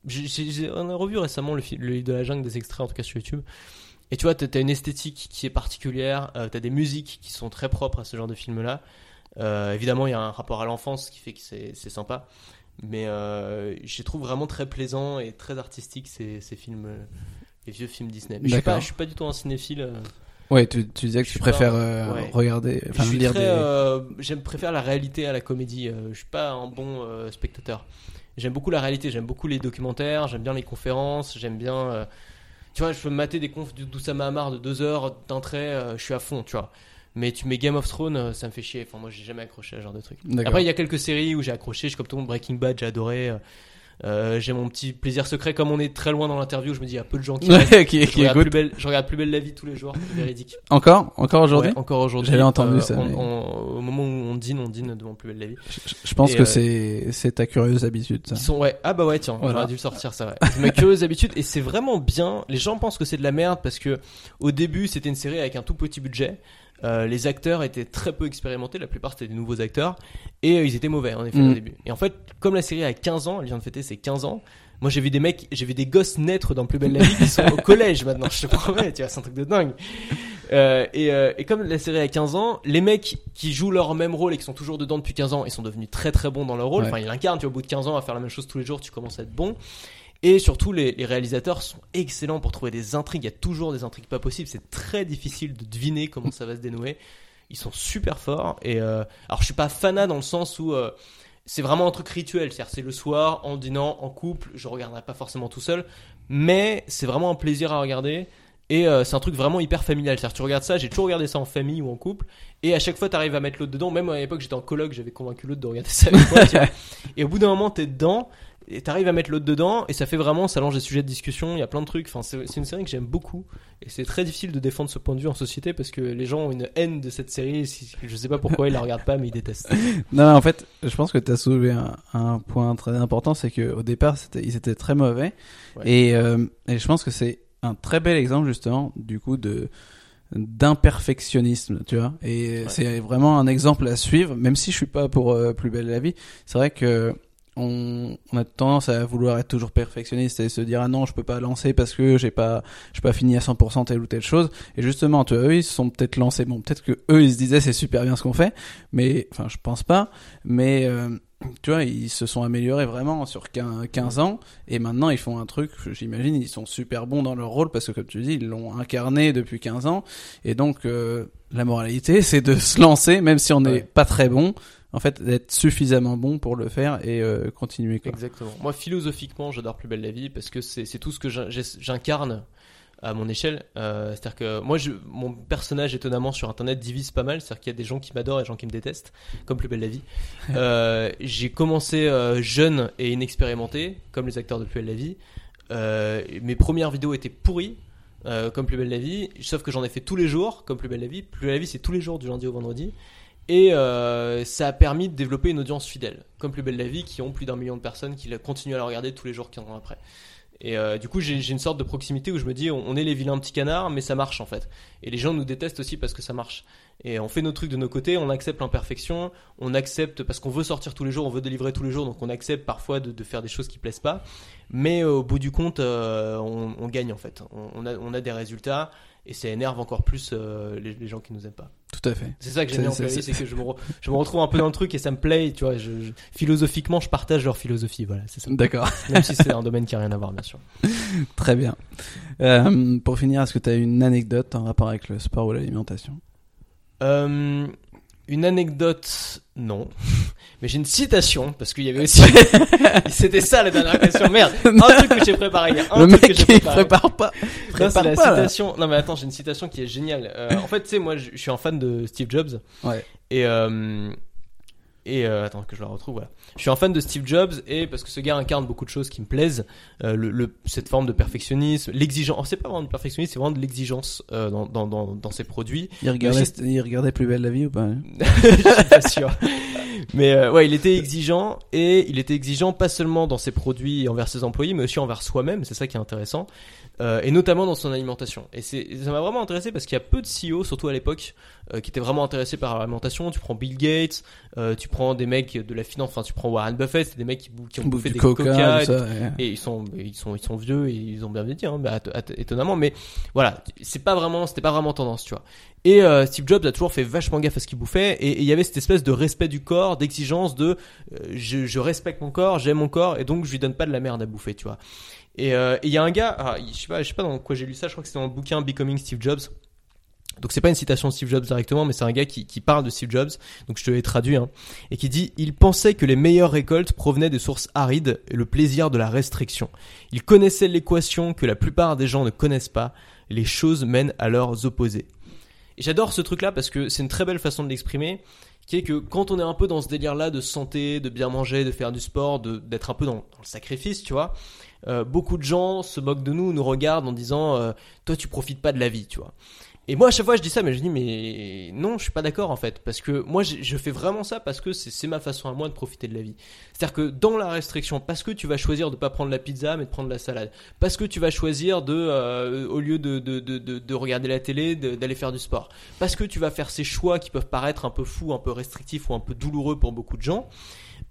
on a revu récemment le, livre de la jungle des extraits en tout cas sur YouTube. Et tu vois t'as une esthétique qui est particulière t'as des musiques qui sont très propres à ce genre de film là Euh, évidemment il y a un rapport à l'enfance qui fait que c'est sympa. Mais euh, je les trouve vraiment très plaisants et très artistiques ces, ces films les vieux films Disney mais je suis D'accord. pas je suis pas du tout un cinéphile euh, Ouais, tu, tu disais que Je tu pas- préfères euh, ouais. regarder, enfin lire très, des. euh, j'aime préfère la réalité à la comédie. Je suis pas un bon euh, spectateur. J'aime beaucoup la réalité. J'aime beaucoup les documentaires. J'aime bien les conférences. J'aime bien. tu vois, je peux mater des confs d'Oussama Hamar de deux heures d'un trait. je suis à fond, tu vois. Mais tu mets Game of Thrones, ça me fait chier. Enfin, moi, j'ai jamais accroché à ce genre de truc. Après, il y a quelques séries où j'ai accroché. Je suis comme tout le monde. Breaking Bad, j'ai adoré. Euh, j'ai mon petit plaisir secret. Comme on est très loin dans l'interview, je me dis, il y a peu de gens qui. restent. Ouais, qui, Je qui regarde, écoute. plus belle, je regarde plus belle la vie tous les jours, véridique. Encore, encore aujourd'hui? Ouais, encore aujourd'hui. J'avais entendu euh, ça, on- mais- on- au moment où on dîne, on dîne devant Plus belle la vie. Je, je pense Et, que euh, c'est ta curieuse habitude ça. Ils sont ouais. Ah bah ouais tiens, Voilà. j'aurais dû le sortir ça. Ouais. C'est ma curieuse habitude et c'est vraiment bien. Les gens pensent que c'est de la merde parce que au début c'était une série avec un tout petit budget. Euh, les acteurs étaient très peu expérimentés, la plupart c'était des nouveaux acteurs et euh, ils étaient mauvais en effet Mm. au début. Et en fait, comme la série a 15 ans, elle vient de fêter ses 15 ans. Moi j'ai vu des mecs, j'ai vu des gosses naître dans Plus belle la vie qui sont au collège maintenant, je te promets, tu vois, c'est un truc de dingue. Euh, et, et comme la série a 15 ans, les mecs qui jouent leur même rôle et qui sont toujours dedans depuis 15 ans, ils sont devenus très très bons dans leur rôle. Ouais. Enfin, ils l'incarnent, tu vois, au bout de 15 ans à faire la même chose tous les jours, tu commences à être bon. Et surtout, les, les réalisateurs sont excellents pour trouver des intrigues. Il y a toujours des intrigues pas possibles. C'est très difficile de deviner comment ça va se dénouer. Ils sont super forts. Et euh, alors, je suis pas fanat dans le sens où euh, c'est vraiment un truc rituel. C'est-à-dire, c'est le soir, en dînant, en couple. Je regarderai pas forcément tout seul, mais c'est vraiment un plaisir à regarder. Et euh, c'est un truc vraiment hyper familial. C'est-à-dire, tu regardes ça, j'ai toujours regardé ça en famille ou en couple. Et à chaque fois, t'arrives à mettre l'autre dedans. Même à l'époque, j'étais en coloc, j'avais convaincu l'autre de regarder ça avec moi. tu vois. Et au bout d'un moment, t'es dedans. Et t'arrives à mettre l'autre dedans. Et ça fait vraiment, ça lance des sujets de discussion. Il y a plein de trucs. Enfin, c'est une série que j'aime beaucoup. Et c'est très difficile de défendre ce point de vue en société parce que les gens ont une haine de cette série. Si- Je sais pas pourquoi ils la regardent pas, mais ils détestent. Non, en fait, je pense que tu as soulevé un, un point très important, c'est que au départ, c'était, ils étaient très mauvais, Ouais. et, euh, et je pense que c'est un très bel exemple justement du coup de d'imperfectionnisme, tu vois. Et Ouais. c'est vraiment un exemple à suivre, même si je suis pas pour euh, plus belle la vie. C'est vrai que on, a tendance à vouloir être toujours perfectionniste et se dire ah non je peux pas lancer parce que j'ai pas j'ai pas fini à 100% telle ou telle chose. Et justement tu vois eux ils se sont peut-être lancés. Bon peut-être que eux ils se disaient c'est super bien ce qu'on fait mais enfin je pense pas. Mais euh, tu vois, ils se sont améliorés vraiment sur 15 15 ans. Et maintenant ils font un truc, j'imagine, ils sont super bons dans leur rôle parce que comme tu dis, ils l'ont incarné depuis 15 ans. Et donc euh, la moralité c'est de se lancer même si on n'est Ouais. pas très bon, en fait d'être suffisamment bon pour le faire et euh, continuer quoi. Exactement. Moi, philosophiquement, j'adore Plus belle la vie parce que c'est tout ce que j'incarne à mon échelle. Euh, C'est-à-dire que moi, je, mon personnage, étonnamment, sur Internet divise pas mal. C'est-à-dire qu'il y a des gens qui m'adorent et des gens qui me détestent, comme Plus belle la vie. Euh, j'ai commencé euh, jeune et inexpérimenté, comme les acteurs de Plus belle la vie. Mes premières vidéos étaient pourries. Euh, comme Plus belle la vie, sauf que j'en ai fait tous les jours, comme Plus belle la vie. Plus belle la vie, c'est tous les jours du lundi au vendredi. Et euh, ça a permis de développer une audience fidèle, comme Plus belle la vie, qui ont plus d'un million de personnes qui continuent à la regarder tous les jours 15 ans après. Et euh, du coup, j'ai une sorte de proximité où je me dis, on, est les vilains petits canards, mais ça marche en fait. Et les gens nous détestent aussi parce que ça marche. Et on fait nos trucs de nos côtés, on accepte l'imperfection, on accepte parce qu'on veut sortir tous les jours, on veut délivrer tous les jours, donc on accepte parfois de, faire des choses qui plaisent pas. Mais euh, au bout du compte, euh, on, gagne en fait. On, on a des résultats et ça énerve encore plus euh, les, les gens qui nous aiment pas. Tout à fait. C'est ça que j'aime bien en c'est- que je me, re- je me retrouve un peu dans le truc et ça me plaît, tu vois. Je, je- philosophiquement, je partage leur philosophie, voilà, c'est ça. D'accord. Même si c'est un domaine qui a rien à voir, bien sûr. Très bien. Euh, pour finir, est-ce que tu as une anecdote en rapport avec le sport ou l'alimentation? Euh, une anecdote, non. Mais j'ai une citation, parce qu'il y avait aussi. C'était ça la dernière question. Merde. Un truc que j'ai préparé. Un Le truc mec que j'ai qui préparé. prépare pas. Non, prépare c'est la pas, là. citation. Non, mais attends, j'ai une citation qui est géniale. Euh, en fait, tu sais, moi, je suis un fan de Steve Jobs. Ouais. Et euh, et euh, attends que je la retrouve. Voilà. Je suis un fan de Steve Jobs et parce que ce gars incarne beaucoup de choses qui me plaisent. Euh, le, le- cette forme de perfectionnisme, l'exigence. oh, C'est pas vraiment du perfectionnisme, c'est vraiment de l'exigence euh, dans, dans, dans, dans ses produits. Il regardait, aussi- il regardait plus belle la vie ou pas hein je suis pas sûr. Mais ouais, il était exigeant et il était exigeant pas seulement dans ses produits envers ses employés, mais aussi envers soi-même. C'est ça qui est intéressant, et notamment dans son alimentation. Et ça m'a vraiment intéressé parce qu'il y a peu de CEO, surtout à l'époque, euh, qui étaient vraiment intéressés par l'alimentation. Tu prends Bill Gates, euh, tu prends des mecs de la finance, enfin tu prends Warren Buffett, c'est des mecs qui, qui ont Bouffe bouffé du des coca, coca, ça. ouais. et ils sont, ils sont, ils sont vieux et ils ont bien vieilli, hein, bah, étonnamment. Mais voilà, c'est pas vraiment, c'était pas vraiment tendance, tu vois. Et euh, Steve Jobs a toujours fait vachement gaffe à ce qu'il bouffait et et il y avait cette espèce de respect du corps, d'exigence de, je, je respecte mon corps, j'aime mon corps et donc je lui donne pas de la merde à bouffer, tu vois. Et euh, et il y a un gars, ah, je sais pas, je sais pas dans quoi j'ai lu ça, je crois que c'était dans le bouquin Becoming Steve Jobs. Donc c'est pas une citation de Steve Jobs directement, mais c'est un gars qui, qui parle de Steve Jobs, donc je te l'ai traduit, hein, et qui dit il pensait que les meilleures récoltes provenaient des sources arides et le plaisir de la restriction. Il connaissait l'équation que la plupart des gens ne connaissent pas, les choses mènent à leurs opposés. Et j'adore ce truc-là parce que c'est une très belle façon de l'exprimer, qui est que quand on est un peu dans ce délire-là de santé, de bien manger, de faire du sport, d'être un peu dans, dans le sacrifice, tu vois, euh, beaucoup de gens se moquent de nous, nous regardent en disant euh, toi tu profites pas de la vie, tu vois. Et moi à chaque fois je dis ça, mais je dis mais non, je suis pas d'accord en fait, parce que moi je, fais vraiment ça parce que c'est ma façon à moi de profiter de la vie. C'est-à-dire que dans la restriction, parce que tu vas choisir de pas prendre la pizza mais de prendre la salade, parce que tu vas choisir de euh, au lieu de, de, de, de, de regarder la télé, d'aller faire du sport, parce que tu vas faire ces choix qui peuvent paraître un peu fous, un peu restrictifs ou un peu douloureux pour beaucoup de gens.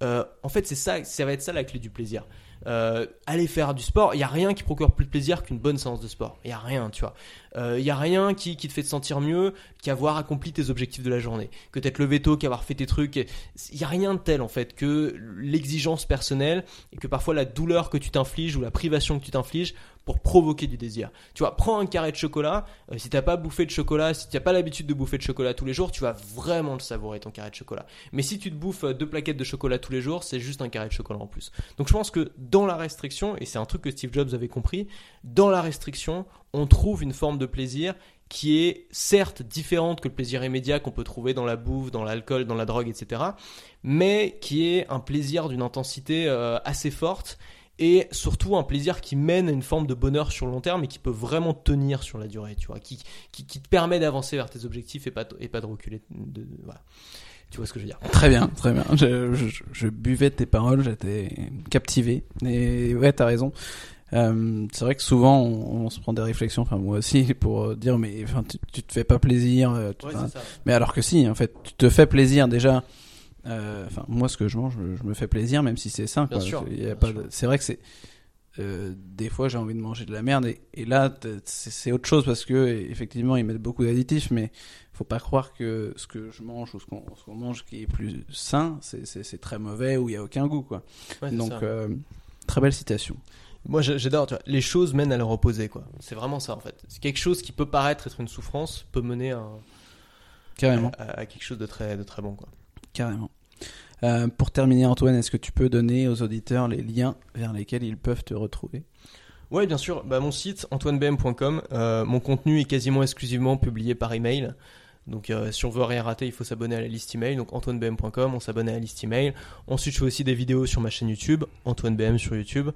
Euh, en fait, c'est ça, ça va être ça la clé du plaisir. Euh, aller faire du sport, il y a rien qui procure plus de plaisir qu'une bonne séance de sport. Il y a rien, tu vois. Euh, Il y a rien qui, qui te fait te sentir mieux qu'avoir accompli tes objectifs de la journée, que t'être levé tôt, qu'avoir fait tes trucs. Il y a rien de tel en fait que l'exigence personnelle et que parfois la douleur que tu t'infliges ou la privation que tu t'infliges pour provoquer du désir. Tu vois, prends un carré de chocolat. euh, si t'as pas bouffé de chocolat, si t'as pas l'habitude de bouffer de chocolat tous les jours, tu vas vraiment le savourer ton carré de chocolat. Mais si tu te bouffes euh, deux plaquettes de chocolat tous les jours, c'est juste un carré de chocolat en plus. Donc je pense que dans la restriction, et c'est un truc que Steve Jobs avait compris, dans la restriction, on trouve une forme de plaisir qui est certes différente que le plaisir immédiat qu'on peut trouver dans la bouffe, dans l'alcool, dans la drogue, etc. Mais qui est un plaisir d'une intensité euh, assez forte et surtout un plaisir qui mène à une forme de bonheur sur le long terme et qui peut vraiment tenir sur la durée, tu vois, qui, qui, qui te permet d'avancer vers tes objectifs et pas, et pas de reculer. De, de- voilà. Tu vois ce que je veux dire? Très bien, très bien. Je, je, je buvais tes paroles, j'étais captivé. Et ouais, t'as raison. Euh, c'est vrai que souvent on, on se prend des réflexions, enfin moi aussi, pour euh, dire mais enfin tu, tu te fais pas plaisir. euh, tu- ça. mais alors que si, en fait, tu te fais plaisir déjà. Euh, Enfin moi ce que je mange, je, je me fais plaisir même si c'est sain. Bien quoi. sûr, Il y a bien pas sûr. de- C'est vrai que c'est euh, des fois j'ai envie de manger de la merde et, et là c'est c'est autre chose parce que effectivement ils mettent beaucoup d'additifs mais faut pas croire que ce que je mange ou ce qu'on ce qu'on mange qui est plus sain c'est- c'est c'est très mauvais ou il y a aucun goût quoi Ouais, c'est donc ça. euh, très belle citation Moi, j'a- j'adore, tu vois, les choses mènent à leur opposé, quoi. C'est vraiment ça, en fait. C'est quelque chose qui peut paraître être une souffrance, peut mener à, carrément à- à quelque chose de très, de très bon, quoi. carrément Euh, pour terminer Antoine est-ce que tu peux donner aux auditeurs les liens vers lesquels ils peuvent te retrouver? Ouais, bien sûr. Bah, mon site, antoinebm.com, euh, mon contenu est quasiment exclusivement publié par email. Donc, euh, si on veut rien rater, il faut s'abonner à la liste email. Donc, antoinebm.com, on s'abonne à la liste email. Ensuite, je fais aussi des vidéos sur ma chaîne YouTube, Antoine BM sur YouTube.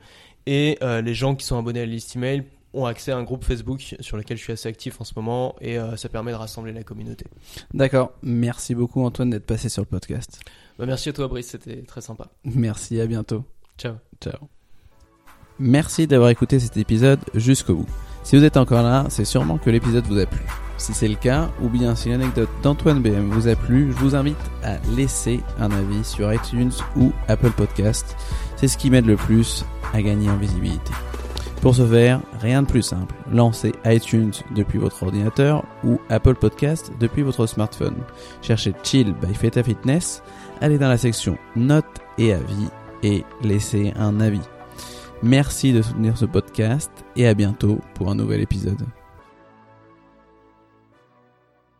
Et les gens qui sont abonnés à la liste email ont accès à un groupe Facebook sur lequel je suis assez actif en ce moment. Et euh, ça permet de rassembler la communauté. d'accord merci beaucoup Antoine d'être passé sur le podcast Bah, merci à toi, Brice. C'était très sympa. merci à bientôt Ciao. Ciao. Merci d'avoir écouté cet épisode jusqu'au bout. Si vous êtes encore là, c'est sûrement que l'épisode vous a plu. Si c'est le cas, ou bien si l'anecdote d'Antoine BM vous a plu, je vous invite à laisser un avis sur iTunes ou Apple Podcast. C'est ce qui m'aide le plus à gagner en visibilité. Pour ce faire, rien de plus simple. Lancez iTunes depuis votre ordinateur ou Apple Podcast depuis votre smartphone. Cherchez Chill by Feta Fitness, allez dans la section Notes et avis et laissez un avis. Merci de soutenir ce podcast et à bientôt pour un nouvel épisode.